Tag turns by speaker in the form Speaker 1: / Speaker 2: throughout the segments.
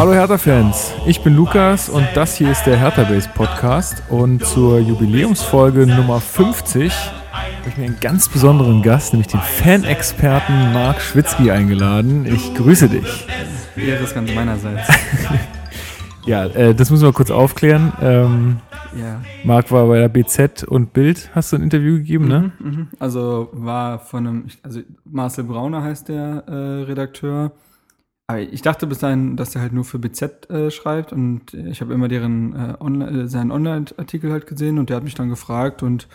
Speaker 1: Hallo Hertha-Fans, ich bin Lukas und das hier ist der Hertha-Base Podcast und zur Jubiläumsfolge Nummer 50 habe ich mir einen ganz besonderen Gast, nämlich den Fanexperten Marc Schwitzky eingeladen. Ich grüße dich.
Speaker 2: Ehre ist ganz meinerseits.
Speaker 1: ja, äh, das müssen wir kurz aufklären. Ähm,
Speaker 2: ja.
Speaker 1: Marc war bei der BZ und Bild, hast du ein Interview gegeben, ne?
Speaker 2: Mhm, mhm. Also war von einem, also Marcel Brauner heißt der äh, Redakteur. Aber ich dachte bis dahin, dass der halt nur für BZ äh, schreibt und ich habe immer deren äh, Online, äh, seinen Online-Artikel halt gesehen und der hat mich dann gefragt und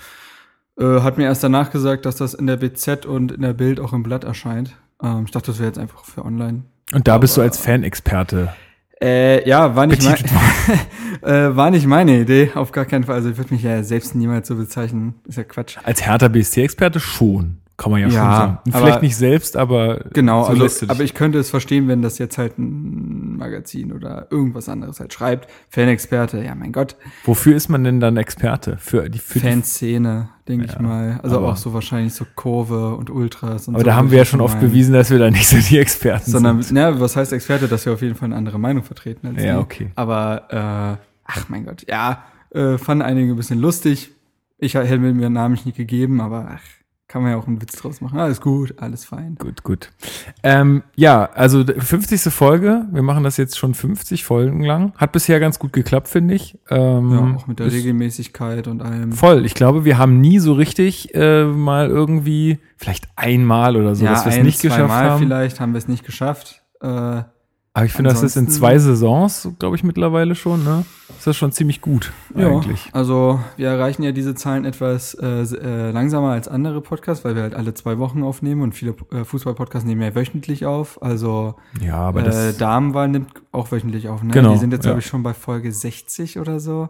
Speaker 2: äh, hat mir erst danach gesagt, dass das in der BZ und in der Bild auch im Blatt erscheint. Ähm, ich dachte, das wäre jetzt einfach für online.
Speaker 1: Und da Aber, bist du als Fanexperte
Speaker 2: äh, ja, war nicht, mein, äh, war nicht meine Idee, auf gar keinen Fall. Also ich würde mich ja selbst niemals so bezeichnen. Ist ja Quatsch.
Speaker 1: Als Hertha BSC-Experte schon. Kann man ja, ja schon sagen. Vielleicht nicht selbst, aber
Speaker 2: genau. So also, aber ich könnte es verstehen, wenn das jetzt halt ein Magazin oder irgendwas anderes halt schreibt. Fanexperte, ja, mein Gott.
Speaker 1: Wofür ist man denn dann Experte? Für die für
Speaker 2: Fanszene, denke ja, ich mal. Also auch so wahrscheinlich so Kurve und Ultras und
Speaker 1: Aber
Speaker 2: so,
Speaker 1: da haben wir ja schon oft bewiesen, dass wir da nicht so die Experten
Speaker 2: Sondern,
Speaker 1: sind.
Speaker 2: Sondern, was heißt Experte, dass wir auf jeden Fall eine andere Meinung vertreten
Speaker 1: als Ja, die. okay.
Speaker 2: Aber äh, ach mein Gott, ja, äh, fanden einige ein bisschen lustig. Ich hätte mir den Namen nicht gegeben, aber ach, kann man ja auch einen Witz draus machen. Alles gut, alles fein.
Speaker 1: Gut, gut. Ähm, ja, also 50. Folge. Wir machen das jetzt schon 50 Folgen lang. Hat bisher ganz gut geklappt, finde ich.
Speaker 2: Ähm, ja, auch mit der Regelmäßigkeit und allem.
Speaker 1: Voll. Ich glaube, wir haben nie so richtig äh, mal irgendwie, vielleicht einmal oder so,
Speaker 2: ja,
Speaker 1: dass wir
Speaker 2: es
Speaker 1: nicht geschafft haben.
Speaker 2: Vielleicht haben wir es nicht geschafft. Äh,
Speaker 1: aber ich finde, das ist in zwei Saisons, glaube ich, mittlerweile schon, ne? Ist das schon ziemlich gut ja, eigentlich.
Speaker 2: Also wir erreichen ja diese Zahlen etwas äh, äh, langsamer als andere Podcasts, weil wir halt alle zwei Wochen aufnehmen und viele äh, Fußball-Podcasts nehmen ja wöchentlich auf. Also
Speaker 1: ja, aber
Speaker 2: äh,
Speaker 1: das
Speaker 2: Damenwahl nimmt auch wöchentlich auf, ne?
Speaker 1: Genau,
Speaker 2: Die sind jetzt,
Speaker 1: ja.
Speaker 2: glaube ich, schon bei Folge 60 oder so.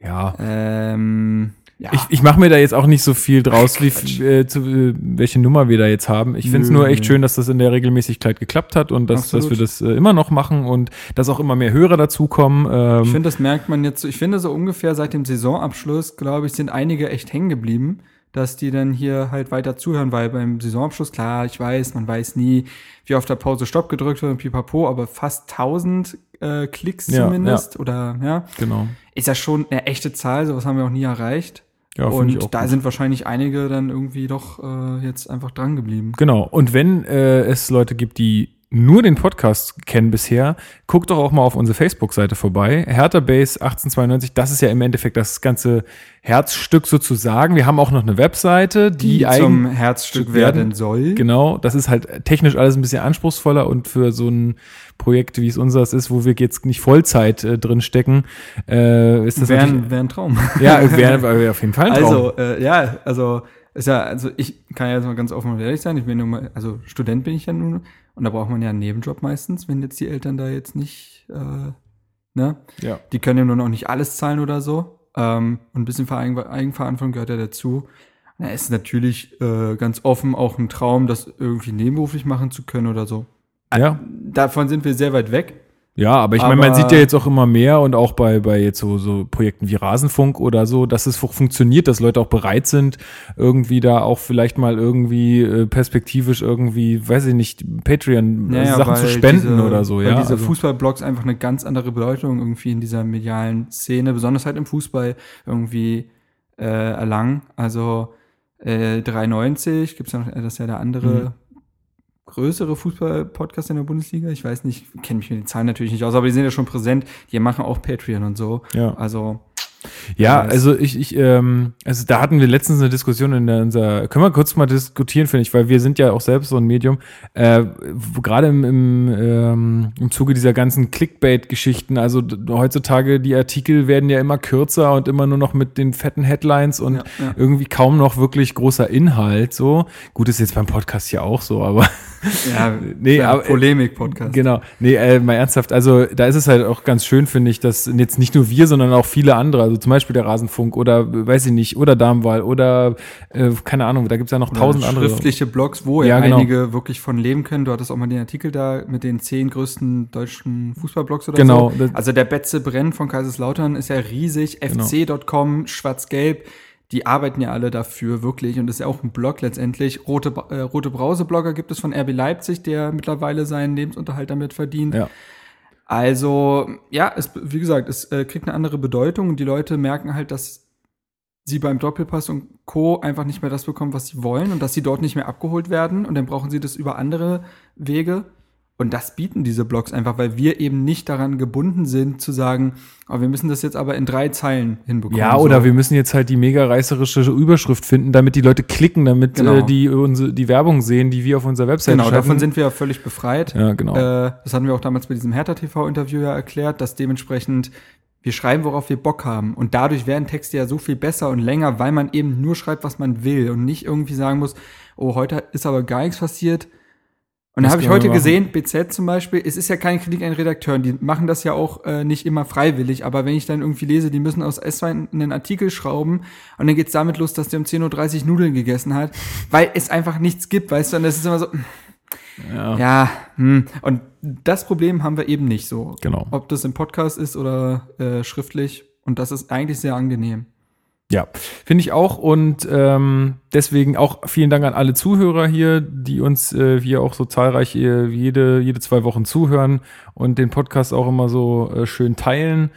Speaker 1: Ja.
Speaker 2: Ähm, ja.
Speaker 1: Ich, ich mache mir da jetzt auch nicht so viel draus, wie, äh, zu, äh, welche Nummer wir da jetzt haben. Ich finde es nur echt schön, dass das in der Regelmäßigkeit geklappt hat und dass, dass wir das äh, immer noch machen und dass auch immer mehr Hörer dazukommen. Ähm.
Speaker 2: Ich finde, das merkt man jetzt so. Ich finde, so ungefähr seit dem Saisonabschluss, glaube ich, sind einige echt hängen geblieben dass die dann hier halt weiter zuhören, weil beim Saisonabschluss, klar, ich weiß, man weiß nie, wie auf der Pause Stopp gedrückt wird und pipapo, aber fast 1000 äh, Klicks
Speaker 1: Ja,
Speaker 2: zumindest oder ja,
Speaker 1: Genau.
Speaker 2: ist ja schon eine echte Zahl, sowas haben wir auch nie erreicht.
Speaker 1: Ja,
Speaker 2: und da
Speaker 1: gut.
Speaker 2: sind wahrscheinlich einige dann irgendwie doch äh, jetzt einfach dran geblieben.
Speaker 1: Genau. Und wenn äh, es Leute gibt, die nur den Podcast kennen bisher, guckt doch auch mal auf unsere Facebook-Seite vorbei. Hertha Base 1892, das ist ja im Endeffekt das ganze Herzstück sozusagen. Wir haben auch noch eine Webseite, die,
Speaker 2: Die zum Herzstück werden soll.
Speaker 1: Genau, das ist halt technisch alles ein bisschen anspruchsvoller und für so ein Projekt, wie es unseres ist, wo wir jetzt nicht Vollzeit äh, drin stecken, äh, ist das
Speaker 2: Wäre
Speaker 1: natürlich,
Speaker 2: ein, wär ein Traum.
Speaker 1: ja, wäre wär auf jeden Fall ein Traum.
Speaker 2: Also, äh, ja, also, ist ja, also ich kann ja jetzt mal ganz offen und ehrlich sein, ich bin nur mal, also Student bin ich ja nun und da braucht man ja einen Nebenjob meistens, wenn jetzt die Eltern da jetzt nicht, äh, ne?
Speaker 1: ja.
Speaker 2: Die können ja nur noch nicht alles zahlen oder so. Ähm, und ein bisschen Verein- Eigenverantwortung gehört ja dazu. Na, ist natürlich äh, ganz offen auch ein Traum, das irgendwie nebenberuflich machen zu können oder so.
Speaker 1: ja.
Speaker 2: Davon sind wir sehr weit weg.
Speaker 1: Ja, aber ich meine, man sieht ja jetzt auch immer mehr und auch bei, bei jetzt so, so Projekten wie Rasenfunk oder so, dass es funktioniert, dass Leute auch bereit sind, irgendwie da auch vielleicht mal irgendwie äh, perspektivisch irgendwie, weiß ich nicht, Patreon
Speaker 2: Ja, ja,
Speaker 1: Sachen zu
Speaker 2: weil
Speaker 1: spenden
Speaker 2: diese,
Speaker 1: oder so,
Speaker 2: weil
Speaker 1: ja.
Speaker 2: diese
Speaker 1: also,
Speaker 2: Fußballblogs einfach eine ganz andere Bedeutung irgendwie in dieser medialen Szene, besonders halt im Fußball irgendwie äh, erlangen. Also äh, 93 gibt's ja noch, das ist ja der andere
Speaker 1: Mhm.
Speaker 2: Größere Fußball-Podcast in der Bundesliga. Ich weiß nicht, kenne mich mit den Zahlen natürlich nicht aus, aber die sind ja schon präsent. Die machen auch Patreon und so.
Speaker 1: ja.
Speaker 2: Also
Speaker 1: Ja, also ich, ich, ähm, also da hatten wir letztens eine Diskussion in der, unser, können wir kurz mal diskutieren, finde ich, weil wir sind ja auch selbst so ein Medium, äh, gerade im, im, ähm, im Zuge dieser ganzen Clickbait-Geschichten, also heutzutage die Artikel werden ja immer kürzer und immer nur noch mit den fetten Headlines und
Speaker 2: Ja, ja.
Speaker 1: irgendwie kaum noch wirklich großer Inhalt, so. Gut, ist jetzt beim Podcast ja auch so, aber
Speaker 2: ja,
Speaker 1: Nee, aber-
Speaker 2: Polemik-Podcast.
Speaker 1: Genau. Nee, äh, mal ernsthaft. Also da ist es halt auch ganz schön, finde ich, dass jetzt nicht nur wir, sondern auch viele andere, also zum Beispiel der Rasenfunk oder äh, weiß ich nicht, oder Darmwahl oder äh, keine Ahnung, da gibt's ja noch
Speaker 2: Oder
Speaker 1: tausend andere.
Speaker 2: schriftliche Blogs, wo
Speaker 1: Ja, genau.
Speaker 2: einige wirklich von leben können. Du hattest auch mal den Artikel da mit den zehn größten deutschen Fußballblogs oder
Speaker 1: Genau,
Speaker 2: so.
Speaker 1: das-
Speaker 2: Also der Betze Brenn von Kaiserslautern ist ja riesig.
Speaker 1: Genau.
Speaker 2: fc.com, schwarz-gelb. Die arbeiten ja alle dafür wirklich und das ist ja auch ein Blog letztendlich. Rote, äh, Rote Brause-Blogger gibt es von RB Leipzig, der mittlerweile seinen Lebensunterhalt damit verdient.
Speaker 1: Ja.
Speaker 2: Also, ja, es, wie gesagt, es äh, kriegt eine andere Bedeutung und die Leute merken halt, dass sie beim Doppelpass und Co. einfach nicht mehr das bekommen, was sie wollen und dass sie dort nicht mehr abgeholt werden und dann brauchen sie das über andere Wege. Und das bieten diese Blogs einfach, weil wir eben nicht daran gebunden sind zu sagen, oh, wir müssen das jetzt aber in drei Zeilen hinbekommen.
Speaker 1: Ja,
Speaker 2: so.
Speaker 1: oder wir müssen jetzt halt die mega reißerische Überschrift finden, damit die Leute klicken, damit
Speaker 2: Genau.
Speaker 1: äh, die unsere, die Werbung sehen, die wir auf unserer Website
Speaker 2: Genau, davon
Speaker 1: schalten.
Speaker 2: sind wir ja völlig befreit.
Speaker 1: Ja, genau.
Speaker 2: Äh, das hatten wir auch damals bei diesem Hertha-TV-Interview ja erklärt, dass dementsprechend wir schreiben, worauf wir Bock haben. Und dadurch werden Texte ja so viel besser und länger, weil man eben nur schreibt, was man will und nicht irgendwie sagen muss, oh, heute ist aber gar nichts passiert. Und da habe ich heute
Speaker 1: machen?
Speaker 2: gesehen, BZ zum Beispiel, es ist ja keine Kritik an Redakteuren, die machen das ja auch äh, nicht immer freiwillig, aber wenn ich dann irgendwie lese, die müssen aus S2 einen Artikel schrauben und dann geht's damit los, dass der um 10.30 Uhr Nudeln gegessen hat, weil es einfach nichts gibt, weißt du, und das ist immer so,
Speaker 1: ja.
Speaker 2: ja, hm. und das Problem haben wir eben nicht so.
Speaker 1: Genau.
Speaker 2: Ob das im Podcast ist oder äh, schriftlich. Und das ist eigentlich sehr angenehm.
Speaker 1: Ja, finde ich auch. Und ähm, deswegen auch vielen Dank an alle Zuhörer hier, die uns äh, hier auch so zahlreich äh, jede, jede zwei Wochen zuhören und den Podcast auch immer so äh, schön teilen.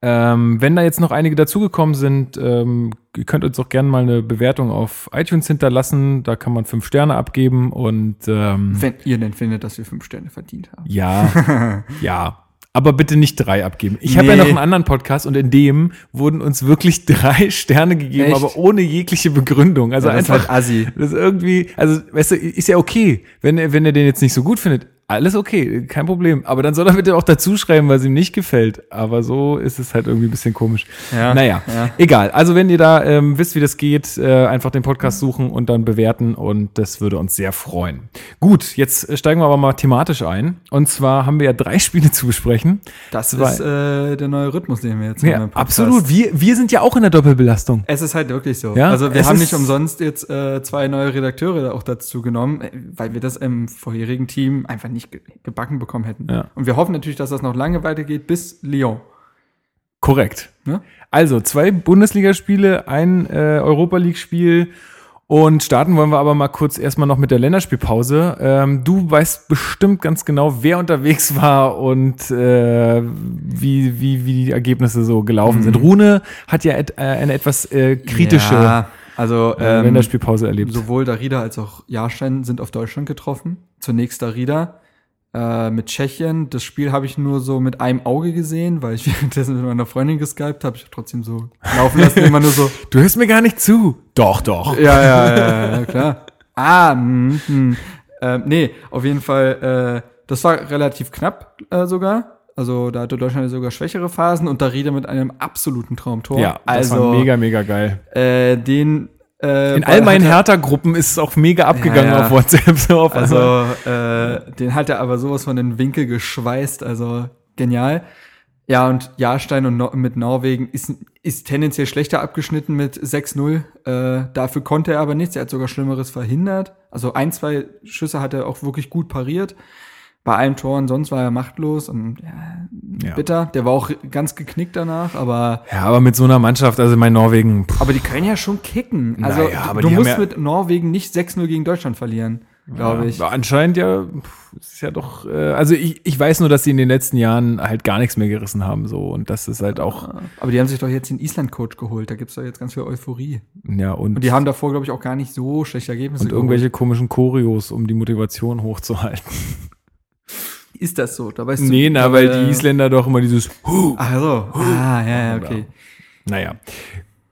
Speaker 1: Ähm, wenn da jetzt noch einige dazugekommen sind, ähm, ihr könnt uns auch gerne mal eine Bewertung auf iTunes hinterlassen. Da kann man fünf Sterne abgeben und ähm,
Speaker 2: Wenn ihr denn findet, dass wir fünf Sterne verdient haben.
Speaker 1: ja, ja. Aber bitte nicht drei abgeben. Ich habe ja
Speaker 2: Nee.
Speaker 1: noch einen anderen Podcast und in dem wurden uns wirklich drei Sterne gegeben,
Speaker 2: Echt?
Speaker 1: aber ohne jegliche Begründung. Also
Speaker 2: Ja, das ist
Speaker 1: einfach,
Speaker 2: halt assi.
Speaker 1: das ist irgendwie, also weißt du, ist ja okay, wenn er, wenn er den jetzt nicht so gut findet. Alles okay, kein Problem. Aber dann soll er bitte auch dazu schreiben, weil es ihm nicht gefällt. Aber so ist es halt irgendwie ein bisschen komisch.
Speaker 2: Ja,
Speaker 1: naja,
Speaker 2: ja.
Speaker 1: egal. Also wenn ihr da ähm, wisst, wie das geht, äh, einfach den Podcast suchen und dann bewerten und das würde uns sehr freuen. Gut, jetzt steigen wir aber mal thematisch ein. Und zwar haben wir ja drei Spiele zu besprechen.
Speaker 2: Das
Speaker 1: Zwei.
Speaker 2: ist äh, der neue Rhythmus, den wir jetzt
Speaker 1: Ja,
Speaker 2: haben. Podcast.
Speaker 1: absolut. Wir, wir sind ja auch in der Doppelbelastung.
Speaker 2: Es ist halt wirklich so.
Speaker 1: Ja,
Speaker 2: also wir
Speaker 1: es
Speaker 2: haben nicht umsonst jetzt äh, zwei neue Redakteure auch dazu genommen, äh, weil wir das im vorherigen Team einfach nicht ge gebacken bekommen hätten.
Speaker 1: Ja.
Speaker 2: Und wir hoffen natürlich, dass das noch lange weitergeht bis Lyon.
Speaker 1: Korrekt.
Speaker 2: Ne?
Speaker 1: Also zwei Bundesligaspiele, ein äh, Europa League-Spiel und starten wollen wir aber mal kurz erstmal noch mit der Länderspielpause. Ähm, du weißt bestimmt ganz genau, wer unterwegs war und äh, wie, wie, wie die Ergebnisse so gelaufen sind. Rune hat ja et, äh, eine etwas äh, kritische
Speaker 2: Ja, also
Speaker 1: äh,
Speaker 2: ähm,
Speaker 1: Länderspielpause erlebt.
Speaker 2: sowohl Darida als auch Jahrstein sind auf Deutschland getroffen. Zunächst Darida äh, mit Tschechien. Das Spiel habe ich nur so mit einem Auge gesehen, weil ich währenddessen mit meiner Freundin geskypt habe. Ich hab trotzdem so laufen lassen, immer nur so.
Speaker 1: Du hörst mir gar nicht zu. Doch, doch.
Speaker 2: Ja, ja, ja, ja klar. Ah, hm, hm. Ähm, nee, auf jeden Fall, äh, das war relativ knapp äh, sogar. Also da hatte Deutschland sogar schwächere Phasen und Darida mit einem absoluten Traumtor.
Speaker 1: Ja, das
Speaker 2: also
Speaker 1: war mega, mega geil.
Speaker 2: äh, den äh,
Speaker 1: In all meinen
Speaker 2: er-
Speaker 1: Hertha-Gruppen ist es auch mega abgegangen
Speaker 2: Ja, ja.
Speaker 1: auf WhatsApp. So auf
Speaker 2: Also, äh, den hat er aber sowas von den Winkel geschweißt, also genial. Ja, und Jahrstein und no mit Norwegen ist, ist tendenziell schlechter abgeschnitten mit 6-0. Äh, dafür konnte er aber nichts. Er hat sogar Schlimmeres verhindert. Also ein, zwei Schüsse hat er auch wirklich gut pariert. Bei allen Toren sonst war er machtlos und ja,
Speaker 1: Ja.
Speaker 2: bitter. Der war auch ganz geknickt danach, aber
Speaker 1: ja, aber mit so einer Mannschaft, also mein Norwegen, pff,
Speaker 2: aber die können ja schon kicken. Also
Speaker 1: Naja, aber
Speaker 2: du
Speaker 1: haben
Speaker 2: musst
Speaker 1: ja-
Speaker 2: mit Norwegen nicht 6-0 gegen Deutschland verlieren, glaube ich.
Speaker 1: Ja, anscheinend ja, ist ja doch, äh, also ich, ich weiß nur, dass sie in den letzten Jahren halt gar nichts mehr gerissen haben, so, und das ist halt auch,
Speaker 2: Aber die haben sich doch jetzt den Island-Coach geholt. Da gibt's doch jetzt ganz viel Euphorie.
Speaker 1: ja, und,
Speaker 2: Und die haben davor, glaube ich, auch gar nicht so schlechte Ergebnisse
Speaker 1: und irgendwelche komischen Choreos, um die Motivation hochzuhalten.
Speaker 2: Ist das so? Da weißt
Speaker 1: Nee, na, weil die
Speaker 2: äh,
Speaker 1: Isländer doch immer dieses, huh,
Speaker 2: Ach so. Ah, ja, ja, okay.
Speaker 1: naja,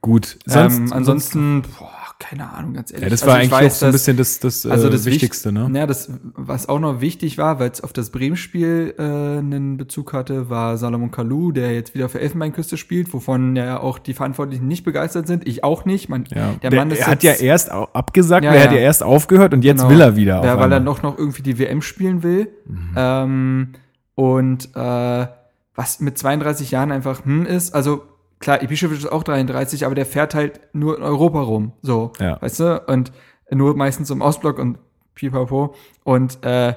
Speaker 1: gut.
Speaker 2: Sonst, ähm, ansonsten, boah, keine Ahnung, ganz ehrlich.
Speaker 1: ja, das
Speaker 2: Also
Speaker 1: war
Speaker 2: ich
Speaker 1: eigentlich auch
Speaker 2: weiß,
Speaker 1: so ein bisschen das, das, äh,
Speaker 2: also das
Speaker 1: Wichtigste,
Speaker 2: Wicht-
Speaker 1: ne?
Speaker 2: Ja, das, was auch noch wichtig war, weil es auf das Bremen-Spiel äh, einen Bezug hatte, war Salomon Kalou, der jetzt wieder für Elfenbeinküste spielt, wovon ja auch die Verantwortlichen nicht begeistert sind. Ich auch nicht. Man,
Speaker 1: Ja,
Speaker 2: der,
Speaker 1: der
Speaker 2: Mann ist
Speaker 1: er hat ja
Speaker 2: jetzt-
Speaker 1: erst au- abgesagt,
Speaker 2: Ja,
Speaker 1: er hat
Speaker 2: ja.
Speaker 1: ja erst aufgehört und jetzt
Speaker 2: Genau.
Speaker 1: will er wieder.
Speaker 2: Ja, weil er noch, noch irgendwie die WM spielen will. Ähm, und äh, was mit 32 Jahren einfach hm ist, also klar, Ibišević ist auch 33, aber der fährt halt nur in Europa rum. So,
Speaker 1: Ja.
Speaker 2: weißt du? Und nur meistens im Ostblock und pipapo. Und äh,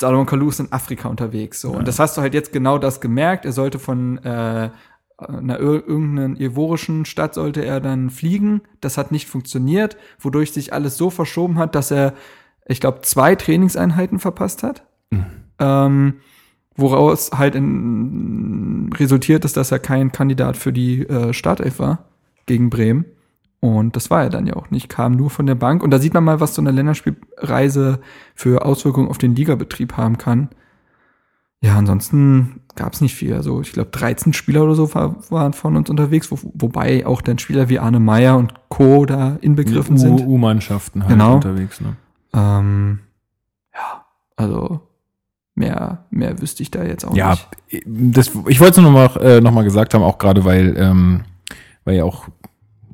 Speaker 2: Salomon Kalou ist in Afrika unterwegs. So. Und das hast du halt jetzt genau das gemerkt. Er sollte von äh, einer ir- irgendeinen ivorischen Stadt sollte er dann fliegen. Das hat nicht funktioniert, wodurch sich alles so verschoben hat, dass er, ich glaube, zwei Trainingseinheiten verpasst hat. Ähm, woraus halt in, resultiert ist, dass er kein Kandidat für die äh, Startelf war gegen Bremen. Und das war er dann ja auch nicht, kam nur von der Bank. Und da sieht man mal, was so eine Länderspielreise für Auswirkungen auf den Ligabetrieb haben kann. Ja, ansonsten gab es nicht viel. Also ich glaube, 13 Spieler oder so war, waren von uns unterwegs, wo, wobei auch dann Spieler wie Arne Meyer und Co. da inbegriffen sind.
Speaker 1: U-Mannschaften halt
Speaker 2: Genau.
Speaker 1: unterwegs. Ne?
Speaker 2: Ähm, ja, also mehr, mehr wüsste ich da jetzt auch
Speaker 1: Ja,
Speaker 2: nicht.
Speaker 1: das, ich wollte es nur noch, äh, noch mal gesagt haben, auch gerade weil, ähm, weil ja auch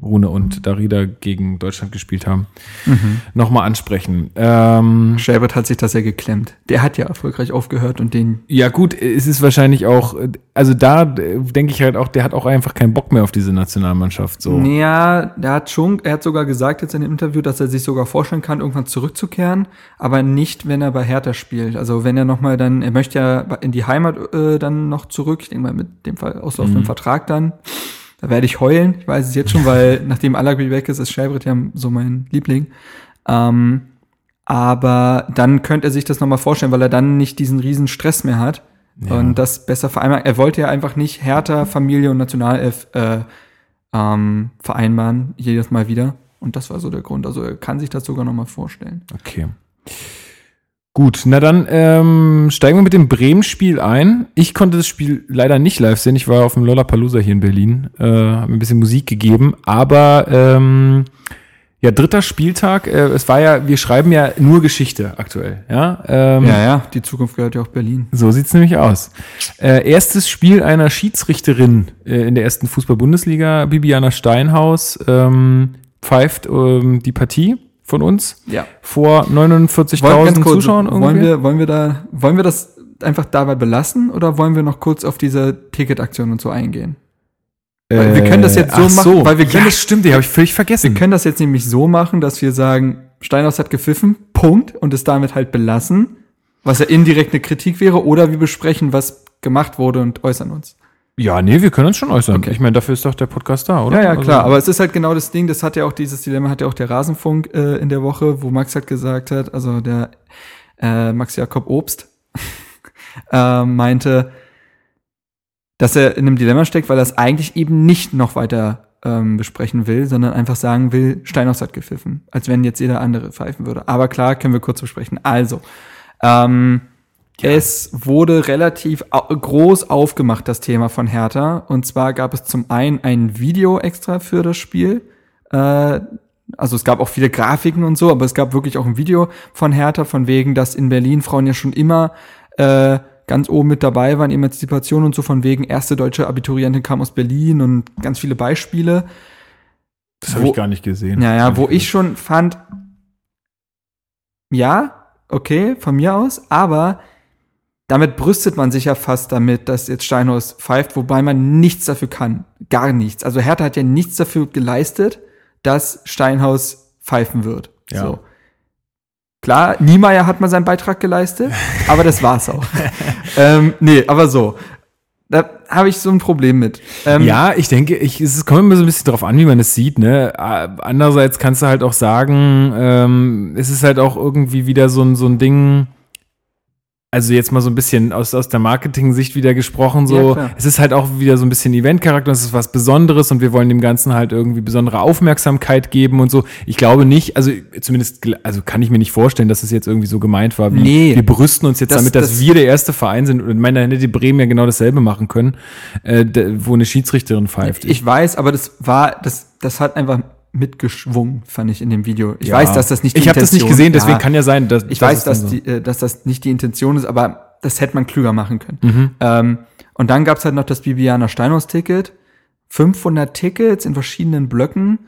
Speaker 1: Rune und Darida gegen Deutschland gespielt haben,
Speaker 2: Mhm.
Speaker 1: noch mal ansprechen. Ähm,
Speaker 2: Shelbert hat sich das ja geklemmt. Der hat ja erfolgreich aufgehört und den.
Speaker 1: ja gut, es ist wahrscheinlich auch, also da denke ich halt auch, der hat auch einfach keinen Bock mehr auf diese Nationalmannschaft. So.
Speaker 2: Ja, der hat schon, er hat sogar gesagt jetzt in dem Interview, dass er sich sogar vorstellen kann, irgendwann zurückzukehren, aber nicht, wenn er bei Hertha spielt. Also wenn er nochmal dann, er möchte ja in die Heimat äh, dann noch zurück, ich denke mal mit dem Fall auslaufenden
Speaker 1: Mhm.
Speaker 2: Vertrag dann. Da werde ich heulen, ich weiß es jetzt schon, weil nachdem Alagui weg ist, ist Schelbrett ja so mein Liebling. Ähm, aber dann könnte er sich das nochmal vorstellen, weil er dann nicht diesen riesen Stress mehr hat
Speaker 1: Ja.
Speaker 2: und das besser vereinbaren. Er wollte ja einfach nicht Hertha, Familie und Nationalelf äh, ähm, vereinbaren, jedes Mal wieder. Und das war so der Grund. Also er kann sich das sogar nochmal vorstellen.
Speaker 1: Okay. Gut, na dann ähm, steigen wir mit dem Bremen-Spiel ein. Ich konnte das Spiel leider nicht live sehen. Ich war auf dem Lollapalooza hier in Berlin, äh, habe mir ein bisschen Musik gegeben. Aber ähm, ja, dritter Spieltag. Äh, es war ja, wir schreiben ja nur Geschichte aktuell. Ja, ähm,
Speaker 2: ja, die Zukunft gehört ja auch Berlin.
Speaker 1: so sieht's nämlich aus. Äh, erstes Spiel einer Schiedsrichterin äh, in der ersten Fußball-Bundesliga, Bibiana Steinhaus, ähm, pfeift ähm, die Partie von uns
Speaker 2: Ja.
Speaker 1: vor 49.000 Zuschauern
Speaker 2: wollen wir, wollen wir da, wollen wir das einfach dabei belassen oder wollen wir noch kurz auf diese Ticketaktion und so eingehen? Weil wir können das jetzt so
Speaker 1: Äh, ach
Speaker 2: machen, weil wir können
Speaker 1: ja,
Speaker 2: das-
Speaker 1: das stimmt, die habe ich völlig vergessen.
Speaker 2: Wir können das jetzt nämlich so machen, dass wir sagen, Steinhaus hat gepfiffen, Punkt, und es damit halt belassen, was ja indirekt eine Kritik wäre, oder wir besprechen, was gemacht wurde und äußern uns.
Speaker 1: Ja, nee, wir können uns schon äußern.
Speaker 2: Okay.
Speaker 1: Ich meine, dafür ist doch der Podcast da, oder?
Speaker 2: Ja, ja,
Speaker 1: Also-
Speaker 2: klar. Aber es ist halt genau das Ding, das hat ja auch dieses Dilemma, hat ja auch der Rasenfunk äh, in der Woche, wo Max halt gesagt hat, also der äh, Max Jakob Obst äh, meinte, dass er in einem Dilemma steckt, weil er es eigentlich eben nicht noch weiter ähm, besprechen will, sondern einfach sagen will, Steinhaus hat gepfiffen, als wenn jetzt jeder andere pfeifen würde. Aber klar, können wir kurz besprechen. Also, ähm, es wurde relativ groß aufgemacht, das Thema von Hertha. Und zwar gab es zum einen ein Video extra für das Spiel. Äh, also es gab auch viele Grafiken und so, aber es gab wirklich auch ein Video von Hertha, von wegen, dass in Berlin Frauen ja schon immer äh, ganz oben mit dabei waren, Emanzipation und so, von wegen erste deutsche Abiturientin kam aus Berlin und ganz viele Beispiele.
Speaker 1: Das habe ich gar nicht gesehen.
Speaker 2: Ja, ja, wo ich schon fand, ja, okay, von mir aus, aber damit brüstet man sich ja fast damit, dass jetzt Steinhaus pfeift, wobei man nichts dafür kann. Gar nichts. Also Hertha hat ja nichts dafür geleistet, dass Steinhaus pfeifen wird.
Speaker 1: Ja.
Speaker 2: So. Klar, Niemeyer hat mal seinen Beitrag geleistet, aber das war's auch. ähm, nee, aber so. Da habe ich so ein Problem mit. Ähm,
Speaker 1: Ja, ich denke, ich, es kommt immer so ein bisschen drauf an, wie man es sieht. Ne? Andererseits kannst du halt auch sagen, ähm, es ist halt auch irgendwie wieder so ein, so ein Ding, also jetzt mal so ein bisschen aus, aus der Marketing-Sicht wieder gesprochen,
Speaker 2: Ja,
Speaker 1: so,
Speaker 2: klar.
Speaker 1: es ist halt auch wieder so ein bisschen Eventcharakter, es ist was Besonderes und wir wollen dem Ganzen halt irgendwie besondere Aufmerksamkeit geben und so. Ich glaube nicht, also zumindest, also kann ich mir nicht vorstellen, dass es jetzt irgendwie so gemeint war, wie
Speaker 2: Nee.
Speaker 1: wir brüsten uns jetzt
Speaker 2: Das-
Speaker 1: damit, dass
Speaker 2: das-
Speaker 1: wir der erste Verein sind. Und ich meine, da hätte die Bremen ja genau dasselbe machen können, äh, wo eine Schiedsrichterin pfeift.
Speaker 2: Ich weiß, aber das war, das, das hat einfach mitgeschwungen, fand ich in dem Video. Ich
Speaker 1: Ja.
Speaker 2: weiß, dass das nicht
Speaker 1: Ich habe das nicht
Speaker 2: Intention-
Speaker 1: gesehen, deswegen
Speaker 2: Ja,
Speaker 1: kann ja sein, dass
Speaker 2: ich
Speaker 1: dass
Speaker 2: weiß, dass,
Speaker 1: so-
Speaker 2: die, äh, dass das nicht die Intention ist, aber das hätte man klüger machen können.
Speaker 1: Mhm.
Speaker 2: Ähm, und dann gab's halt noch das Bibiana Steinhaus-Ticket. 500 Tickets in verschiedenen Blöcken,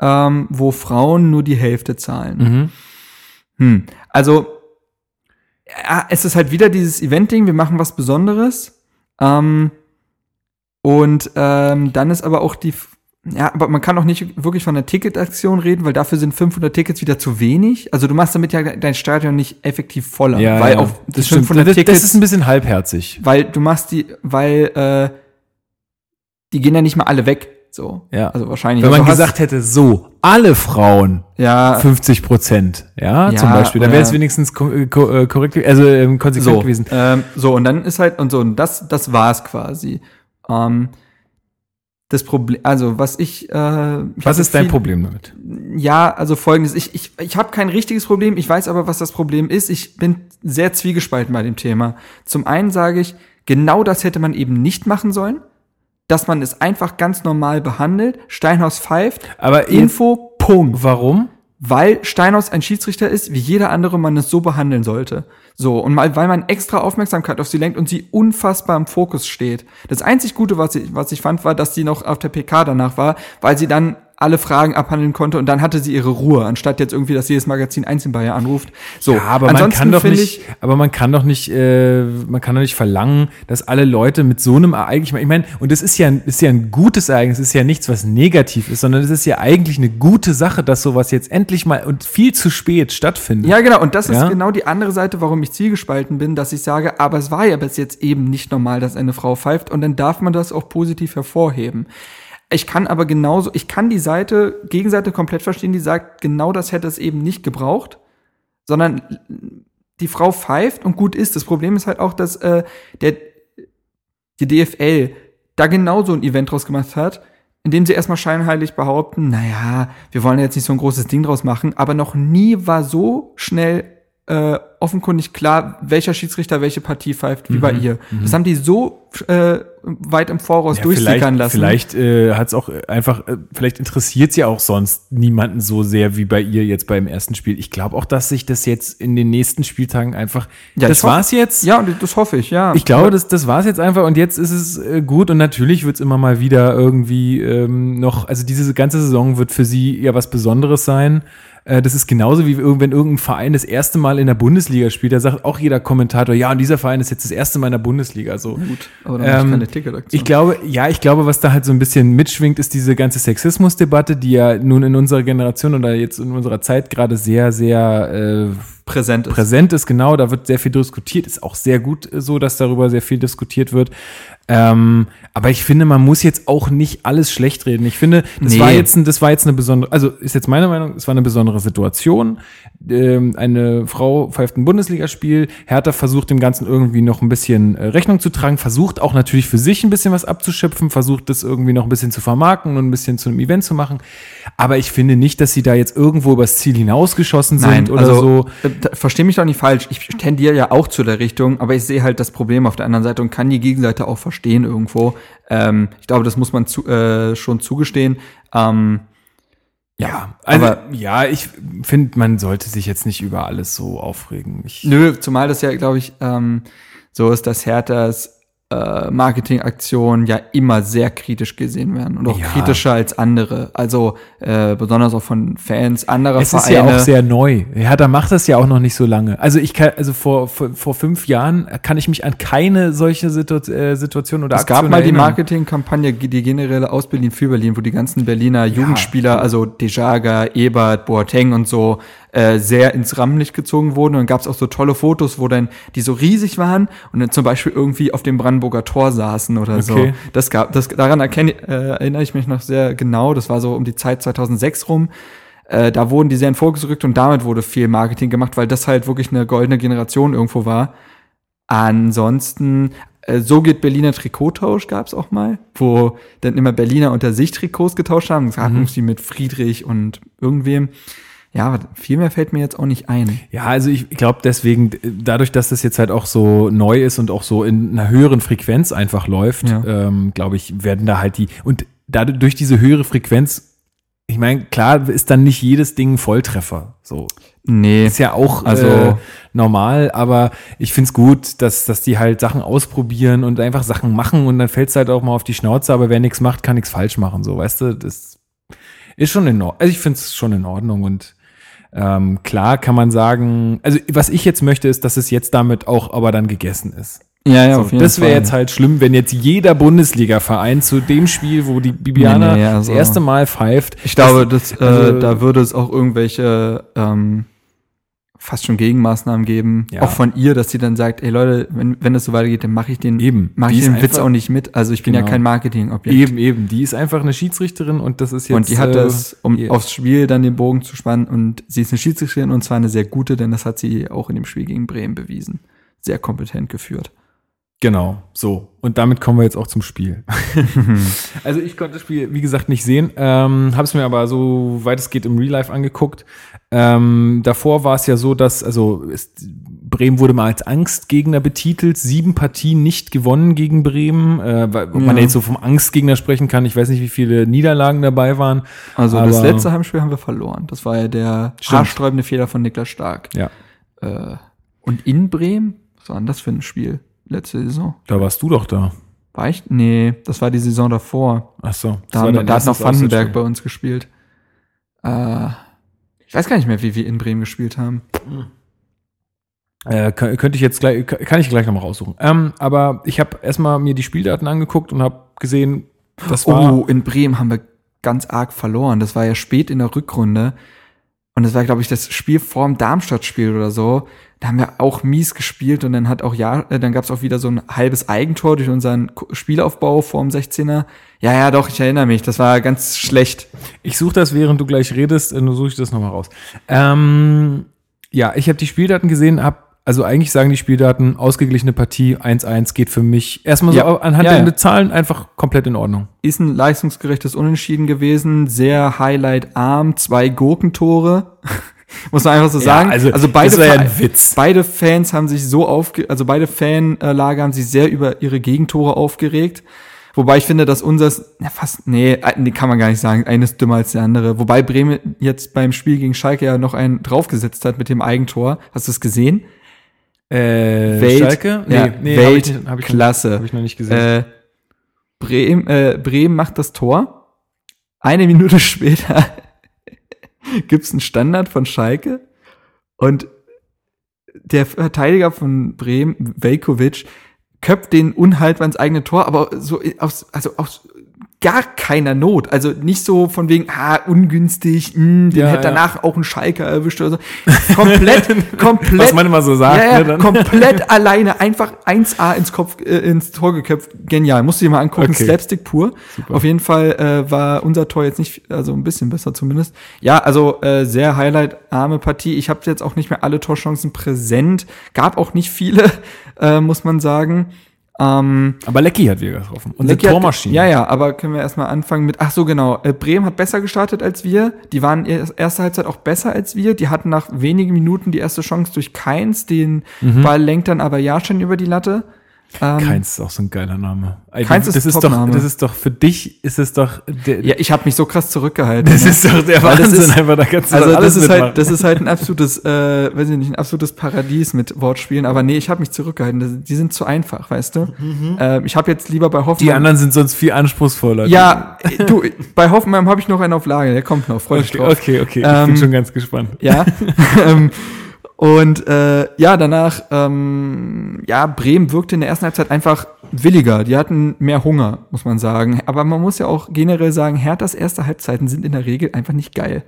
Speaker 2: ähm, wo Frauen nur die Hälfte zahlen.
Speaker 1: Mhm.
Speaker 2: Hm. Also, ja, es ist halt wieder dieses Event-Ding, wir machen was Besonderes. Ähm, und ähm, dann ist aber auch die, ja, aber man kann auch nicht wirklich von einer Ticketaktion reden, weil dafür sind 500 Tickets wieder zu wenig. Also du machst damit ja dein Stadion nicht effektiv voller,
Speaker 1: Ja,
Speaker 2: weil
Speaker 1: ja,
Speaker 2: die
Speaker 1: das stimmt.
Speaker 2: 500
Speaker 1: Das,
Speaker 2: Tickets,
Speaker 1: das ist ein bisschen halbherzig.
Speaker 2: weil du machst die, weil äh, die gehen ja nicht mal alle weg. So.
Speaker 1: Ja.
Speaker 2: Also wahrscheinlich.
Speaker 1: Wenn man
Speaker 2: also
Speaker 1: gesagt hätte, so, alle Frauen
Speaker 2: ja,
Speaker 1: 50 Prozent, ja,
Speaker 2: Ja,
Speaker 1: zum Beispiel, dann wäre es wenigstens äh, äh, korrekt, also ähm, konsequent
Speaker 2: so,
Speaker 1: gewesen.
Speaker 2: ähm, so, und dann ist halt, und so, und das, das war's quasi. Ähm, das Problem, also was ich, äh, ich
Speaker 1: Was ist dein
Speaker 2: viel-
Speaker 1: Problem damit?
Speaker 2: Ja, also folgendes, ich, ich, ich habe kein richtiges Problem, ich weiß aber, was das Problem ist. Ich bin sehr zwiegespalten bei dem Thema. Zum einen sage ich, genau das hätte man eben nicht machen sollen, dass man es einfach ganz normal behandelt. Steinhaus pfeift,
Speaker 1: Aber in,
Speaker 2: Info, Punkt.
Speaker 1: warum?
Speaker 2: Weil Steinhaus ein Schiedsrichter ist, wie jeder andere man es so behandeln sollte. So, und mal, weil man extra Aufmerksamkeit auf sie lenkt und sie unfassbar im Fokus steht. Das einzig Gute, was ich, was ich fand, war, dass sie noch auf der PK danach war, weil sie dann alle Fragen abhandeln konnte und dann hatte sie ihre Ruhe, anstatt jetzt irgendwie, dass jedes Magazin einzeln bei ihr anruft. So,
Speaker 1: Ja, aber man
Speaker 2: ansonsten
Speaker 1: kann doch nicht, aber man kann doch nicht, äh, man kann doch nicht verlangen, dass alle Leute mit so einem Ereignis, ich meine, und das ist ja, ein- ist ja ein gutes Ereignis, ist ja nichts, was negativ ist, sondern es ist ja eigentlich eine gute Sache, dass sowas jetzt endlich mal und viel zu spät stattfindet.
Speaker 2: Ja, genau. Und das ist
Speaker 1: Ja?
Speaker 2: genau die andere Seite, warum ich zielgespalten bin, dass ich sage, aber es war ja bis jetzt eben nicht normal, dass eine Frau pfeift und dann darf man das auch positiv hervorheben. Ich kann aber genauso, ich kann die Seite, Gegenseite komplett verstehen, die sagt, genau das hätte es eben nicht gebraucht, sondern die Frau pfeift und gut ist. Das Problem ist halt auch, dass äh, der, die DFL da genauso ein Event draus gemacht hat, indem sie erstmal scheinheilig behaupten, naja, wir wollen jetzt nicht so ein großes Ding draus machen, aber noch nie war so schnell äh, offenkundig klar, welcher Schiedsrichter welche Partie pfeift, wie bei ihr. Das haben die so äh, weit im Voraus
Speaker 1: Ja,
Speaker 2: durchsickern lassen.
Speaker 1: Vielleicht äh, hat es auch einfach, äh, vielleicht interessiert ja auch sonst niemanden so sehr wie bei ihr jetzt beim ersten Spiel. Ich glaube auch, dass sich das jetzt in den nächsten Spieltagen einfach.
Speaker 2: Ja,
Speaker 1: das war's jetzt.
Speaker 2: Ja, und das hoffe ich, ja.
Speaker 1: Ich glaube, das, das war's jetzt einfach und jetzt ist es äh, gut und natürlich wird's immer mal wieder irgendwie ähm, noch, also diese ganze Saison wird für sie ja was Besonderes sein. Äh, das ist genauso wie irgend- wenn irgendein Verein das erste Mal in der Bundesliga spielt, da sagt auch jeder Kommentator, ja, und dieser Verein ist jetzt das erste Mal in der Bundesliga. So.
Speaker 2: gut, aber dann Ähm, keine Ticketaktion.
Speaker 1: Ich glaube, ja, ich glaube, was da halt so ein bisschen mitschwingt, ist diese ganze Sexismusdebatte, die ja nun in unserer Generation oder jetzt in unserer Zeit gerade sehr, sehr äh,
Speaker 2: präsent ist.
Speaker 1: präsent ist, genau, da wird sehr viel diskutiert, ist auch sehr gut äh, so, dass darüber sehr viel diskutiert wird. Ähm, aber ich finde, man muss jetzt auch nicht alles schlecht reden. Ich finde, das
Speaker 2: Nee.
Speaker 1: war jetzt, ein, das war jetzt eine besondere, also ist jetzt meine Meinung, es war eine besondere Situation. Ähm, eine Frau pfeift ein Bundesligaspiel. Hertha versucht dem Ganzen irgendwie noch ein bisschen äh, Rechnung zu tragen, versucht auch natürlich für sich ein bisschen was abzuschöpfen, versucht das irgendwie noch ein bisschen zu vermarkten und ein bisschen zu einem Event zu machen. Aber ich finde nicht, dass sie da jetzt irgendwo übers Ziel hinausgeschossen sind oder so.
Speaker 2: Äh, da- Versteh mich doch nicht falsch. Ich tendiere ja auch zu der Richtung, aber ich sehe halt das Problem auf der anderen Seite und kann die Gegenseite auch verstehen irgendwo. Ähm, ich glaube, das muss man zu, äh, schon zugestehen. Ähm,
Speaker 1: Ja, also
Speaker 2: aber-
Speaker 1: ja, ich finde, man sollte sich jetzt nicht über alles so aufregen. Ich,
Speaker 2: nö, zumal das ja, glaube ich, ähm, so ist, dass Herthas äh, Marketingaktionen ja immer sehr kritisch gesehen werden und auch
Speaker 1: Ja.
Speaker 2: kritischer als andere. Also äh, besonders auch von Fans anderer
Speaker 1: es ist
Speaker 2: Vereine.
Speaker 1: ja auch sehr neu. Hertha macht das ja auch noch nicht so lange. Also ich kann, also vor, vor, vor fünf Jahren kann ich mich an keine solche Situ äh, Situation oder
Speaker 2: Es gab
Speaker 1: Aktion
Speaker 2: mal die
Speaker 1: erinnern.
Speaker 2: Marketingkampagne, die generelle aus Berlin für Berlin, wo die ganzen Berliner Jugendspieler, also Dejaga, Ebert, Boateng und so, äh, sehr ins Rampenlicht gezogen wurden. Und gab es auch so tolle Fotos, wo dann die so riesig waren und dann zum Beispiel irgendwie auf dem Brandenburger Tor saßen oder so.
Speaker 1: Okay.
Speaker 2: Das gab, das daran erkenne, äh, erinnere ich mich noch sehr genau. Das war so um die Zeit 2006 rum. Äh, da wurden die sehr in Fokus gerückt und damit wurde viel Marketing gemacht, weil das halt wirklich eine goldene Generation irgendwo war. Ansonsten, äh, so geht Berliner Trikottausch gab's auch mal, wo dann immer Berliner unter sich Trikots getauscht haben. Das gab
Speaker 1: Mhm.
Speaker 2: irgendwie mit Friedrich und irgendwem. Ja, aber viel mehr fällt mir jetzt auch nicht ein.
Speaker 1: Ja, also ich glaube deswegen, dadurch, dass das jetzt halt auch so neu ist und auch so in einer höheren Frequenz einfach läuft,
Speaker 2: Ja.
Speaker 1: ähm, glaube ich, werden da halt die, und dadurch durch diese höhere Frequenz, ich meine, klar ist dann nicht jedes Ding ein Volltreffer. So.
Speaker 2: Nee.
Speaker 1: Ist ja auch
Speaker 2: Also-
Speaker 1: äh, normal, aber ich find's gut, dass, dass die halt Sachen ausprobieren und einfach Sachen machen und dann fällt's halt auch mal auf die Schnauze, aber wer nichts macht, kann nichts falsch machen. So, weißt du, das ist schon in Ordnung. Also ich find's schon in Ordnung und ähm, klar kann man sagen, also was ich jetzt möchte, ist, dass es jetzt damit auch aber dann gegessen ist.
Speaker 2: Ja, ja,
Speaker 1: So,
Speaker 2: auf jeden
Speaker 1: das wäre jetzt halt schlimm, wenn jetzt jeder Bundesliga-Verein zu dem Spiel, wo die Bibiana
Speaker 2: Nee, nee, also-
Speaker 1: das erste Mal pfeift.
Speaker 2: Ich glaube, das, äh,
Speaker 1: also-
Speaker 2: da würde es auch irgendwelche ähm, fast schon Gegenmaßnahmen geben.
Speaker 1: Ja.
Speaker 2: Auch von ihr, dass sie dann sagt, ey Leute, wenn, wenn das so weitergeht, dann mache ich den,
Speaker 1: Eben.
Speaker 2: mache ich den Witz
Speaker 1: einfach-
Speaker 2: auch nicht mit. Also ich bin ja
Speaker 1: Genau.
Speaker 2: kein Marketingobjekt.
Speaker 1: Eben, eben. Die ist einfach eine Schiedsrichterin und das ist jetzt.
Speaker 2: und die hat
Speaker 1: äh,
Speaker 2: das, um
Speaker 1: ihr-
Speaker 2: aufs Spiel dann den Bogen zu spannen. Und sie ist eine Schiedsrichterin und zwar eine sehr gute, denn das hat sie auch in dem Spiel gegen Bremen bewiesen. Sehr kompetent geführt.
Speaker 1: Genau, so. Und damit kommen wir jetzt auch zum Spiel. also ich konnte das Spiel, wie gesagt, nicht sehen, ähm, habe es mir aber so weit es geht im Real Life angeguckt. Ähm, davor war es ja so, dass, also es, Bremen wurde mal als Angstgegner betitelt, sieben Partien nicht gewonnen gegen Bremen, äh, weil, ob man
Speaker 2: Ja.
Speaker 1: jetzt so vom Angstgegner sprechen kann. Ich weiß nicht, wie viele Niederlagen dabei waren.
Speaker 2: Also das letzte Heimspiel haben wir verloren. Das war ja der
Speaker 1: Stimmt.
Speaker 2: haarsträubende Fehler von Niklas Stark.
Speaker 1: Ja,
Speaker 2: Äh, und in Bremen? Was war denn das für ein Spiel? Letzte Saison.
Speaker 1: da warst du doch da.
Speaker 2: War ich? Nee, das war die Saison davor.
Speaker 1: Ach so.
Speaker 2: Da, haben, da hat noch Vandenberg bei uns gespielt. Äh, ich weiß gar nicht mehr, wie wir in Bremen gespielt haben.
Speaker 1: Äh, kö- könnte ich jetzt gleich, kann ich gleich nochmal raussuchen. Ähm, aber ich habe erstmal mir die Spieldaten angeguckt und habe gesehen, das war.
Speaker 2: Oh, in Bremen haben wir ganz arg verloren. Das war ja spät in der Rückrunde. Und das war, glaube ich, das Spiel vorm Darmstadt-Spiel oder so. Da haben wir auch mies gespielt und dann hat auch ja, äh, dann gab es auch wieder so ein halbes Eigentor durch unseren Spielaufbau vorm 16er. Ja, ja, doch, ich erinnere mich. Das war ganz schlecht.
Speaker 1: Ich suche das, während du gleich redest, äh, nur suche ich das nochmal raus. Ähm, ja, ich habe die Spieldaten gesehen, habe also eigentlich sagen die Spieldaten, ausgeglichene Partie 1-1 geht für mich erstmal so
Speaker 2: Ja.
Speaker 1: anhand
Speaker 2: Ja,
Speaker 1: der
Speaker 2: ja.
Speaker 1: Zahlen einfach komplett in Ordnung.
Speaker 2: Ist ein leistungsgerechtes Unentschieden gewesen, sehr highlight-arm, zwei Gurkentore. Muss man einfach so sagen.
Speaker 1: also,
Speaker 2: beide,
Speaker 1: das war ja ein Witz.
Speaker 2: beide Fans haben sich so aufge, also beide Fanlager haben sich sehr über ihre Gegentore aufgeregt. Wobei ich finde, dass unseres, na fast, nee, äh, nee, kann man gar nicht sagen, eines dümmer als der andere. Wobei Bremen jetzt beim Spiel gegen Schalke ja noch einen draufgesetzt hat mit dem Eigentor. Hast du es gesehen?
Speaker 1: Äh,
Speaker 2: Welt-
Speaker 1: Schalke?
Speaker 2: ja,
Speaker 1: hab ich, hab ich,
Speaker 2: Weltklasse.
Speaker 1: hab ich noch nicht gesehen.
Speaker 2: Äh, Bremen, äh, Bremen macht das Tor. Eine Minute später gibt's einen Standard von Schalke? Und der Verteidiger von Bremen, Velkovic, köpft den unhaltbar ins eigene Tor, aber so aus, also aus gar keiner Not. Also nicht so von wegen, ah, ungünstig, mh, den
Speaker 1: Ja,
Speaker 2: hätte
Speaker 1: ja.
Speaker 2: danach auch ein Schalker erwischt oder so. Komplett, komplett.
Speaker 1: Was man immer so sagt.
Speaker 2: Ja,
Speaker 1: ne,
Speaker 2: komplett alleine, einfach 1A ins Kopf, äh, ins Tor geköpft. Genial. Musst du dir mal angucken.
Speaker 1: Okay.
Speaker 2: Slapstick pur.
Speaker 1: Super.
Speaker 2: Auf jeden Fall äh, war unser Tor jetzt nicht, also ein bisschen besser zumindest. Ja, also äh, sehr highlight-arme Partie. Ich habe jetzt auch nicht mehr alle Torchancen präsent. Gab auch nicht viele, äh, muss man sagen. Ähm,
Speaker 1: Aber Lecky hat wieder getroffen. Unsere
Speaker 2: Lecky hat-
Speaker 1: Tormaschine.
Speaker 2: Ja, ja, aber können wir erstmal anfangen mit, ach so, genau. Äh, Bremen hat besser gestartet als wir. Die waren er- erste Halbzeit auch besser als wir. Die hatten nach wenigen Minuten die erste Chance durch Keins. Den
Speaker 1: Mhm.
Speaker 2: Ball lenkt dann aber Jaschen über die Latte. Ähm,
Speaker 1: Keins ist auch so ein geiler Name.
Speaker 2: Keins
Speaker 1: das
Speaker 2: ist
Speaker 1: ist doch, das ist doch für dich ist es doch der,
Speaker 2: Ja, ich habe mich so krass zurückgehalten.
Speaker 1: das
Speaker 2: ne?
Speaker 1: ist doch der
Speaker 2: Weil das
Speaker 1: Wahnsinn
Speaker 2: ist-
Speaker 1: einfach da kannst du
Speaker 2: also
Speaker 1: doch
Speaker 2: das
Speaker 1: alles
Speaker 2: ist
Speaker 1: mitmachen.
Speaker 2: halt, das ist halt ein absolutes, äh, weiß ich nicht, ein absolutes Paradies mit Wortspielen. Aber nee, ich habe mich zurückgehalten. Die sind zu einfach, weißt du. Ähm, ich habe jetzt lieber bei Hoffenheim.
Speaker 1: Mhm. die anderen sind sonst viel anspruchsvoller.
Speaker 2: Ja, äh, du, bei Hoffenheim habe ich noch einen auf Lager. Der kommt noch. Freu dich
Speaker 1: okay,
Speaker 2: drauf.
Speaker 1: okay, okay. ich
Speaker 2: Ähm,
Speaker 1: bin schon ganz gespannt.
Speaker 2: Ja. und äh, ja, danach, ähm, ja, Bremen wirkte in der ersten Halbzeit einfach williger. Die hatten mehr Hunger, muss man sagen. Aber man muss ja auch generell sagen, Herthas erste Halbzeiten sind in der Regel einfach nicht geil.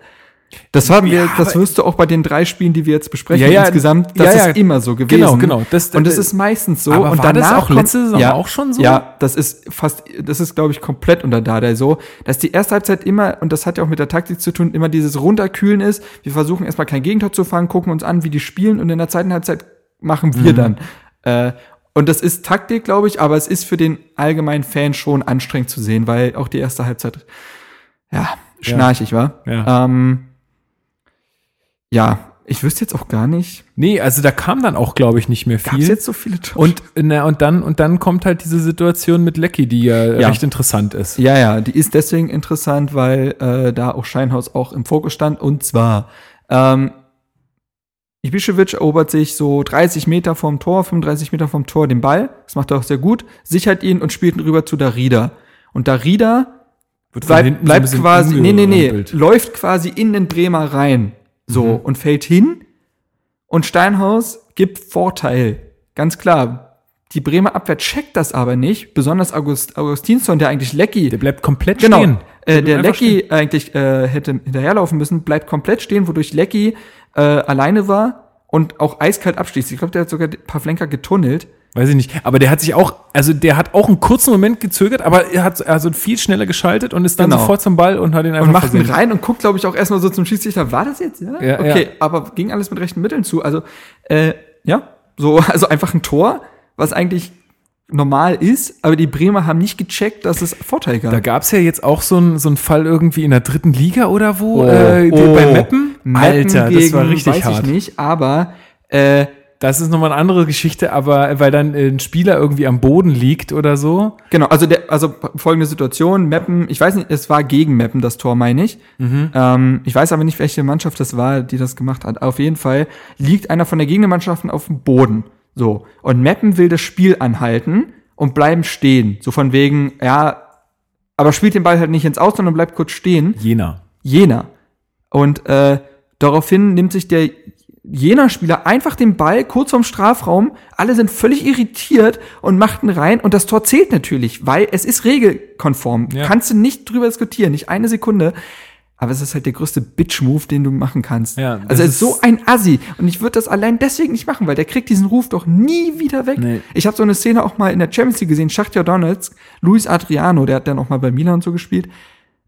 Speaker 2: Das haben wir,
Speaker 1: Ja,
Speaker 2: das wirst du auch bei den drei Spielen, die wir jetzt besprechen,
Speaker 1: Ja, ja,
Speaker 2: insgesamt,
Speaker 1: ja,
Speaker 2: das
Speaker 1: ja.
Speaker 2: ist immer so gewesen.
Speaker 1: Genau, genau. Das-
Speaker 2: und das
Speaker 1: das-
Speaker 2: ist meistens so. Und
Speaker 1: war das
Speaker 2: danach
Speaker 1: auch letzte Saison auch schon so?
Speaker 2: Ja, das ist fast, das ist, glaube ich, komplett unter Dardai so, dass die erste Halbzeit immer, und das hat ja auch mit der Taktik zu tun, immer dieses Runterkühlen ist. Wir versuchen erstmal kein Gegentor zu fangen, gucken uns an, wie die spielen, und in der zweiten Halbzeit machen
Speaker 1: Mhm.
Speaker 2: wir dann. Äh, und das ist Taktik, glaube ich, aber es ist für den allgemeinen Fan schon anstrengend zu sehen, weil auch die erste Halbzeit, ja, schnarchig war.
Speaker 1: Ja.
Speaker 2: Ähm, ja, ich wüsste jetzt auch gar nicht,
Speaker 1: Nee, also da kam dann auch, glaube ich, nicht mehr viel.
Speaker 2: jetzt so viele Tore?
Speaker 1: und, na, und dann, und dann kommt halt diese Situation mit Lecky, die ja,
Speaker 2: Ja.
Speaker 1: recht interessant ist.
Speaker 2: Ja, ja, die ist deswegen interessant, weil äh, da auch Scheinhaus auch im Fokus stand. Und zwar, ähm, Ibišević erobert sich so 30 Meter vom Tor, 35 Meter vom Tor den Ball. Das macht er auch sehr gut. Sichert ihn und spielt ihn rüber zu Darida. Und Darida bleibt,
Speaker 1: so
Speaker 2: bleibt
Speaker 1: bisschen
Speaker 2: quasi, nee, nee, nee, läuft quasi in den Bremer rein. So,
Speaker 1: Mhm.
Speaker 2: und fällt hin. Und Steinhaus gibt Vorteil. Ganz klar. Die Bremer Abwehr checkt das aber nicht. Besonders August, Augustinsson, der eigentlich Lecky
Speaker 1: Der bleibt komplett
Speaker 2: Genau.
Speaker 1: stehen.
Speaker 2: Äh, der Lecky eigentlich äh, hätte hinterherlaufen müssen, bleibt komplett stehen, wodurch Lecky äh, alleine war und auch eiskalt abschließt. Ich glaube, der hat sogar Pavlenka getunnelt.
Speaker 1: Weiß ich nicht. Aber der hat sich auch, also der hat auch einen kurzen Moment gezögert, aber er hat also viel schneller geschaltet und ist dann
Speaker 2: Genau.
Speaker 1: sofort zum Ball und hat ihn einfach
Speaker 2: Und macht ihn
Speaker 1: versehen.
Speaker 2: rein und guckt, glaube ich, auch erstmal so zum Schiedsrichter, war das jetzt? Ja,
Speaker 1: Ja,
Speaker 2: okay,
Speaker 1: ja.
Speaker 2: aber ging alles mit rechten Mitteln zu. Also, äh, ja, so, also einfach ein Tor, was eigentlich normal ist, aber die Bremer haben nicht gecheckt, dass es Vorteil gab.
Speaker 1: Da gab es ja jetzt auch so einen so einen Fall irgendwie in der dritten Liga oder wo,
Speaker 2: Oh,
Speaker 1: äh, die-
Speaker 2: oh.
Speaker 1: bei Meppen. Alter,
Speaker 2: Meppen
Speaker 1: das war richtig
Speaker 2: weiß
Speaker 1: hart.
Speaker 2: ich nicht, aber äh,
Speaker 1: Das ist nochmal eine andere Geschichte, aber weil dann äh, ein Spieler irgendwie am Boden liegt oder so.
Speaker 2: Genau, also der, also folgende Situation, Meppen, ich weiß nicht, es war gegen Meppen das Tor, meine ich.
Speaker 1: Mhm.
Speaker 2: Ähm, ich weiß aber nicht, welche Mannschaft das war, die das gemacht hat. Auf jeden Fall liegt einer von der Gegnermannschaften auf dem Boden. So. Und Meppen will das Spiel anhalten und bleiben stehen. So von wegen, ja, aber spielt den Ball halt nicht ins Aus, sondern bleibt kurz stehen.
Speaker 1: Jena.
Speaker 2: Jena. Und äh, daraufhin nimmt sich der Jena-Spieler einfach den Ball kurz vorm Strafraum. Alle sind völlig irritiert und machten rein. Und das Tor zählt natürlich, weil es ist regelkonform.
Speaker 1: Ja.
Speaker 2: Kannst du nicht drüber diskutieren, nicht eine Sekunde. Aber es ist halt der größte Bitch-Move, den du machen kannst.
Speaker 1: Ja,
Speaker 2: also es ist so ein Assi. Und ich würde das allein deswegen nicht machen, weil der kriegt diesen Ruf doch nie wieder weg.
Speaker 1: Nee.
Speaker 2: Ich habe so eine Szene auch mal in der Champions League gesehen. Schachtja Donetsk, Luis Adriano, der hat dann auch mal bei Milan und so gespielt.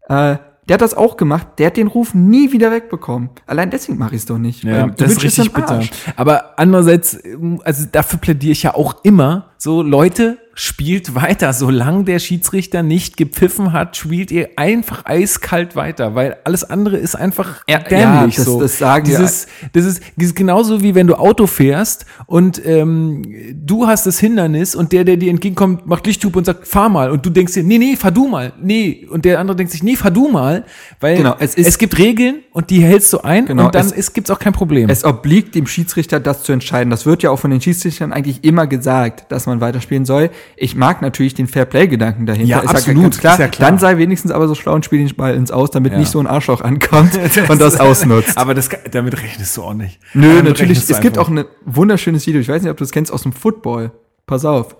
Speaker 2: Äh, der hat das auch gemacht. Der hat den Ruf nie wieder wegbekommen. Allein deswegen mache ich es doch nicht.
Speaker 1: Ja, das ist richtig
Speaker 2: am
Speaker 1: bitter. Aber andererseits, ähm, also dafür plädiere ich ja auch immer, so Leute, spielt weiter. Solange der Schiedsrichter nicht gepfiffen hat, spielt ihr einfach eiskalt weiter, weil alles andere ist einfach
Speaker 2: Ja,
Speaker 1: dämlich.
Speaker 2: ja, das-
Speaker 1: so.
Speaker 2: das sagen wir.
Speaker 1: dieses, das, ist, das ist genauso wie wenn du Auto fährst und ähm, du hast das Hindernis und der, der dir entgegenkommt, macht Lichthupe und sagt, fahr mal. Und du denkst dir, nee, nee, fahr du mal. Nee. Und der andere denkt sich, nee, fahr du mal. Weil
Speaker 2: Genau, es ist-
Speaker 1: es gibt Regeln und die hältst du ein
Speaker 2: Genau,
Speaker 1: und dann
Speaker 2: es-
Speaker 1: ist, gibt's auch kein Problem.
Speaker 2: Es obliegt dem Schiedsrichter, das zu entscheiden. Das wird ja auch von den Schiedsrichtern eigentlich immer gesagt, dass man weiterspielen soll. Ich mag natürlich den Fair-Play-Gedanken dahinter.
Speaker 1: Ja,
Speaker 2: ist
Speaker 1: absolut,
Speaker 2: ganz klar.
Speaker 1: ist ja klar.
Speaker 2: Dann sei wenigstens aber so schlau und spiel den Ball ins Aus, damit
Speaker 1: Ja.
Speaker 2: nicht so ein Arschloch ankommt und das ausnutzt.
Speaker 1: Aber das, damit rechnest du auch nicht.
Speaker 2: Nö,
Speaker 1: Damit
Speaker 2: natürlich. Es gibt auch ein wunderschönes Video. Ich weiß nicht, ob du das kennst aus dem Football. Pass auf.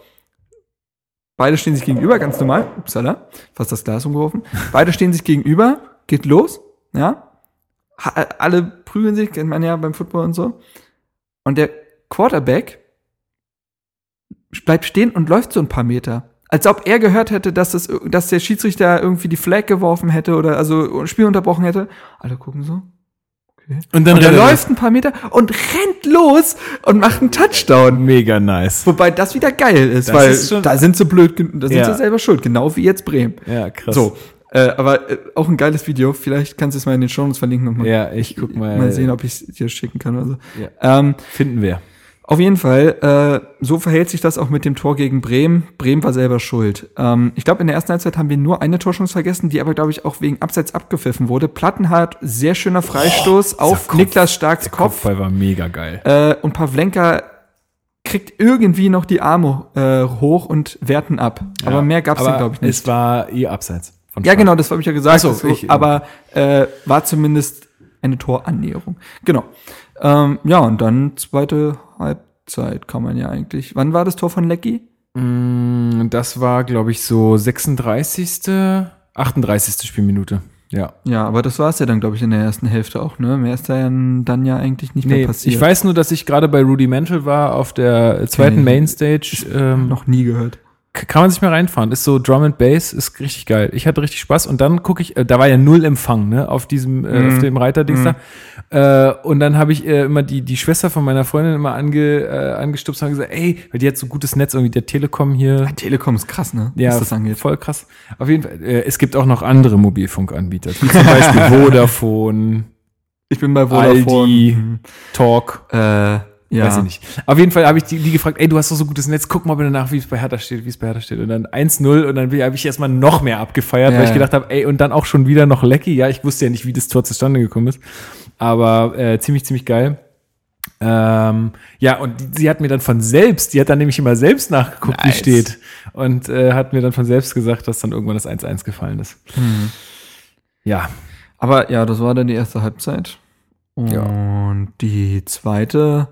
Speaker 2: Beide stehen sich gegenüber, ganz normal. Upsala, fast das Glas umgeworfen. Beide stehen sich gegenüber, geht los, ja. Ha alle prügeln sich, kennt man ja beim Football und so. Und der Quarterback bleibt stehen und läuft so ein paar Meter. Als ob er gehört hätte, dass, das, dass der Schiedsrichter irgendwie die Flag geworfen hätte oder also Spiel unterbrochen hätte. Alle gucken so. Okay.
Speaker 1: Und dann
Speaker 2: Und er läuft ein paar Meter und rennt los und macht einen Touchdown.
Speaker 1: Mega nice.
Speaker 2: Wobei das wieder geil ist,
Speaker 1: Das
Speaker 2: weil
Speaker 1: ist
Speaker 2: da sind sie blöd, da sind
Speaker 1: Ja.
Speaker 2: sie selber schuld, genau wie jetzt Bremen.
Speaker 1: Ja, krass.
Speaker 2: So, äh, aber äh, auch ein geiles Video. Vielleicht kannst du es mal in den Shownotes verlinken und mal,
Speaker 1: Ja, ich guck mal.
Speaker 2: mal sehen, ob ich es dir schicken kann oder so.
Speaker 1: Ja.
Speaker 2: Ähm,
Speaker 1: Finden wir.
Speaker 2: Auf jeden Fall, äh, so verhält sich das auch mit dem Tor gegen Bremen. Bremen war selber schuld. Ähm, ich glaube, in der ersten Halbzeit haben wir nur eine Torchance vergessen, die aber, glaube ich, auch wegen Abseits abgepfiffen wurde. Plattenhardt, sehr schöner Freistoß auf
Speaker 1: Kopf-
Speaker 2: Niklas Starks
Speaker 1: Der
Speaker 2: Kopf.
Speaker 1: Kopfball war mega geil.
Speaker 2: Äh, und Pavlenka kriegt irgendwie noch die Arme äh, hoch und werten ab. aber mehr gab's dann, glaube ich, nicht.
Speaker 1: Es war ihr Abseits. Von
Speaker 2: Ja, genau, das habe ich ja gesagt.
Speaker 1: Ach so,
Speaker 2: Das so,
Speaker 1: ich-
Speaker 2: aber äh, war zumindest eine Torannäherung. Genau. Ähm, ja, und dann zweite Halbzeit kann man ja eigentlich. Wann war das Tor von Lecky?
Speaker 1: Mm, Das war, glaube ich, so 36., 38. Spielminute. Ja.
Speaker 2: Ja, aber das war es ja dann, glaube ich, in der ersten Hälfte auch, ne? Mehr ist da ja dann ja eigentlich nicht mehr
Speaker 1: Nee,
Speaker 2: passiert.
Speaker 1: ich weiß nur, dass ich gerade bei Rudimental war auf der zweiten
Speaker 2: ich.
Speaker 1: Mainstage. Ähm,
Speaker 2: noch nie gehört.
Speaker 1: Kann man sich mal reinfahren. Ist so Drum and Bass, ist richtig geil. Ich hatte richtig Spaß und dann gucke ich, äh, da war ja null Empfang, ne, auf diesem, äh, auf dem Reiterdings da. Äh, und dann habe ich äh, immer die, die Schwester von meiner Freundin immer ange, äh, angestupst und gesagt, ey, weil die hat so gutes Netz, irgendwie der Telekom hier.
Speaker 2: Telekom ist krass, ne?
Speaker 1: Ja,
Speaker 2: Was das angeht.
Speaker 1: voll krass. Auf jeden Fall, äh, es gibt auch noch andere Mobilfunkanbieter, wie zum Beispiel Vodafone,
Speaker 2: Ich bin bei Vodafone.
Speaker 1: Aldi,
Speaker 2: Mhm.
Speaker 1: Talk.
Speaker 2: Äh, ja.
Speaker 1: Weiß ich nicht. Auf jeden Fall habe ich die, die gefragt, ey, du hast doch so gutes Netz, guck mal bitte nach, wie es bei Hertha steht, wie es bei Hertha steht. Und dann 1-0 und dann habe ich erstmal noch mehr abgefeiert,
Speaker 2: Ja,
Speaker 1: weil ich gedacht habe, ey, und dann auch schon wieder noch Lecky. Ja, ich wusste ja nicht, wie das Tor zustande gekommen ist. Aber äh, ziemlich, ziemlich geil. Ähm, ja, und die, sie hat mir dann von selbst, die hat dann nämlich immer selbst nachgeguckt, wie
Speaker 2: Nice.
Speaker 1: steht. Und äh, hat mir dann von selbst gesagt, dass dann irgendwann das 1-1 gefallen ist.
Speaker 2: Mhm.
Speaker 1: Ja,
Speaker 2: Aber ja, das war dann die erste Halbzeit. Und
Speaker 1: Ja.
Speaker 2: die zweite,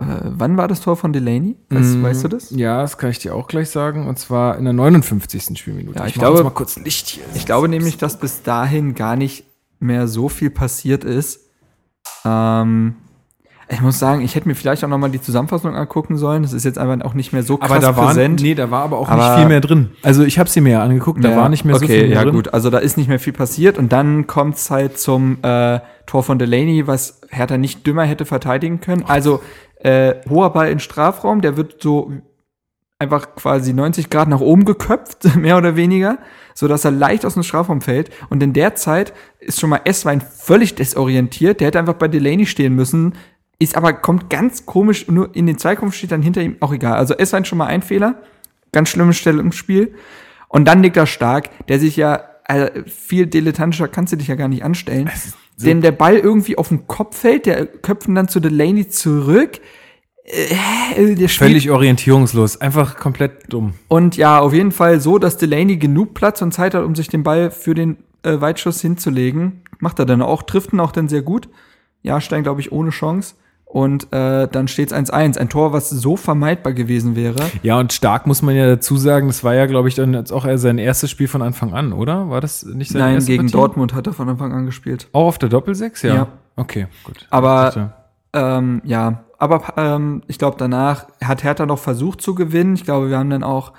Speaker 2: wann war das Tor von Delaney? Weißt,
Speaker 1: Mm,
Speaker 2: weißt du das?
Speaker 1: Ja, das kann ich dir auch gleich sagen. Und zwar in der 59. Spielminute.
Speaker 2: Ja, ich
Speaker 1: mach
Speaker 2: glaube-
Speaker 1: mal kurz Licht hier.
Speaker 2: Ich glaube nämlich, dass bis dahin gar nicht mehr so viel passiert ist. Ähm, Ich muss sagen, ich hätte mir vielleicht auch noch mal die Zusammenfassung angucken sollen. Das ist jetzt einfach auch nicht mehr so krass
Speaker 1: Aber da war,
Speaker 2: präsent.
Speaker 1: nee, da war aber auch
Speaker 2: Aber-
Speaker 1: nicht viel mehr drin. Also ich habe sie mir ja angeguckt, da
Speaker 2: Ja,
Speaker 1: war nicht mehr so
Speaker 2: okay,
Speaker 1: viel mehr
Speaker 2: ja
Speaker 1: drin.
Speaker 2: gut, also da ist nicht mehr viel passiert und dann kommt's halt zum äh, Tor von Delaney, was Hertha nicht dümmer hätte verteidigen können. Also äh, hoher Ball in Strafraum, der wird so einfach quasi 90 Grad nach oben geköpft, mehr oder weniger, so dass er leicht aus dem Strafraum fällt. Und in der Zeit ist schon mal Esswein völlig desorientiert. Der hätte einfach bei Delaney stehen müssen, ist aber kommt ganz komisch nur in den Zweikampf steht dann hinter ihm auch egal. Also Esswein schon mal ein Fehler, ganz schlimme Stelle im Spiel. Und dann Niklas Stark, der sich ja äh, viel dilettantischer kannst du dich ja gar nicht anstellen, dem der Ball irgendwie auf den Kopf fällt, der köpfen dann zu Delaney zurück. Äh, der spielt
Speaker 1: Völlig orientierungslos, einfach komplett dumm.
Speaker 2: und ja, auf jeden Fall so, dass Delaney genug Platz und Zeit hat, um sich den Ball für den äh, Weitschuss hinzulegen. Macht er dann auch, trifft ihn auch dann sehr gut. Jahrstein, glaube ich, ohne Chance. Und äh, dann steht's 1-1. Ein Tor, was so vermeidbar gewesen wäre.
Speaker 1: Ja, und stark muss man ja dazu sagen, das war ja, glaube ich, dann jetzt auch sein erstes Spiel von Anfang an, oder? War das nicht sein
Speaker 2: Nein,
Speaker 1: erstes
Speaker 2: gegen
Speaker 1: Partie?
Speaker 2: Dortmund hat er von Anfang an gespielt.
Speaker 1: Auch auf der Doppelsechs, ja.
Speaker 2: Ja.
Speaker 1: Okay, gut.
Speaker 2: Aber-. Ähm, ja, aber ähm, ich glaube, danach hat Hertha noch versucht zu gewinnen. Ich glaube, wir haben dann auch,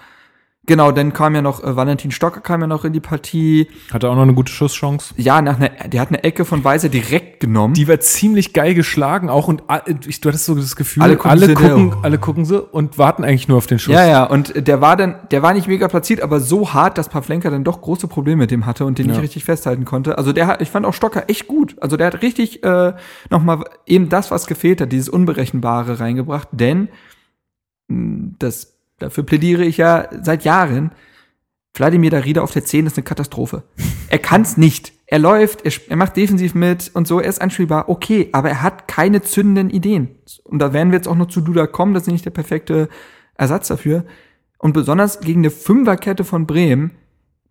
Speaker 2: genau, dann kam ja noch, äh, Valentin Stocker kam ja noch in die Partie.
Speaker 1: Hatte auch noch eine gute Schusschance.
Speaker 2: Ja, nach einer, der hat eine Ecke von Weiser direkt genommen.
Speaker 1: Die war ziemlich geil geschlagen auch und a- ich, du hattest so das Gefühl,
Speaker 2: Alle
Speaker 1: alle
Speaker 2: gucken
Speaker 1: gucken,
Speaker 2: sie,
Speaker 1: alle
Speaker 2: oh.
Speaker 1: gucken, gucken sie und warten eigentlich nur auf den Schuss.
Speaker 2: Ja, ja, und der war dann, der war nicht mega platziert, aber so hart, dass Pavlenka dann doch große Probleme mit dem hatte und den
Speaker 1: Ja.
Speaker 2: nicht richtig festhalten konnte. Also der hat, ich fand auch Stocker echt gut. Also der hat richtig äh, nochmal eben das, was gefehlt hat, dieses Unberechenbare reingebracht, denn mh, das, dafür plädiere ich ja seit Jahren. Wladimir Darida auf der 10 ist eine Katastrophe. Er kann's nicht. Er läuft, er, er macht defensiv mit und so, er ist anspielbar, okay, aber er hat keine zündenden Ideen. Und da werden wir jetzt auch noch zu Duda kommen, das ist nicht der perfekte Ersatz dafür. Und besonders gegen eine Fünferkette von Bremen,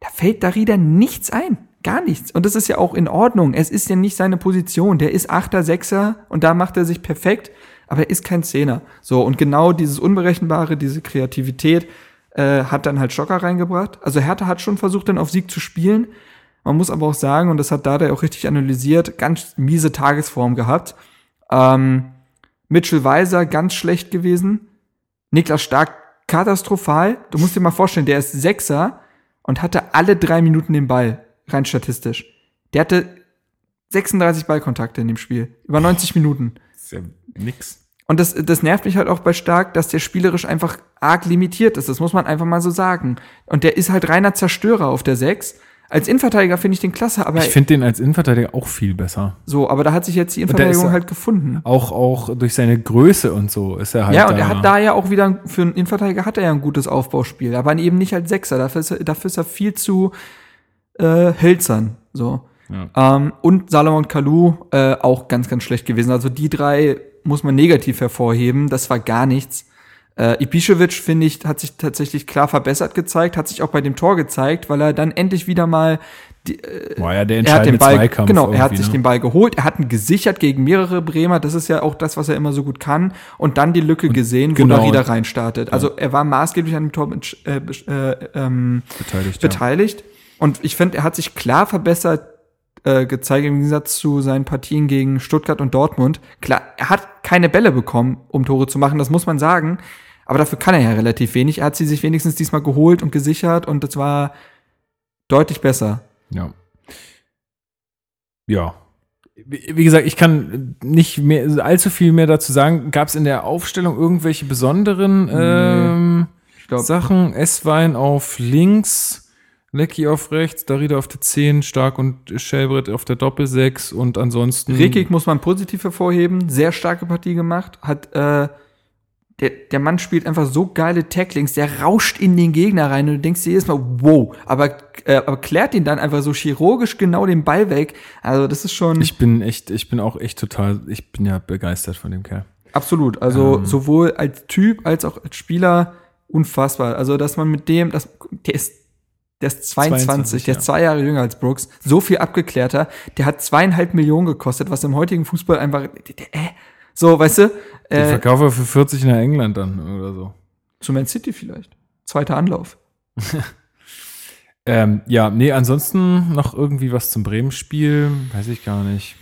Speaker 2: da fällt Darida nichts ein. Gar nichts. Und das ist ja auch in Ordnung. Es ist ja nicht seine Position. Der ist Achter, Sechser und da macht er sich perfekt, aber er ist kein Zehner. So, und genau dieses Unberechenbare, diese Kreativität äh, hat dann halt Schocker reingebracht. Also Hertha hat schon versucht, dann auf Sieg zu spielen. Man muss aber auch sagen, und das hat Dada auch richtig analysiert, ganz miese Tagesform gehabt. Ähm, Mitchell Weiser ganz schlecht gewesen. Niklas Stark katastrophal. Du musst dir mal vorstellen, der ist Sechser und hatte alle drei Minuten den Ball, rein statistisch. Der hatte 36 Ballkontakte in dem Spiel. Über 90 Minuten.
Speaker 1: Ist ja nix.
Speaker 2: Und das, das nervt mich halt auch bei Stark, dass der spielerisch einfach arg limitiert ist. Das muss man einfach mal so sagen. Und der ist halt reiner Zerstörer auf der Sechs. Als Innenverteidiger finde ich den klasse, aber
Speaker 1: Ich finde den als Innenverteidiger auch viel besser.
Speaker 2: so, aber da hat sich jetzt die Innenverteidigung
Speaker 1: er-
Speaker 2: halt gefunden.
Speaker 1: Auch, auch durch seine Größe und so ist er halt.
Speaker 2: Ja, und er hat da ja auch wieder, für einen Innenverteidiger hat er ja ein gutes Aufbauspiel, aber eben nicht als Sechser. Dafür ist er, dafür ist er viel zu äh, hölzern. So. Ähm, und Salomon Kalou äh, auch ganz, ganz schlecht gewesen. Also die drei muss man negativ hervorheben. Das war gar nichts. Äh, Ibišević, finde ich, hat sich tatsächlich klar verbessert gezeigt, hat sich auch bei dem Tor gezeigt, weil er dann endlich wieder mal
Speaker 1: War ja der
Speaker 2: er hat den
Speaker 1: entscheidende
Speaker 2: Ball,
Speaker 1: Zweikampf.
Speaker 2: genau, er hat sich
Speaker 1: ne?
Speaker 2: den Ball geholt, er hat ihn gesichert gegen mehrere Bremer, das ist ja auch das, was er immer so gut kann, und dann die Lücke gesehen, wo
Speaker 1: genau.
Speaker 2: Darida reinstartet. Also er war maßgeblich an dem Tor mit, äh, äh, ähm,
Speaker 1: beteiligt. Ja.
Speaker 2: beteiligt. Und ich finde, er hat sich klar verbessert äh, gezeigt im Gegensatz zu seinen Partien gegen Stuttgart und Dortmund. Klar, er hat keine Bälle bekommen, um Tore zu machen, das muss man sagen. Aber dafür kann er ja relativ wenig. Er hat sie sich wenigstens diesmal geholt und gesichert und das war deutlich besser.
Speaker 1: Ja. Ja. Wie gesagt, ich kann nicht mehr allzu viel mehr dazu sagen. Gab es in der Aufstellung irgendwelche besonderen ähm, Sachen? Esswein auf links, Lecky auf rechts, Darida auf der 10, Stark und Schelbrett auf der Doppel-6 und ansonsten.
Speaker 2: Rekik muss man positiv hervorheben, sehr starke Partie gemacht, hat äh, der, der Mann spielt einfach so geile Tacklings, der rauscht in den Gegner rein und du denkst dir jedes Mal, wow, aber, äh, aber klärt ihn dann einfach so chirurgisch genau den Ball weg. Also das ist schon
Speaker 1: Ich bin echt, ich bin auch echt total, ich bin ja begeistert von dem Kerl.
Speaker 2: absolut. Also
Speaker 1: Ähm.
Speaker 2: sowohl als Typ als auch als Spieler unfassbar. Also dass man mit dem, das, der ist der ist 22,
Speaker 1: 22,
Speaker 2: der
Speaker 1: ja.
Speaker 2: ist zwei Jahre jünger als Brooks, so viel abgeklärter. Der hat zweieinhalb Millionen gekostet, was im heutigen Fußball einfach, äh, so, weißt du,
Speaker 1: Den
Speaker 2: äh,
Speaker 1: verkaufe er für 40 nach England dann oder so.
Speaker 2: zu Man City vielleicht. Zweiter Anlauf.
Speaker 1: Ähm, ja, nee, ansonsten noch irgendwie was zum Bremen-Spiel, weiß ich gar nicht.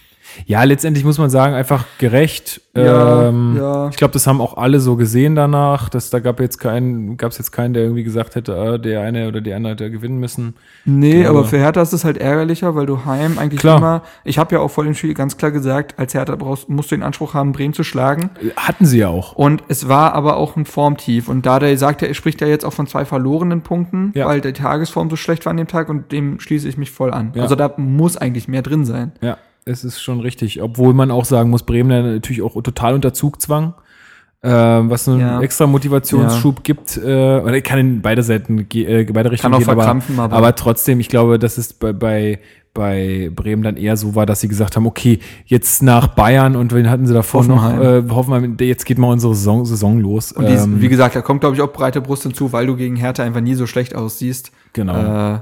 Speaker 1: Ja, letztendlich muss man sagen, einfach gerecht.
Speaker 2: Ja,
Speaker 1: ähm,
Speaker 2: ja.
Speaker 1: Ich glaube, das haben auch alle so gesehen danach. Dass da gab jetzt keinen, gab es jetzt keinen, der irgendwie gesagt hätte, äh, der eine oder die andere hätte gewinnen müssen.
Speaker 2: Nee, aber für Hertha ist es halt ärgerlicher, weil du heim eigentlich
Speaker 1: Klar.
Speaker 2: immer, ich habe ja auch vor dem Spiel ganz klar gesagt, als Hertha brauchst, musst du den Anspruch haben, Bremen zu schlagen.
Speaker 1: Hatten sie ja auch.
Speaker 2: Und es war aber auch ein Formtief. Und da der sagt, er spricht ja jetzt auch von zwei verlorenen Punkten,
Speaker 1: Ja.
Speaker 2: weil die Tagesform so schlecht war an dem Tag und dem schließe ich mich voll an. Also da muss eigentlich mehr drin sein.
Speaker 1: Ja, es ist schon richtig. Obwohl man auch sagen muss, Bremen ja natürlich auch total unter Zugzwang. Äh, was einen
Speaker 2: Ja.
Speaker 1: extra Motivationsschub gibt, äh, oder kann in beide Seiten, äh, beide Richtungen
Speaker 2: auch
Speaker 1: gehen, aber,
Speaker 2: verkrampfen,
Speaker 1: aber,
Speaker 2: aber-
Speaker 1: trotzdem, ich glaube, dass es bei, bei, bei Bremen dann eher so war, dass sie gesagt haben, okay, jetzt nach Bayern und wen hatten sie davor
Speaker 2: Hoffenheim.
Speaker 1: noch, äh, Hoffenheim, jetzt geht mal unsere Saison, Saison los.
Speaker 2: Und die,
Speaker 1: Ähm,
Speaker 2: wie gesagt, da kommt, glaube ich, auch breite Brust hinzu, weil du gegen Hertha einfach nie so schlecht aussiehst.
Speaker 1: genau.
Speaker 2: Äh,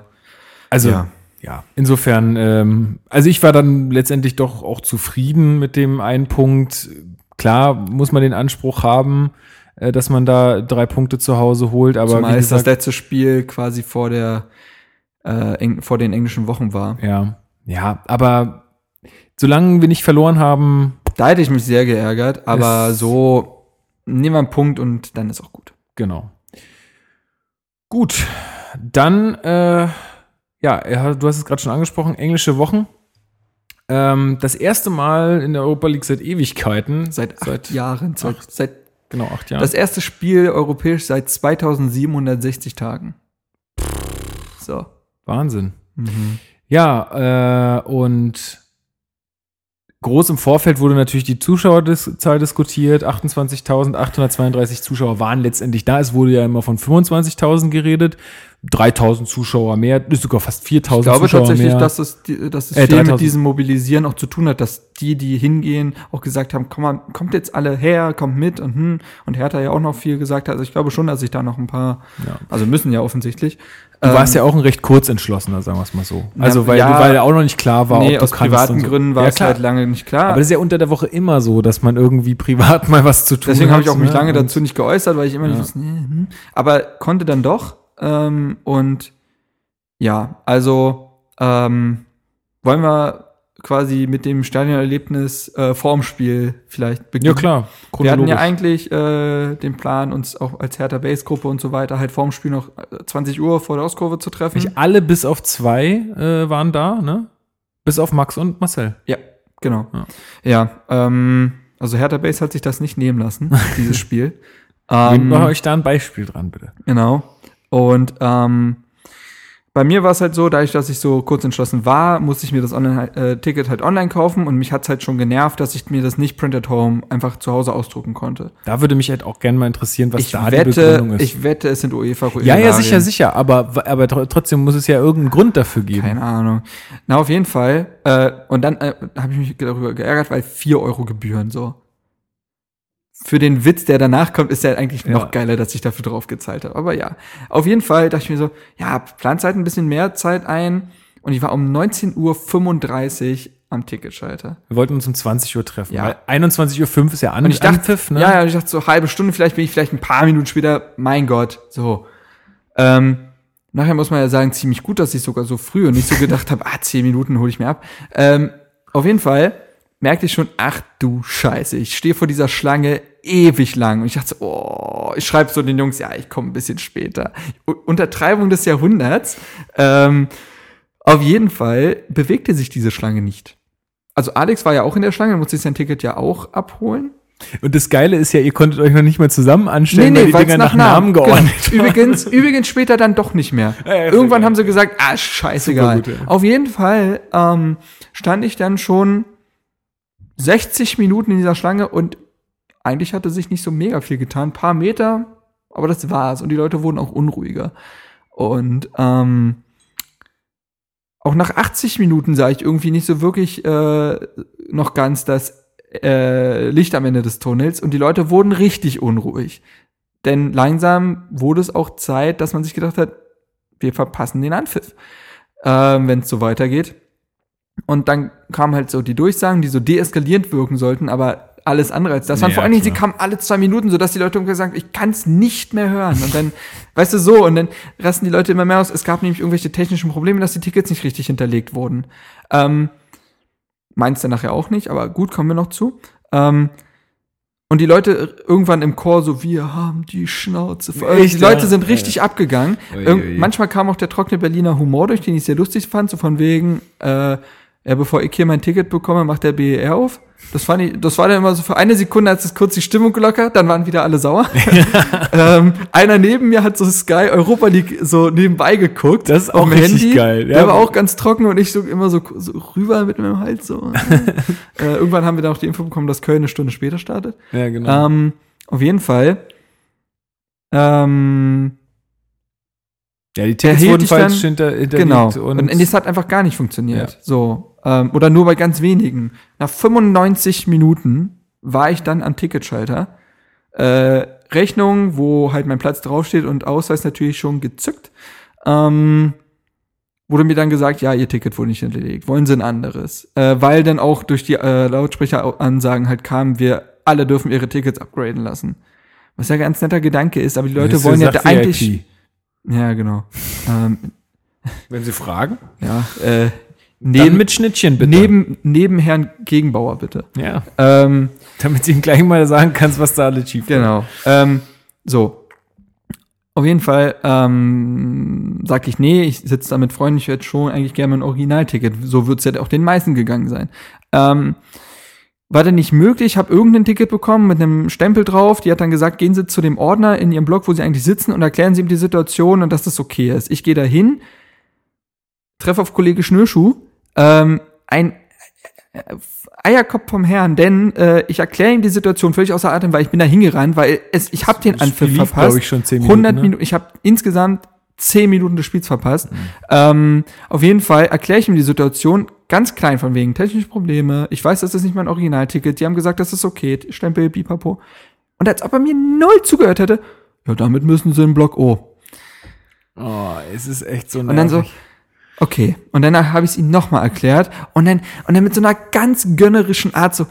Speaker 1: Also ja,
Speaker 2: Ja.
Speaker 1: insofern, ähm, also ich war dann letztendlich doch auch zufrieden mit dem einen Punkt. Klar muss man den Anspruch haben, äh, dass man da drei Punkte zu Hause holt, aber
Speaker 2: zumal es das letzte Spiel quasi vor der äh, vor den englischen Wochen war.
Speaker 1: ja, ja, aber solange wir nicht verloren haben,
Speaker 2: Da hätte ich mich sehr geärgert, aber so nehmen wir einen Punkt und dann ist auch gut.
Speaker 1: genau. Gut, dann, äh, ja, du hast es gerade schon angesprochen, englische Wochen. Ähm, das erste Mal in der Europa League seit Ewigkeiten.
Speaker 2: Seit acht
Speaker 1: Seit-
Speaker 2: Jahren, seit,
Speaker 1: acht
Speaker 2: seit
Speaker 1: Genau, acht Jahren.
Speaker 2: das erste Spiel europäisch seit 2760 Tagen. So.
Speaker 1: Wahnsinn. Ja, äh, und groß im Vorfeld wurde natürlich die Zuschauerzahl diskutiert. 28.832 Zuschauer waren letztendlich da. Es wurde ja immer von 25.000 geredet. 3.000 Zuschauer mehr, ist sogar fast 4.000
Speaker 2: Ich glaube
Speaker 1: Zuschauer
Speaker 2: tatsächlich,
Speaker 1: mehr.
Speaker 2: dass es, dass es
Speaker 1: Äh,
Speaker 2: viel
Speaker 1: 3000.
Speaker 2: mit diesem Mobilisieren auch zu tun hat, dass die, die hingehen, auch gesagt haben, komm mal, kommt jetzt alle her, kommt mit und hm. Und Hertha ja auch noch viel gesagt hat. Also ich glaube schon, dass sich da noch ein paar,
Speaker 1: Ja.
Speaker 2: also müssen ja offensichtlich.
Speaker 1: Du warst ja auch ein recht kurzentschlossener, sagen wir es mal so. Also,
Speaker 2: Ja,
Speaker 1: weil,
Speaker 2: ja.
Speaker 1: weil auch noch nicht klar war,
Speaker 2: nee,
Speaker 1: ob du
Speaker 2: aus privaten
Speaker 1: so.
Speaker 2: Gründen war
Speaker 1: ja,
Speaker 2: es halt lange nicht klar.
Speaker 1: Aber das ist ja unter der Woche immer so, dass man irgendwie privat mal was zu tun
Speaker 2: Deswegen habe ich
Speaker 1: hat,
Speaker 2: auch mich
Speaker 1: ne?
Speaker 2: lange dazu nicht geäußert, weil ich immer nicht wusste, nee, hm. aber konnte dann doch. Ähm, und ja, also ähm, wollen wir quasi mit dem Stadionerlebnis äh, vorm Spiel vielleicht beginnen.
Speaker 1: Ja, klar.
Speaker 2: Wir hatten ja eigentlich äh, den Plan, uns auch als Hertha Base Gruppe und so weiter halt vorm Spiel noch äh, 20 Uhr vor der Ostkurve zu treffen.
Speaker 1: Nicht alle bis auf zwei äh, waren da, ne? Bis auf Max und Marcel.
Speaker 2: Ja, genau.
Speaker 1: Ja.
Speaker 2: Ja, ähm, also Hertha Base hat sich das nicht nehmen lassen, dieses Spiel.
Speaker 1: Ähm, Mach euch da ein Beispiel dran, bitte.
Speaker 2: Genau. Und ähm, bei mir war es halt so, dadurch, dass ich so kurz entschlossen war, musste ich mir das Online-Ticket halt online kaufen und mich hat's halt schon genervt, dass ich mir das nicht Print at Home einfach zu Hause ausdrucken konnte.
Speaker 1: Da würde mich halt auch gerne mal interessieren, was
Speaker 2: Ich
Speaker 1: da die
Speaker 2: wette,
Speaker 1: Begründung ist.
Speaker 2: ich wette, es sind UEFA
Speaker 1: ja, ja, sicher, sicher. Aber, aber tr- trotzdem muss es ja irgendeinen Grund dafür geben.
Speaker 2: Keine Ahnung. Na, auf jeden Fall. Äh, und dann äh, habe ich mich darüber geärgert, weil 4 Euro Gebühren so. Für den Witz, der danach kommt, ist ja eigentlich
Speaker 1: Ja.
Speaker 2: noch geiler, dass ich dafür drauf gezahlt habe. Aber ja, auf jeden Fall dachte ich mir so, ja, plant halt ein bisschen mehr Zeit ein. Und ich war um 19.35 Uhr am Ticketschalter.
Speaker 1: Wir wollten uns um 20 Uhr treffen.
Speaker 2: Ja.
Speaker 1: Weil 21.05 Uhr ist ja an
Speaker 2: Und ich dachte,
Speaker 1: Anpfiff, ne?
Speaker 2: ja, ja, ich dachte so halbe Stunde, vielleicht bin ich vielleicht ein paar Minuten später, mein Gott, so. Ähm, nachher muss man ja sagen, ziemlich gut, dass ich sogar so früh und nicht so gedacht habe, ah, zehn Minuten hole ich mir ab. Ähm, auf jeden Fall merkte ich schon, ach du Scheiße, ich stehe vor dieser Schlange ewig lang und ich dachte so, oh, ich schreibe so den Jungs, ja, ich komme ein bisschen später. U Untertreibung des Jahrhunderts. Ähm, auf jeden Fall bewegte sich diese Schlange nicht. Also Alex war ja auch in der Schlange, musste sein Ticket ja auch abholen.
Speaker 1: Und das Geile ist ja, ihr konntet euch noch nicht mal zusammen anstellen, weil die Dinger nach Namen geordnet
Speaker 2: Genau. übrigens, übrigens später dann doch nicht mehr.
Speaker 1: Ja,
Speaker 2: Irgendwann haben sie gesagt, ah, scheißegal.
Speaker 1: Super gut, ja.
Speaker 2: Auf jeden Fall ähm, stand ich dann schon 60 Minuten in dieser Schlange und eigentlich hatte sich nicht so mega viel getan. Ein paar Meter, aber das war's. Und die Leute wurden auch unruhiger. Und ähm, auch nach 80 Minuten sah ich irgendwie nicht so wirklich äh, noch ganz das äh, Licht am Ende des Tunnels und die Leute wurden richtig unruhig. Denn langsam wurde es auch Zeit, dass man sich gedacht hat, wir verpassen den Anpfiff, ähm, wenn es so weitergeht. Und dann kamen halt so die Durchsagen, die so deeskalierend wirken sollten, aber alles andere als das. waren
Speaker 1: Ja,
Speaker 2: vor allen Dingen, sie kamen alle zwei Minuten, sodass die Leute irgendwie sagen, ich kann es nicht mehr hören. Und dann, weißt du, so, und dann rasten die Leute immer mehr aus. Es gab nämlich irgendwelche technischen Probleme, dass die Tickets nicht richtig hinterlegt wurden. Ähm, Meins dann nachher auch nicht, aber gut, kommen wir noch zu. Ähm, und die Leute irgendwann im Chor so, wir haben die Schnauze voll.
Speaker 1: Echt,
Speaker 2: die Leute
Speaker 1: ja?
Speaker 2: sind richtig abgegangen.
Speaker 1: Ui, ui.
Speaker 2: Manchmal kam auch der trockene Berliner Humor durch, den ich sehr lustig fand, so von wegen, äh, ja, bevor ich hier mein Ticket bekomme, macht der BER auf. Das fand ich, das war dann immer so für eine Sekunde hat es kurz die Stimmung gelockert, dann waren wieder alle sauer. ähm, einer neben mir hat so Sky Europa League so nebenbei geguckt.
Speaker 1: Das ist auch richtig geil,
Speaker 2: Der
Speaker 1: ja.
Speaker 2: war auch ganz trocken und ich so immer so, so rüber mit meinem Hals so. äh, irgendwann haben wir dann auch die Info bekommen, dass Köln eine Stunde später startet.
Speaker 1: Ja, genau.
Speaker 2: Ähm, auf jeden Fall. Ähm,
Speaker 1: ja, die
Speaker 2: der
Speaker 1: Tickets wurden falsch hinter, hinterlegt.
Speaker 2: genau.
Speaker 1: Und,
Speaker 2: Und, es hat einfach gar nicht funktioniert.
Speaker 1: Ja.
Speaker 2: So. Ähm, oder nur bei ganz wenigen. Nach 95 Minuten war ich dann am Ticketschalter. Äh, Rechnung, wo halt mein Platz draufsteht und Ausweis natürlich schon gezückt. Ähm, wurde mir dann gesagt, ja, ihr Ticket wurde nicht hinterlegt. Wollen sie ein anderes? Äh, weil dann auch durch die äh, Lautsprecheransagen halt kam, wir alle dürfen ihre Tickets upgraden lassen. Was ja ganz netter Gedanke ist, aber die Leute wollen ja eigentlich.
Speaker 1: VIP.
Speaker 2: Ja, genau. ähm,
Speaker 1: Wenn Sie fragen,
Speaker 2: ja, äh,
Speaker 1: neben
Speaker 2: neben,
Speaker 1: mit Schnittchen bitte.
Speaker 2: neben, neben Herrn Gegenbauer, bitte.
Speaker 1: Ja,
Speaker 2: Ähm,
Speaker 1: damit du ihm gleich mal sagen kannst, was da alles schief
Speaker 2: genau. Ähm, so. Auf jeden Fall ähm, sag ich, nee, ich sitze da mit Freunden, ich hätte schon eigentlich gerne ein Originalticket. So wird's ja auch den meisten gegangen sein. Ähm, war dann nicht möglich, ich habe irgendein Ticket bekommen mit einem Stempel drauf. Die hat dann gesagt, gehen Sie zu dem Ordner in Ihrem Blog, wo Sie eigentlich sitzen und erklären Sie ihm die Situation und dass das okay ist. Ich gehe da hin, treffe auf Kollege Schnürschuh, ähm, ein äh, Eierkopf vom Herrn, denn äh, ich erkläre ihm die Situation völlig außer Atem, weil ich bin da hingerannt, weil es, ich habe den Anpfiff
Speaker 1: lief,
Speaker 2: verpasst.
Speaker 1: glaub ich, schon 10
Speaker 2: 100
Speaker 1: Minuten, ne?
Speaker 2: Minuten, ich habe insgesamt 10 Minuten des Spiels verpasst.
Speaker 1: Mhm.
Speaker 2: Ähm, auf jeden Fall erkläre ich ihm die Situation ganz klein von wegen technische Probleme. Ich weiß, das ist nicht mein Originalticket. Die haben gesagt, das ist okay. Stempel, bipapo. Und als ob er mir null zugehört hätte, ja, damit müssen sie in Block O.
Speaker 1: Oh, es ist echt so
Speaker 2: Und dann so,
Speaker 1: nervig.
Speaker 2: Okay. Und danach habe ich es ihm nochmal erklärt. Und dann, und dann mit so einer ganz gönnerischen Art so,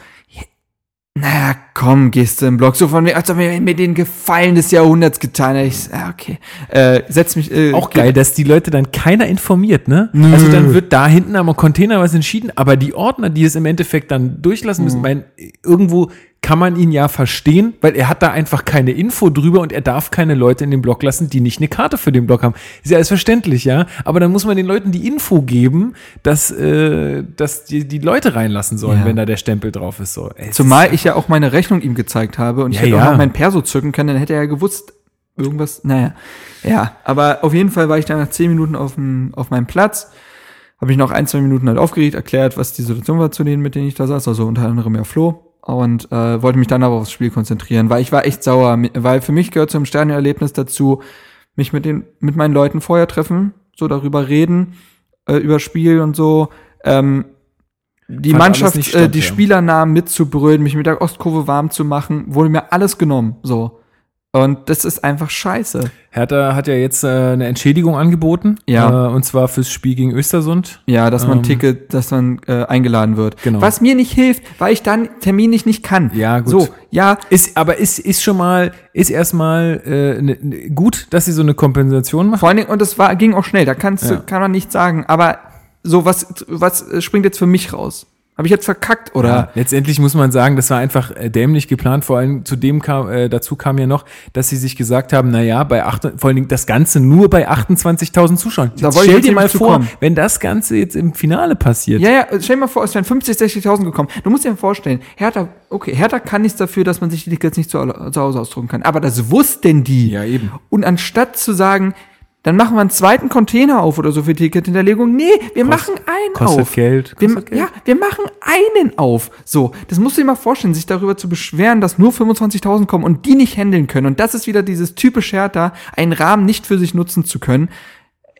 Speaker 2: naja, komm, gehst du im Block. So von mir, als ob mir, mir den Gefallen des Jahrhunderts getan hätte. Ich, ja, okay. Äh, setz mich. Äh,
Speaker 1: Auch geil, dass die Leute dann keiner informiert, ne?
Speaker 2: Nö.
Speaker 1: Also dann wird da hinten am Container was entschieden, aber die Ordner, die es im Endeffekt dann durchlassen müssen, mein, irgendwo kann man ihn ja verstehen, weil er hat da einfach keine Info drüber und er darf keine Leute in den Block lassen, die nicht eine Karte für den Block haben. Ist ja alles verständlich, ja. Aber dann muss man den Leuten die Info geben, dass, äh, dass die, die Leute reinlassen sollen,
Speaker 2: Ja.
Speaker 1: wenn da der Stempel drauf ist. So. Ey,
Speaker 2: Zumal ich ja auch meine Rechnung ihm gezeigt habe und ich
Speaker 1: Ja,
Speaker 2: hätte
Speaker 1: ja.
Speaker 2: auch noch mein Perso zücken können, dann hätte er ja gewusst, irgendwas, naja. Ja, aber auf jeden Fall war ich dann nach zehn Minuten auf, dem, auf meinem Platz, habe ich noch ein, zwei Minuten halt aufgeregt, erklärt, was die Situation war zu denen, mit denen ich da saß, also unter anderem ja Flo. Und äh, wollte mich dann aber aufs Spiel konzentrieren, weil ich war echt sauer, weil für mich gehört zum Sterneerlebnis dazu, mich mit den mit meinen Leuten vorher treffen, so darüber reden, äh, über Spiel und so. Ähm, die
Speaker 1: Fand
Speaker 2: Mannschaft, äh,
Speaker 1: statt,
Speaker 2: die
Speaker 1: ja.
Speaker 2: Spielernamen mitzubrüllen, mich mit der Ostkurve warm zu machen, wurde mir alles genommen, so. Und das ist einfach scheiße.
Speaker 1: Hertha hat ja jetzt äh, eine Entschädigung angeboten.
Speaker 2: Ja.
Speaker 1: Äh, und zwar fürs Spiel gegen Östersund.
Speaker 2: Ja, dass man
Speaker 1: Ähm.
Speaker 2: Ticket, dass man äh, eingeladen wird.
Speaker 1: Genau.
Speaker 2: Was mir nicht hilft, weil ich dann terminlich nicht kann.
Speaker 1: Ja, gut.
Speaker 2: So, ja,
Speaker 1: Ist, aber ist, ist schon mal, ist erstmal äh, ne, ne, gut, dass sie so eine Kompensation machen.
Speaker 2: vor allen Dingen, und das war, ging auch schnell, da kannst
Speaker 1: Ja.
Speaker 2: du, kann man nichts sagen. Aber so, was, was springt jetzt für mich raus? Habe ich jetzt verkackt oder?
Speaker 1: Ja, letztendlich muss man sagen, das war einfach äh, dämlich geplant. Vor allem zu dem kam, äh, dazu kam ja noch, dass sie sich gesagt haben, na ja, bei acht, vor allen Dingen das Ganze nur bei 28.000 Zuschauern.
Speaker 2: Da
Speaker 1: Jetzt stell dir mal vor,
Speaker 2: kommen.
Speaker 1: wenn das Ganze jetzt im Finale passiert.
Speaker 2: Ja, ja, stell dir mal vor, es wären 50, 60.000 gekommen. Du musst dir mal vorstellen, Hertha, okay, Hertha kann nichts dafür, dass man sich die Tickets nicht zu, zu Hause ausdrucken kann. Aber das wussten die.
Speaker 1: Ja, eben.
Speaker 2: Und anstatt zu sagen, dann machen wir einen zweiten Container auf oder so für Tickethinterlegung, nee, wir machen einen
Speaker 1: kostet
Speaker 2: auf.
Speaker 1: Geld,
Speaker 2: Wir,
Speaker 1: kostet Geld.
Speaker 2: Ja, wir machen einen auf. So, das musst du dir mal vorstellen, sich darüber zu beschweren, dass nur 25.000 kommen und die nicht handeln können. Und das ist wieder dieses typisch Hertha, einen Rahmen nicht für sich nutzen zu können.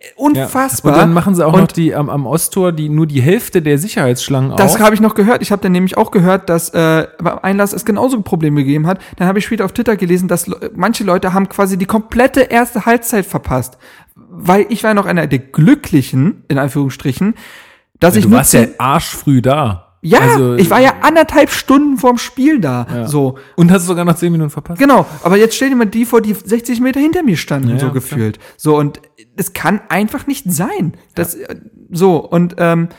Speaker 1: Ja.
Speaker 2: Unfassbar.
Speaker 1: Und dann machen sie auch
Speaker 2: Und
Speaker 1: noch die am, am Osttor die nur die Hälfte der Sicherheitsschlangen
Speaker 2: Das
Speaker 1: auf.
Speaker 2: habe ich noch gehört. Ich habe dann nämlich auch gehört, dass äh, beim Einlass es genauso Probleme gegeben hat. Dann habe ich später auf Twitter gelesen, dass manche Leute haben quasi die komplette erste Halbzeit verpasst. Weil ich war noch einer der Glücklichen, in Anführungsstrichen, dass ich
Speaker 1: du warst ja arschfrüh da.
Speaker 2: Ja,
Speaker 1: Also,
Speaker 2: ich war ja anderthalb Stunden vorm Spiel da.
Speaker 1: Ja.
Speaker 2: So,
Speaker 1: Und hast sogar noch 10 Minuten verpasst.
Speaker 2: genau. Aber jetzt stell dir mal die vor, die 60 Meter hinter mir standen,
Speaker 1: Ja,
Speaker 2: so
Speaker 1: ja,
Speaker 2: gefühlt. So, und es kann einfach nicht sein. Das, äh, so, und ähm,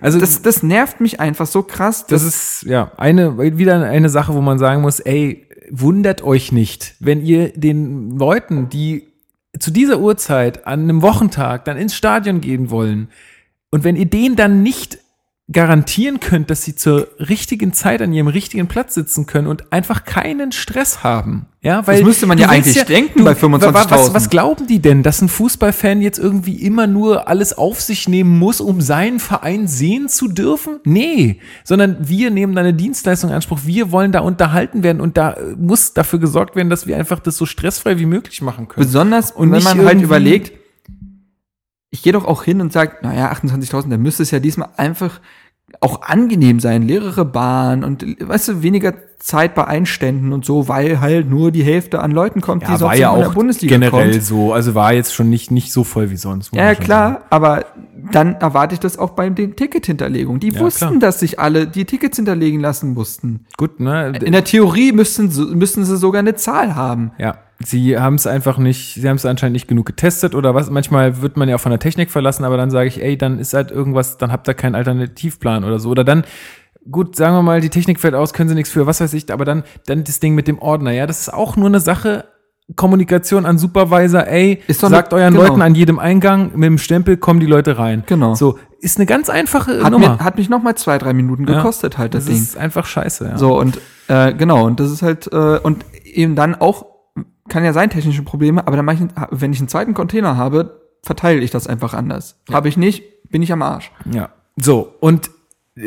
Speaker 1: Also
Speaker 2: das, das nervt mich einfach so krass.
Speaker 1: das ist ja eine wieder eine Sache, wo man sagen muss, ey, wundert euch nicht, wenn ihr den Leuten, die zu dieser Uhrzeit an einem Wochentag dann ins Stadion gehen wollen und wenn ihr denen dann nicht garantieren könnt, dass sie zur richtigen Zeit an ihrem richtigen Platz sitzen können und einfach keinen Stress haben. Ja, weil
Speaker 2: Das müsste man
Speaker 1: du
Speaker 2: ja eigentlich denken bei
Speaker 1: wa- wa- Was,
Speaker 2: 25.000.
Speaker 1: was glauben die denn, dass ein Fußballfan jetzt irgendwie immer nur alles auf sich nehmen muss, um seinen Verein sehen zu dürfen? Nee, sondern wir nehmen da eine Dienstleistung in Anspruch. Wir wollen da unterhalten werden und da äh, muss dafür gesorgt werden, dass wir einfach das so stressfrei wie möglich machen können.
Speaker 2: Besonders,
Speaker 1: Und
Speaker 2: wenn man halt überlegt, ich gehe doch auch hin und sage, naja, 28.000, da müsste es ja diesmal einfach auch angenehm sein, leerere Bahn und, weißt du, weniger Zeit bei Einständen und so, weil halt nur die Hälfte an Leuten kommt, die
Speaker 1: Ja, war
Speaker 2: sonst
Speaker 1: ja
Speaker 2: in der
Speaker 1: auch
Speaker 2: Bundesliga
Speaker 1: generell
Speaker 2: kommt.
Speaker 1: so. Also war jetzt schon nicht, nicht so voll wie sonst.
Speaker 2: Ja, klar, aber dann erwarte ich das auch bei den Tickethinterlegungen. Die
Speaker 1: Ja,
Speaker 2: wussten,
Speaker 1: klar.
Speaker 2: dass sich alle die Tickets hinterlegen lassen mussten.
Speaker 1: Gut, ne?
Speaker 2: In der Theorie müssten, müssten sie sogar eine Zahl haben.
Speaker 1: Ja, sie haben es einfach nicht, sie haben es anscheinend nicht genug getestet oder was. Manchmal wird man ja auch von der Technik verlassen, aber dann sage ich, ey, dann ist halt irgendwas, dann habt ihr keinen Alternativplan oder so. Oder dann, gut, sagen wir mal, die Technik fällt aus, können sie nichts für, was weiß ich, aber dann, dann das Ding mit dem Ordner, ja, das ist auch nur eine Sache. Kommunikation an Supervisor, ey, sagt euren
Speaker 2: genau.
Speaker 1: Leuten an jedem Eingang mit dem Stempel kommen die Leute rein.
Speaker 2: Genau.
Speaker 1: So, ist eine ganz einfache
Speaker 2: Hat,
Speaker 1: Nummer.
Speaker 2: mir, hat mich noch mal zwei, drei Minuten
Speaker 1: Ja.
Speaker 2: gekostet halt das,
Speaker 1: das
Speaker 2: Ding.
Speaker 1: ist einfach scheiße, ja.
Speaker 2: So, und äh, genau, und das ist halt, äh, und eben dann auch, kann ja sein, technische Probleme, aber dann mache ich, wenn ich einen zweiten Container habe, verteile ich das einfach anders. Habe ich nicht, bin ich am Arsch.
Speaker 1: Ja. So, und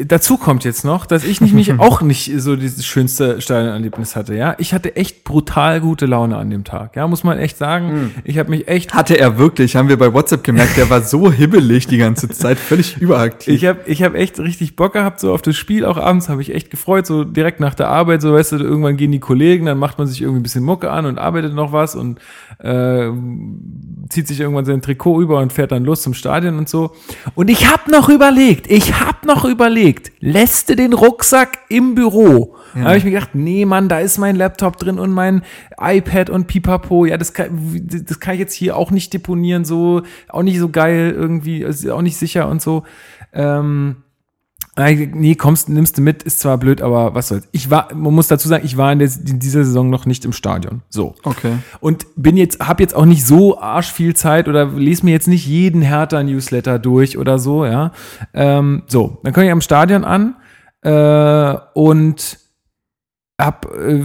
Speaker 1: dazu kommt jetzt noch, dass ich nicht, mich auch nicht so dieses schönste Stadionerlebnis hatte, ja. Ich hatte echt brutal gute Laune an dem Tag, ja, muss man echt sagen. Ich habe mich echt
Speaker 2: Hatte er wirklich, haben wir bei WhatsApp gemerkt, der war so hibbelig die ganze Zeit, völlig überaktiv.
Speaker 1: Ich habe ich hab echt richtig Bock gehabt, so auf das Spiel. Auch abends habe ich echt gefreut, so direkt nach der Arbeit, so weißt du, irgendwann gehen die Kollegen, dann macht man sich irgendwie ein bisschen Mucke an und arbeitet noch was und äh, zieht sich irgendwann sein Trikot über und fährt dann los zum Stadion und so. Und ich habe noch überlegt, ich habe noch überlegt, lässt du den Rucksack im Büro? Da habe ich mir gedacht, nee, Mann, da ist mein Laptop drin und mein iPad und Pipapo. Ja, das kann, das kann ich jetzt hier auch nicht deponieren, so, auch nicht so geil irgendwie, auch nicht sicher und so. Ähm, nee, kommst, nimmst du mit, ist zwar blöd, aber was soll's. Ich war, man muss dazu sagen, ich war in, der, in dieser Saison noch nicht im Stadion. So.
Speaker 2: Okay.
Speaker 1: Und bin jetzt, habe jetzt auch nicht so arsch viel Zeit oder lese mir jetzt nicht jeden Hertha-Newsletter durch oder so, ja. Ähm, so, dann komme ich am Stadion an äh, und hab, äh,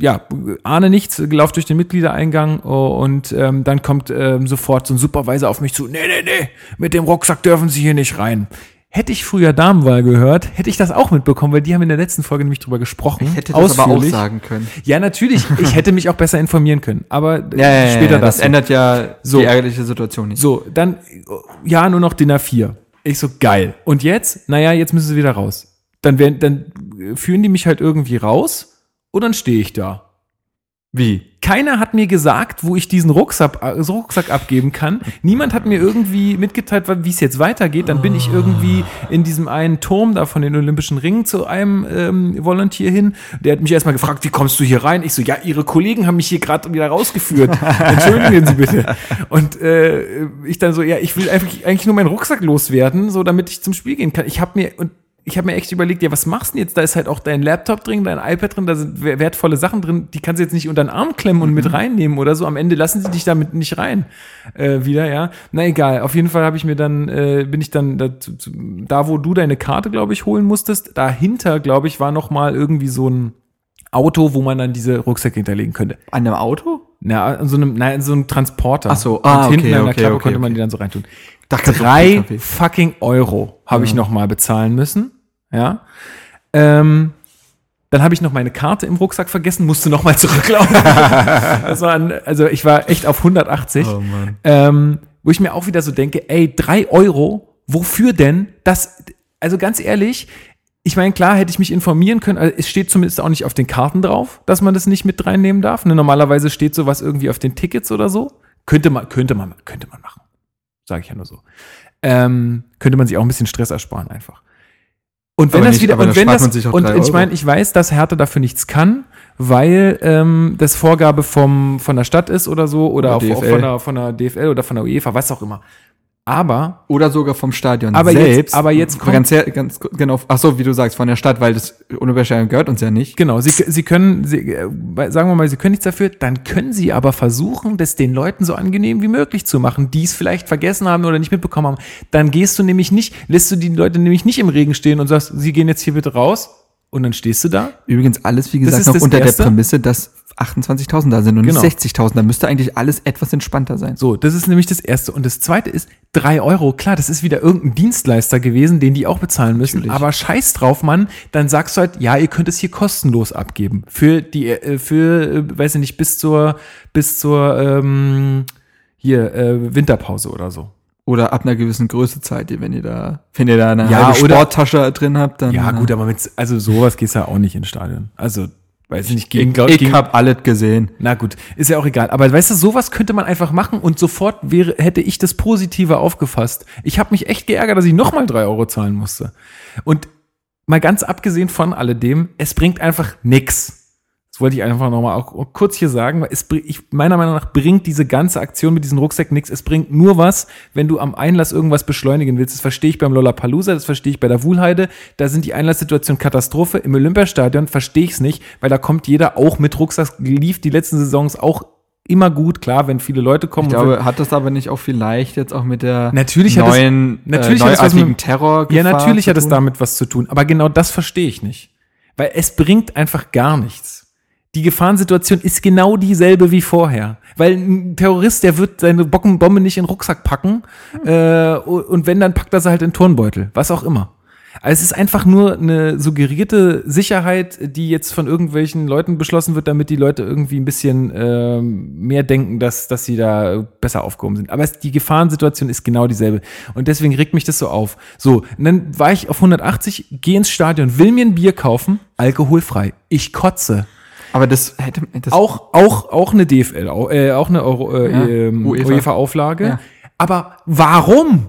Speaker 1: ja, ahne nichts, lauf durch den Mitgliedereingang oh, und ähm, dann kommt ähm, sofort so ein Supervisor auf mich zu, nee, nee, nee, mit dem Rucksack dürfen Sie hier nicht rein. Hätte ich früher Damenwahl gehört, hätte ich das auch mitbekommen, weil die haben in der letzten Folge nämlich drüber gesprochen.
Speaker 2: Hätte das aber auch
Speaker 1: ausführlich.
Speaker 2: sagen können.
Speaker 1: Ja, natürlich. Ich hätte mich auch besser informieren können. Aber äh,
Speaker 2: ja,
Speaker 1: später
Speaker 2: ja,
Speaker 1: das.
Speaker 2: das ändert ja
Speaker 1: So.
Speaker 2: die ärgerliche Situation nicht.
Speaker 1: So, dann, ja, nur noch DIN A4. Ich so, geil. Und jetzt? Naja, jetzt müssen sie wieder raus. Dann, werden, dann führen die mich halt irgendwie raus und dann stehe ich da.
Speaker 2: Wie?
Speaker 1: Keiner hat mir gesagt, wo ich diesen Rucksack, äh, Rucksack abgeben kann. Niemand hat mir irgendwie mitgeteilt, wie es jetzt weitergeht. Dann bin ich irgendwie in diesem einen Turm da von den Olympischen Ringen zu einem ähm, Volunteer hin. Der hat mich erstmal gefragt, wie kommst du hier rein? Ich so, ja, Ihre Kollegen haben mich hier gerade wieder rausgeführt. Entschuldigen Sie bitte. Und äh, ich dann so, ja, ich will einfach, eigentlich nur meinen Rucksack loswerden, so damit ich zum Spiel gehen kann. Ich habe mir und ich habe mir echt überlegt, ja, was machst du denn jetzt? Da ist halt auch dein Laptop drin, dein iPad drin, da sind wer- wertvolle Sachen drin, die kannst du jetzt nicht unter den Arm klemmen und mit reinnehmen oder so. Am Ende lassen sie dich damit nicht rein äh, wieder, ja. Na egal, auf jeden Fall habe ich mir dann, äh, bin ich dann da, da, wo du deine Karte, glaube ich, holen musstest, dahinter, glaube ich, war noch mal irgendwie so ein Auto, wo man dann diese Rucksäcke hinterlegen könnte.
Speaker 2: An einem Auto?
Speaker 1: Na, an so einem, nein, so einem Transporter.
Speaker 2: Ach so,
Speaker 1: und
Speaker 2: ah,
Speaker 1: hinten
Speaker 2: okay,
Speaker 1: an der
Speaker 2: okay,
Speaker 1: Klappe
Speaker 2: okay,
Speaker 1: konnte man
Speaker 2: okay.
Speaker 1: die dann so reintun. Drei fucking Euro habe ich noch mal bezahlen müssen. Ja. Ähm, dann habe ich noch meine Karte im Rucksack vergessen, musste noch mal zurücklaufen. ein, also ich war echt auf 180.
Speaker 2: Oh.
Speaker 1: Ähm, wo ich mir auch wieder so denke, ey, drei Euro, wofür denn? Das, also ganz ehrlich, ich meine, klar hätte ich mich informieren können, also es steht zumindest auch nicht auf den Karten drauf, dass man das nicht mit reinnehmen darf. Ne, normalerweise steht sowas irgendwie auf den Tickets oder so. Könnte man, könnte man, könnte man machen. Sage ich ja nur so. Ähm, könnte man sich auch ein bisschen Stress ersparen einfach. Und wenn
Speaker 2: Aber
Speaker 1: das
Speaker 2: nicht-
Speaker 1: wieder, und wenn das, und ich
Speaker 2: Euro.
Speaker 1: meine, ich weiß, dass Hertha dafür nichts kann, weil ähm, das Vorgabe vom, von der Stadt ist oder so, oder,
Speaker 2: Oder
Speaker 1: auch, von, der, von der DFL oder von der UEFA, was auch immer. Aber
Speaker 2: Oder sogar vom Stadion
Speaker 1: Aber jetzt-
Speaker 2: selbst.
Speaker 1: aber jetzt kommt-
Speaker 2: ganz, ganz genau. Ach so, wie du sagst, von der Stadt, weil das Olympiastadion gehört uns ja nicht.
Speaker 1: Genau, sie, sie können, sie, äh, sagen wir mal, sie können nichts dafür, dann können sie aber versuchen, das den Leuten so angenehm wie möglich zu machen, die es vielleicht vergessen haben oder nicht mitbekommen haben. Dann gehst du nämlich nicht, lässt du die Leute nämlich nicht im Regen stehen und sagst, sie gehen jetzt hier bitte raus und dann stehst du da.
Speaker 2: Übrigens alles, wie gesagt, noch unter
Speaker 1: Erste.
Speaker 2: der Prämisse, dass 28.000 da sind und
Speaker 1: Genau.
Speaker 2: nicht 60.000. Da müsste eigentlich alles etwas entspannter sein.
Speaker 1: So, das ist nämlich das Erste. Und das Zweite ist, drei Euro, klar, das ist wieder irgendein Dienstleister gewesen, den die auch bezahlen müssen.
Speaker 2: Natürlich.
Speaker 1: Aber scheiß drauf, Mann, dann sagst du halt, ja, ihr könnt es hier kostenlos abgeben. Für die, äh, für, äh, weiß ich nicht, bis zur, bis zur, ähm, hier, äh, Winterpause oder so.
Speaker 2: Oder ab einer gewissen Größe zahlt ihr, wenn ihr da, wenn ihr da eine
Speaker 1: Ja,
Speaker 2: halbe
Speaker 1: oder-
Speaker 2: Sporttasche drin habt, dann.
Speaker 1: Ja,
Speaker 2: äh,
Speaker 1: gut, aber mit, also sowas gehst ja auch nicht ins Stadion. Also, weiß ich nicht, gegen,
Speaker 2: Ich, ich
Speaker 1: gegen,
Speaker 2: hab alles gesehen.
Speaker 1: Na gut, ist ja auch egal. Aber weißt du, sowas könnte man einfach machen und sofort wäre, hätte ich das Positive aufgefasst. Ich habe mich echt geärgert, dass ich nochmal drei Euro zahlen musste. Und mal ganz abgesehen von alledem, es bringt einfach nix. Das wollte ich einfach nochmal auch kurz hier sagen, weil es, ich, meiner Meinung nach bringt diese ganze Aktion mit diesen Rucksäcken nichts. Es bringt nur was, wenn du am Einlass irgendwas beschleunigen willst. Das verstehe ich beim Lollapalooza, das verstehe ich bei der Wuhlheide. Da sind die Einlasssituationen Katastrophe. Im Olympiastadion verstehe ich es nicht, weil da kommt jeder auch mit Rucksack. Lief die letzten Saisons auch immer gut. Klar, wenn viele Leute kommen.
Speaker 2: Ich
Speaker 1: und
Speaker 2: glaube, hat das aber nicht auch vielleicht jetzt auch mit der
Speaker 1: Natürlich hat das-
Speaker 2: neuen,
Speaker 1: natürlich
Speaker 2: äh,
Speaker 1: hat
Speaker 2: neuartigen
Speaker 1: mit-
Speaker 2: Terror
Speaker 1: Ja, natürlich hat es damit was zu tun. Aber genau das verstehe ich nicht. Weil es bringt einfach gar nichts. Die Gefahrensituation ist genau dieselbe wie vorher. Weil ein Terrorist, der wird seine Bocken- Bombe nicht in den Rucksack packen. Äh, und wenn, dann packt er sie halt in den Turnbeutel. Was auch immer. Also es ist einfach nur eine suggerierte Sicherheit, die jetzt von irgendwelchen Leuten beschlossen wird, damit die Leute irgendwie ein bisschen ähm, mehr denken, dass, dass sie da besser aufgehoben sind. Aber es, die Gefahrensituation ist genau dieselbe. Und deswegen regt mich das so auf. So, und dann war ich auf 180, gehe ins Stadion, will mir ein Bier kaufen, alkoholfrei. Ich kotze.
Speaker 2: Aber das hätte, das
Speaker 1: Auch, auch, auch eine DFL, au- äh, auch eine Euro, äh,
Speaker 2: Ja,
Speaker 1: ähm,
Speaker 2: UEFA.
Speaker 1: UEFA-Auflage.
Speaker 2: Ja.
Speaker 1: Aber warum?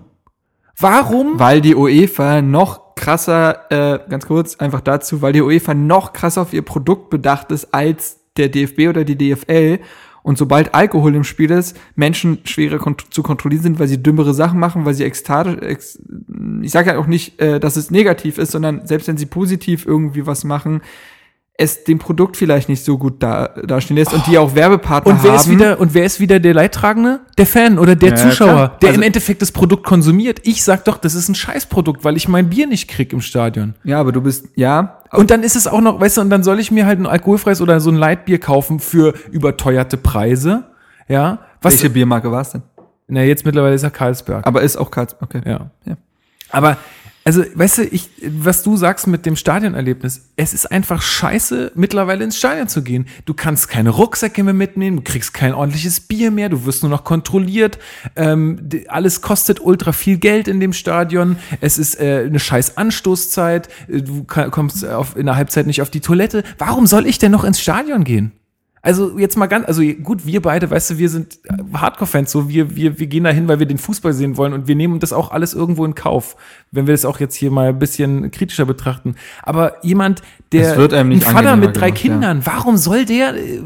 Speaker 1: Warum?
Speaker 2: weil die UEFA noch krasser, äh, ganz kurz, einfach dazu, weil die UEFA noch krasser auf ihr Produkt bedacht ist als der DFB oder die DFL. Und sobald Alkohol im Spiel ist, Menschen schwerer kont zu kontrollieren sind, weil sie dümmere Sachen machen, weil sie ekstatisch, ex ich sage ja auch nicht, äh, dass es negativ ist, sondern selbst wenn sie positiv irgendwie was machen, es dem Produkt vielleicht nicht so gut da, dastehen lässt und die auch Werbepartner
Speaker 1: Und wer
Speaker 2: haben.
Speaker 1: ist wieder, und wer ist wieder der Leidtragende? Der Fan oder der
Speaker 2: Ja,
Speaker 1: Zuschauer,
Speaker 2: klar.
Speaker 1: der
Speaker 2: Also-
Speaker 1: im Endeffekt das Produkt konsumiert. Ich sag doch, das ist ein Scheißprodukt, weil ich mein Bier nicht krieg im Stadion.
Speaker 2: ja, aber du bist, ja,
Speaker 1: Und dann ist es auch noch, weißt du, und dann soll ich mir halt ein alkoholfreies oder so ein Leitbier kaufen für überteuerte Preise. Ja. Was?
Speaker 2: welche Biermarke war es denn?
Speaker 1: Na, jetzt mittlerweile ist er Karlsberg.
Speaker 2: Aber ist auch Karls, okay.
Speaker 1: Ja.
Speaker 2: Ja.
Speaker 1: Aber, also, weißt du, ich, was du sagst mit dem Stadionerlebnis, es ist einfach scheiße, mittlerweile ins Stadion zu gehen. Du kannst keine Rucksäcke mehr mitnehmen, du kriegst kein ordentliches Bier mehr, du wirst nur noch kontrolliert. Ähm, alles kostet ultra viel Geld in dem Stadion. Es ist äh, eine scheiß Anstoßzeit. Äh, Du kommst auf, in der Halbzeit nicht auf die Toilette. Warum soll ich denn noch ins Stadion gehen? Also jetzt mal ganz, also gut, wir beide, weißt du, wir sind Hardcore-Fans, so wir, wir, wir gehen da hin, weil wir den Fußball sehen wollen und wir nehmen das auch alles irgendwo in Kauf, wenn wir das auch jetzt hier mal ein bisschen kritischer betrachten. Aber jemand, der ein Vater mit drei
Speaker 2: gemacht, ja.
Speaker 1: Kindern, warum soll der äh,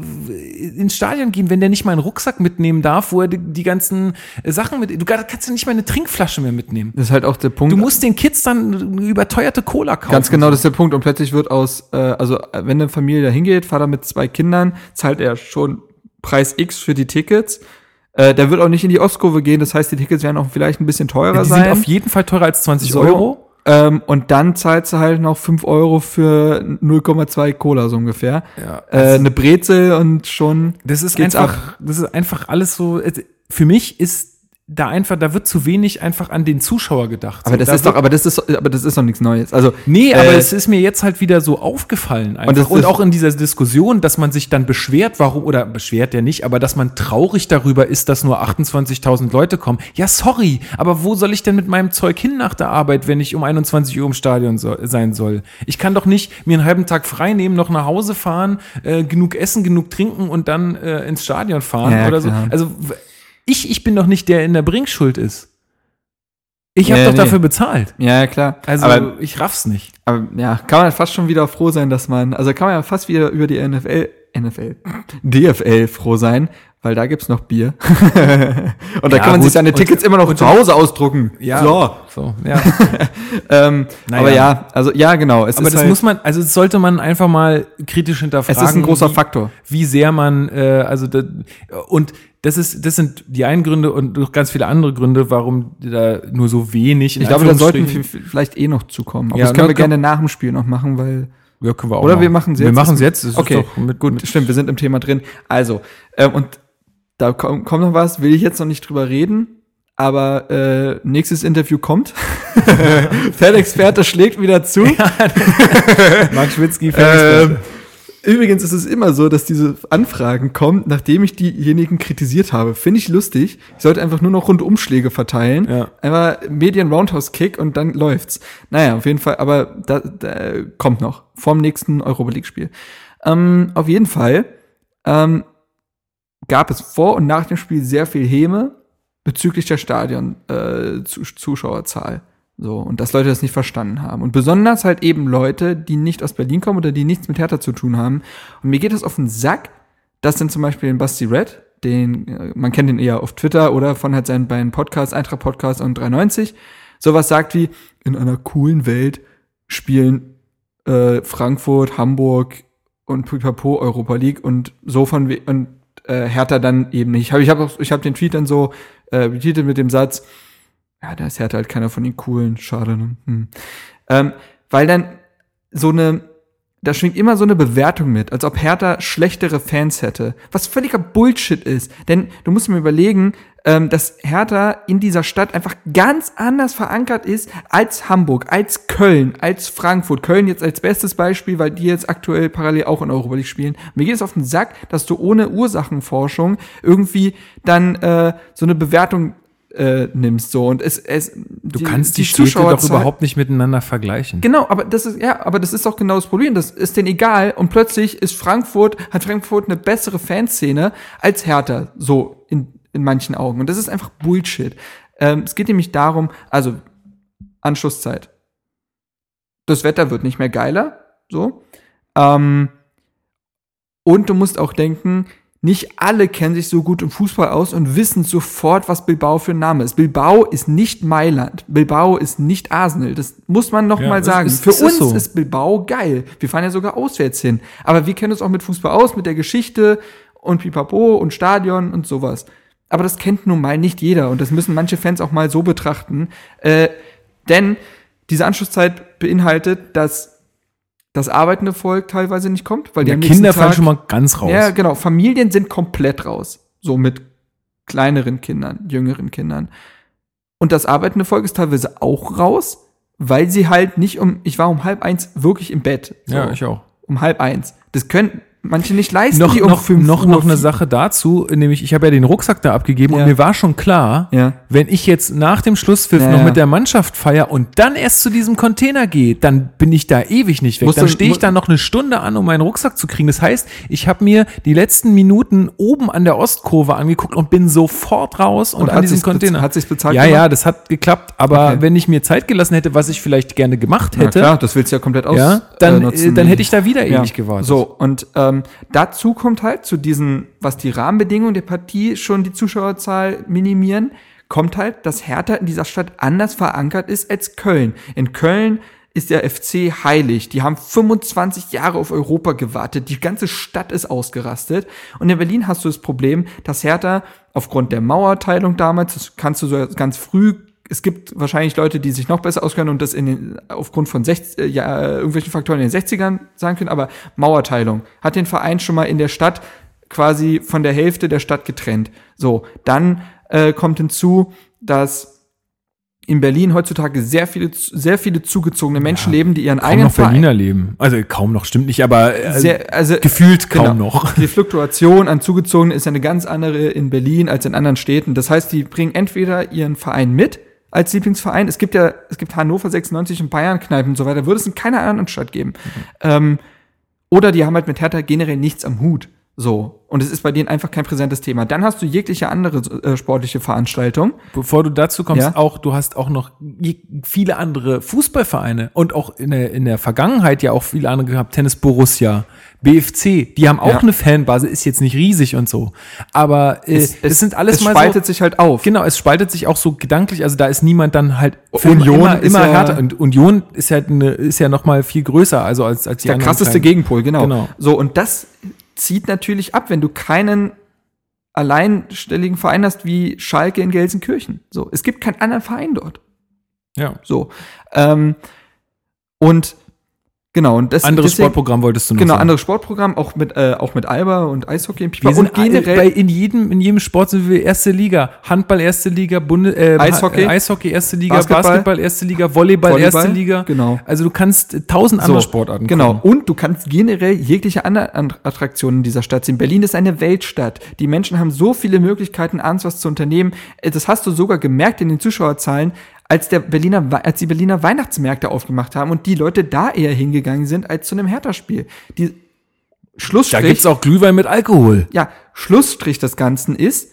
Speaker 1: ins Stadion gehen, wenn der nicht mal einen Rucksack mitnehmen darf, wo er die, die ganzen äh, Sachen mit, du kannst ja nicht mal eine Trinkflasche mehr mitnehmen.
Speaker 2: Das ist halt auch der Punkt.
Speaker 1: Du musst den Kids dann überteuerte Cola kaufen.
Speaker 2: Ganz genau, das ist der Punkt. Und plötzlich wird aus, äh, also äh, wenn eine Familie da hingeht, Vater mit zwei Kindern, zahlt er schon Preis X für die Tickets. Äh, der wird auch nicht in die Ostkurve gehen, das heißt, die Tickets werden auch vielleicht ein bisschen teurer
Speaker 1: Die
Speaker 2: sein.
Speaker 1: sind auf jeden Fall teurer als 20
Speaker 2: So.
Speaker 1: Euro.
Speaker 2: ähm, und dann zahlst du halt noch 5 Euro für 0,2 Cola so ungefähr.
Speaker 1: Ja,
Speaker 2: Äh, eine Brezel und schon
Speaker 1: Das ist einfach, das ist einfach alles so. Für mich ist da einfach, da wird zu wenig einfach an den Zuschauer gedacht.
Speaker 2: Aber
Speaker 1: So,
Speaker 2: das
Speaker 1: da
Speaker 2: ist doch, aber das ist, aber das ist doch nichts Neues. Also
Speaker 1: Nee, aber
Speaker 2: äh,
Speaker 1: es ist mir jetzt halt wieder so aufgefallen einfach. Und,
Speaker 2: das ist-
Speaker 1: auch in dieser Diskussion, dass man sich dann beschwert, warum, oder beschwert ja nicht, aber dass man traurig darüber ist, dass nur 28.000 Leute kommen. Ja, sorry, aber wo soll ich denn mit meinem Zeug hin nach der Arbeit, wenn ich um 21 Uhr im Stadion so, sein soll? Ich kann doch nicht mir einen halben Tag frei nehmen, noch nach Hause fahren, äh, genug essen, genug trinken und dann äh, ins Stadion fahren
Speaker 2: Ja,
Speaker 1: oder
Speaker 2: klar.
Speaker 1: so. Also ich, ich bin doch nicht der in der Bringschuld ist. Ich habe
Speaker 2: Ja,
Speaker 1: doch
Speaker 2: nee.
Speaker 1: dafür bezahlt.
Speaker 2: ja, ja, klar.
Speaker 1: Also
Speaker 2: aber
Speaker 1: ich raff's nicht.
Speaker 2: Aber ja, kann man fast schon wieder froh sein, dass man, also kann man ja fast wieder über die NFL NFL, DFL froh sein, weil da gibt's noch Bier. und da
Speaker 1: Ja,
Speaker 2: kann man
Speaker 1: gut,
Speaker 2: sich seine
Speaker 1: und-
Speaker 2: Tickets immer noch zu Hause ausdrucken. So.
Speaker 1: so ja.
Speaker 2: Ähm,
Speaker 1: Naja.
Speaker 2: Aber ja, also ja, genau. Es
Speaker 1: Aber das
Speaker 2: halt,
Speaker 1: muss man, also das sollte man einfach mal kritisch
Speaker 2: es
Speaker 1: hinterfragen.
Speaker 2: ist ein großer
Speaker 1: wie,
Speaker 2: Faktor.
Speaker 1: Wie sehr man, äh, also da, und das ist, das sind die einen Gründe und noch ganz viele andere Gründe, warum da nur so wenig.
Speaker 2: Ich glaube, da sollten wir vielleicht eh noch zukommen. Aber
Speaker 1: Ja,
Speaker 2: das können wir gerne nach dem Spiel noch machen, weil
Speaker 1: ja, können wir auch
Speaker 2: Oder
Speaker 1: machen.
Speaker 2: wir machen es jetzt.
Speaker 1: Wir machen es jetzt.
Speaker 2: Okay,
Speaker 1: mit,
Speaker 2: gut,
Speaker 1: Mit,
Speaker 2: stimmt, wir sind im Thema drin. Also, ähm, und da kommt, kommt noch was, will ich jetzt noch nicht drüber reden, aber äh, nächstes Interview kommt. Fan-Experte schlägt wieder zu.
Speaker 1: Mark Schwitzky,
Speaker 2: ähm, übrigens ist es immer so, dass diese Anfragen kommen, nachdem ich diejenigen kritisiert habe. Finde ich lustig. Ich sollte einfach nur noch Rundumschläge verteilen.
Speaker 1: Ja.
Speaker 2: Einmal Medien Roundhouse Kick und dann läuft's. Naja, auf jeden Fall, aber da, da kommt noch. Vorm nächsten Europa League Spiel. Ähm, auf jeden Fall ähm, gab es vor und nach dem Spiel sehr viel Häme bezüglich der Stadion äh, Zus- Zuschauerzahl. So, und dass Leute das nicht verstanden haben. Und besonders halt eben Leute, die nicht aus Berlin kommen oder die nichts mit Hertha zu tun haben. Und mir geht das auf den Sack, dass dann zum Beispiel den Basti Red, den, äh, man kennt ihn eher auf Twitter oder von halt seinen beiden Podcasts, Eintracht Podcast und 390, sowas sagt wie, in einer coolen Welt spielen äh, Frankfurt, Hamburg und Pipapo Europa League und so von und äh, Hertha dann eben nicht. Ich habe ich hab ich hab den Tweet dann so äh, betitelt mit dem Satz, ja, da ist Hertha halt keiner von den coolen, schade, ne? Hm. Ähm, weil dann so eine, da schwingt immer so eine Bewertung mit, als ob Hertha schlechtere Fans hätte. Was völliger Bullshit ist. Denn du musst mir überlegen, ähm, dass Hertha in dieser Stadt einfach ganz anders verankert ist als Hamburg, als Köln, als Frankfurt. Köln jetzt als bestes Beispiel, weil die jetzt aktuell parallel auch in Europa League spielen. Mir geht es auf den Sack, dass du ohne Ursachenforschung irgendwie dann äh, so eine Bewertung äh, nimmst so und es es
Speaker 1: du kannst die, Städte doch überhaupt nicht miteinander vergleichen.
Speaker 2: Genau, aber das ist, ja, aber das ist doch genau das Problem. Das ist denen egal. Und plötzlich ist Frankfurt, hat Frankfurt eine bessere Fanszene als Hertha. So in, in manchen Augen. Und das ist einfach Bullshit. Ähm, es geht nämlich darum, also, Anschlusszeit. Das Wetter wird nicht mehr geiler. So. Ähm, und du musst auch denken, nicht alle kennen sich so gut im Fußball aus und wissen sofort, was Bilbao für ein Name ist. Bilbao ist nicht Mailand. Bilbao ist nicht Arsenal. Das muss man noch
Speaker 1: Ja,
Speaker 2: mal sagen.
Speaker 1: ist-
Speaker 2: für
Speaker 1: ist
Speaker 2: uns
Speaker 1: so.
Speaker 2: ist Bilbao geil. Wir fahren ja sogar auswärts hin. Aber wir kennen uns auch mit Fußball aus, mit der Geschichte und Pipapo und Stadion und sowas. Aber das kennt nun mal nicht jeder und das müssen manche Fans auch mal so betrachten. Äh, denn diese Anschlusszeit beinhaltet, dass das arbeitende Volk teilweise nicht kommt, weil die
Speaker 1: Kinder fallen
Speaker 2: Tag
Speaker 1: schon mal ganz raus.
Speaker 2: ja, genau. Familien sind komplett raus. So mit kleineren Kindern, jüngeren Kindern. Und das arbeitende Volk ist teilweise auch raus, weil sie halt nicht um, ich war um halb eins wirklich im Bett. So,
Speaker 1: ja, ich auch.
Speaker 2: Um halb eins. Das können manche nicht leisten,
Speaker 1: Noch,
Speaker 2: die um
Speaker 1: noch, noch,
Speaker 2: Uhr
Speaker 1: noch eine Sache dazu, nämlich ich habe ja den Rucksack da abgegeben
Speaker 2: Ja.
Speaker 1: und mir war schon klar,
Speaker 2: Ja.
Speaker 1: wenn ich jetzt nach dem Schlusspfiff
Speaker 2: Ja,
Speaker 1: noch
Speaker 2: ja.
Speaker 1: mit der Mannschaft feier und dann erst zu diesem Container gehe, dann bin ich da ewig nicht weg.
Speaker 2: Musst
Speaker 1: dann stehe ich da noch eine Stunde an, um meinen Rucksack zu kriegen. Das heißt, ich habe mir die letzten Minuten oben an der Ostkurve angeguckt und bin sofort raus und,
Speaker 2: Und
Speaker 1: an diesem Container.
Speaker 2: hat sich's bezahlt
Speaker 1: Ja,
Speaker 2: gemacht?
Speaker 1: ja, das hat geklappt. Aber
Speaker 2: Okay.
Speaker 1: wenn ich mir Zeit gelassen hätte, was ich vielleicht gerne gemacht hätte,
Speaker 2: klar, das willst du ja komplett aus.
Speaker 1: ja, dann,
Speaker 2: äh,
Speaker 1: dann hätte ich da wieder
Speaker 2: Ja.
Speaker 1: ewig gewartet.
Speaker 2: So, und ähm, dazu kommt halt zu diesen, was die Rahmenbedingungen der Partie schon die Zuschauerzahl minimieren, kommt halt, dass Hertha in dieser Stadt anders verankert ist als Köln. In Köln ist der FC heilig. Die haben 25 Jahre auf Europa gewartet. Die ganze Stadt ist ausgerastet. Und in Berlin hast du das Problem, dass Hertha aufgrund der Mauerteilung damals, das kannst du so ganz früh es gibt wahrscheinlich Leute, die sich noch besser auskennen und das in den, aufgrund von 60, äh, ja, äh, irgendwelchen Faktoren in den 60ern sagen können, aber Mauerteilung hat den Verein schon mal in der Stadt quasi von der Hälfte der Stadt getrennt. So, dann äh, kommt hinzu, dass in Berlin heutzutage sehr viele, sehr viele zugezogene Menschen leben, die ihren
Speaker 1: kaum
Speaker 2: eigenen
Speaker 1: noch Berliner leben. Also kaum noch, stimmt nicht, aber äh,
Speaker 2: sehr, also
Speaker 1: gefühlt kaum
Speaker 2: Genau.
Speaker 1: noch.
Speaker 2: Die Fluktuation an Zugezogenen ist eine ganz andere in Berlin als in anderen Städten. Das heißt, die bringen entweder ihren Verein mit als Lieblingsverein. Es gibt ja, es gibt Hannover 96 und Bayern Kneipen und so weiter. Würde es in keiner anderen Stadt geben. Ähm, oder die haben halt mit Hertha generell nichts am Hut. So. Und es ist bei denen einfach kein präsentes Thema. Dann hast du jegliche andere äh, sportliche Veranstaltung.
Speaker 1: Bevor du dazu kommst,
Speaker 2: Ja.
Speaker 1: auch, du hast auch noch viele andere Fußballvereine und auch in der, in der Vergangenheit ja auch viele andere gehabt. Tennis Borussia, BFC, die haben auch
Speaker 2: Ja.
Speaker 1: eine Fanbase, ist jetzt nicht riesig und so. Aber äh, das sind alles
Speaker 2: es
Speaker 1: mal
Speaker 2: spaltet
Speaker 1: so,
Speaker 2: sich halt auf.
Speaker 1: Genau, es spaltet sich auch so gedanklich, also da ist niemand dann halt
Speaker 2: Union
Speaker 1: immer,
Speaker 2: ist
Speaker 1: immer
Speaker 2: ja-
Speaker 1: härter. Und Union ist ja, eine, ist ja noch mal viel größer, also als, als die
Speaker 2: der krasseste
Speaker 1: kleinen.
Speaker 2: Gegenpol, genau.
Speaker 1: Genau.
Speaker 2: So, und das zieht natürlich ab, wenn du keinen alleinstelligen Verein hast wie Schalke in Gelsenkirchen. So, es gibt keinen anderen Verein dort.
Speaker 1: Ja.
Speaker 2: So. Ähm, und genau, und das
Speaker 1: Anderes
Speaker 2: deswegen-
Speaker 1: Sportprogramm wolltest du noch
Speaker 2: Genau,
Speaker 1: sagen.
Speaker 2: anderes Sportprogramm, auch mit, äh, auch mit Alba und Eishockey im Pipa.
Speaker 1: Wir sind
Speaker 2: und generell.
Speaker 1: bei, in jedem in jedem Sport sind wir erste Liga, Handball erste Liga, Bunde, äh,
Speaker 2: Eishockey.
Speaker 1: Ha- Eishockey erste Liga,
Speaker 2: Basketball.
Speaker 1: Basketball, erste Liga, Volleyball,
Speaker 2: Volleyball,
Speaker 1: erste Liga.
Speaker 2: genau.
Speaker 1: Also du kannst äh, tausend andere Sportarten
Speaker 2: Genau.
Speaker 1: gucken.
Speaker 2: Und du kannst generell jegliche andere An- Attraktionen in dieser Stadt sehen. Berlin ist eine Weltstadt. Die Menschen haben so viele Möglichkeiten, abends was zu unternehmen. Äh, Das hast du sogar gemerkt in den Zuschauerzahlen, als der Berliner, als die Berliner Weihnachtsmärkte aufgemacht haben und die Leute da eher hingegangen sind als zu einem Hertha-Spiel. Die
Speaker 1: Da
Speaker 2: Schlussstrich,
Speaker 1: gibt's auch Glühwein mit Alkohol.
Speaker 2: ja, Schlussstrich des Ganzen ist,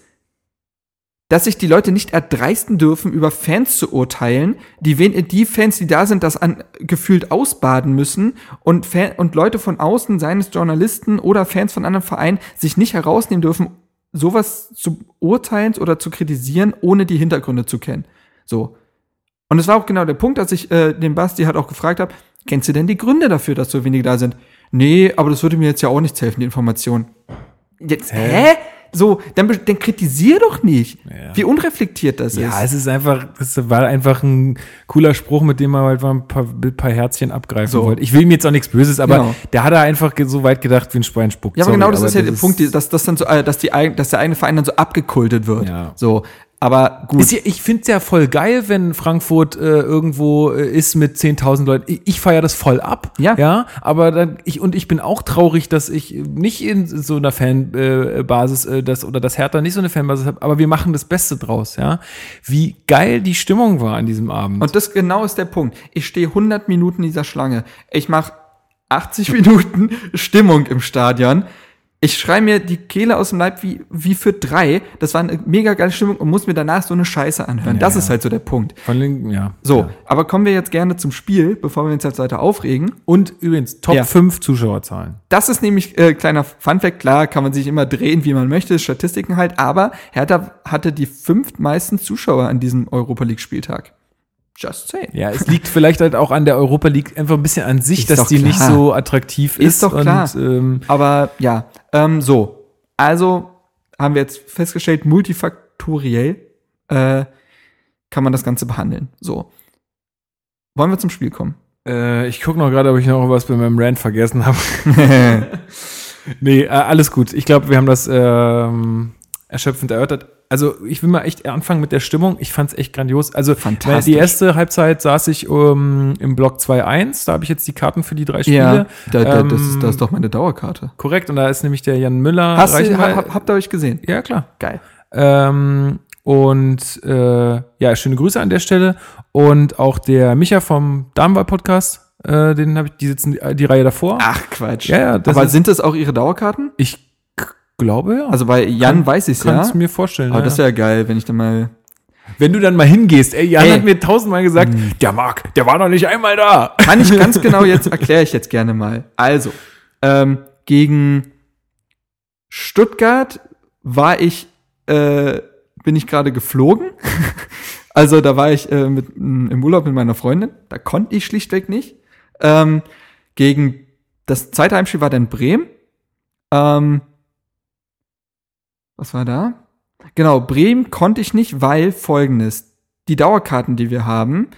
Speaker 2: dass sich die Leute nicht erdreisten dürfen, über Fans zu urteilen, die, wen, die Fans, die da sind, das an, gefühlt ausbaden müssen und, Fan, und Leute von außen, seien es Journalisten oder Fans von anderen Vereinen, sich nicht herausnehmen dürfen, sowas zu urteilen oder zu kritisieren, ohne die Hintergründe zu kennen. So. Und es war auch genau der Punkt, dass ich äh, den Basti halt auch gefragt habe, kennst du denn die Gründe dafür, dass so wenige da sind? Nee, aber das würde mir jetzt ja auch nichts helfen, die Information. Jetzt, hä? So, dann, dann kritisier doch nicht,
Speaker 1: Ja.
Speaker 2: wie unreflektiert das
Speaker 1: Ja,
Speaker 2: ist.
Speaker 1: es ist einfach, es war einfach ein cooler Spruch, mit dem man halt mal ein paar, ein paar Herzchen abgreifen
Speaker 2: So.
Speaker 1: wollte. Ich will ihm jetzt auch nichts Böses, aber
Speaker 2: Genau.
Speaker 1: der hat da einfach so weit gedacht wie ein Schwein spuckt.
Speaker 2: Ja, aber
Speaker 1: Sorry,
Speaker 2: genau das ist ja der Punkt, dass, dass, dann so, äh, dass, die, dass der eigene Verein dann so abgekultet wird.
Speaker 1: Ja.
Speaker 2: So, aber gut.
Speaker 1: Ja, ich finde es ja voll geil, wenn Frankfurt äh, irgendwo äh, ist mit 10.000 Leuten. Ich, ich feiere das voll ab.
Speaker 2: Ja.
Speaker 1: Ja. Aber dann, ich, und ich bin auch traurig, dass ich nicht in so einer Fanbasis äh, äh, das, oder das Hertha nicht so eine Fanbasis habe, aber wir machen das Beste draus, ja. Wie geil die Stimmung war an diesem Abend.
Speaker 2: Und das genau ist der Punkt. Ich stehe 100 Minuten in dieser Schlange. Ich mache 80 Minuten Stimmung im Stadion. Ich schreie mir die Kehle aus dem Leib wie, wie für drei. Das war eine mega geile Stimmung und muss mir danach so eine Scheiße anhören. das
Speaker 1: ja.
Speaker 2: ist halt so der Punkt.
Speaker 1: Von linken, ja.
Speaker 2: So,
Speaker 1: Ja.
Speaker 2: aber kommen wir jetzt gerne zum Spiel, bevor wir uns jetzt weiter aufregen.
Speaker 1: Und übrigens, Top
Speaker 2: Ja.
Speaker 1: 5 Zuschauerzahlen.
Speaker 2: Das ist nämlich äh, kleiner Funfact, klar, kann man sich immer drehen, wie man möchte, Statistiken halt, aber Hertha hatte die fünftmeisten Zuschauer an diesem Europa League Spieltag. Just saying.
Speaker 1: Ja, es liegt vielleicht halt auch an der Europa League einfach ein bisschen an sich,
Speaker 2: Ist
Speaker 1: dass die nicht
Speaker 2: klar.
Speaker 1: so attraktiv ist.
Speaker 2: Ist doch klar.
Speaker 1: Und, ähm,
Speaker 2: Aber ja, ähm, so. Also haben wir jetzt festgestellt, multifaktoriell äh, kann man das Ganze behandeln. So. Wollen wir zum Spiel kommen?
Speaker 1: Äh, ich gucke noch gerade, ob ich noch was bei meinem Rant vergessen habe. nee, äh, alles gut. Ich glaube, wir haben das ähm, erschöpfend erörtert. Also ich will mal echt anfangen mit der Stimmung. Ich fand es echt grandios. Also. Die erste Halbzeit saß ich ähm, im Block 2-1. Da habe ich jetzt die Karten für die drei Spiele.
Speaker 2: Ja, da, da, das,
Speaker 1: Ähm,
Speaker 2: ist, das ist doch meine Dauerkarte.
Speaker 1: Korrekt. Und da ist nämlich der Jan Müller.
Speaker 2: Hast du, hab, habt ihr euch gesehen?
Speaker 1: ja, klar.
Speaker 2: Geil.
Speaker 1: Ähm, und äh, ja, schöne Grüße an der Stelle. Und auch der Micha vom Darmwahl-Podcast, äh, den habe ich, die sitzen die, die Reihe davor.
Speaker 2: Ach, Quatsch.
Speaker 1: Ja, ja, das
Speaker 2: Aber sind das auch ihre Dauerkarten?
Speaker 1: Ich glaube ja.
Speaker 2: Also bei Jan
Speaker 1: Kann-
Speaker 2: weiß ich's
Speaker 1: Kannst
Speaker 2: ja.
Speaker 1: du mir vorstellen.
Speaker 2: Aber
Speaker 1: ja.
Speaker 2: das wäre geil, wenn ich dann mal.
Speaker 1: Wenn du dann mal hingehst, ey, Jan
Speaker 2: Ey.
Speaker 1: hat mir tausendmal gesagt, der Marc, der war noch nicht einmal da.
Speaker 2: Kann ich ganz genau jetzt, erkläre ich jetzt gerne mal. Also, ähm, gegen Stuttgart war ich, äh, bin ich gerade geflogen. also da war ich äh, mit, m, im Urlaub mit meiner Freundin. Da konnte ich schlichtweg nicht. Ähm, gegen das zweite Heimspiel war dann Bremen. Ähm, was war da? Genau, Bremen konnte ich nicht, weil folgendes. Die Dauerkarten, die wir haben,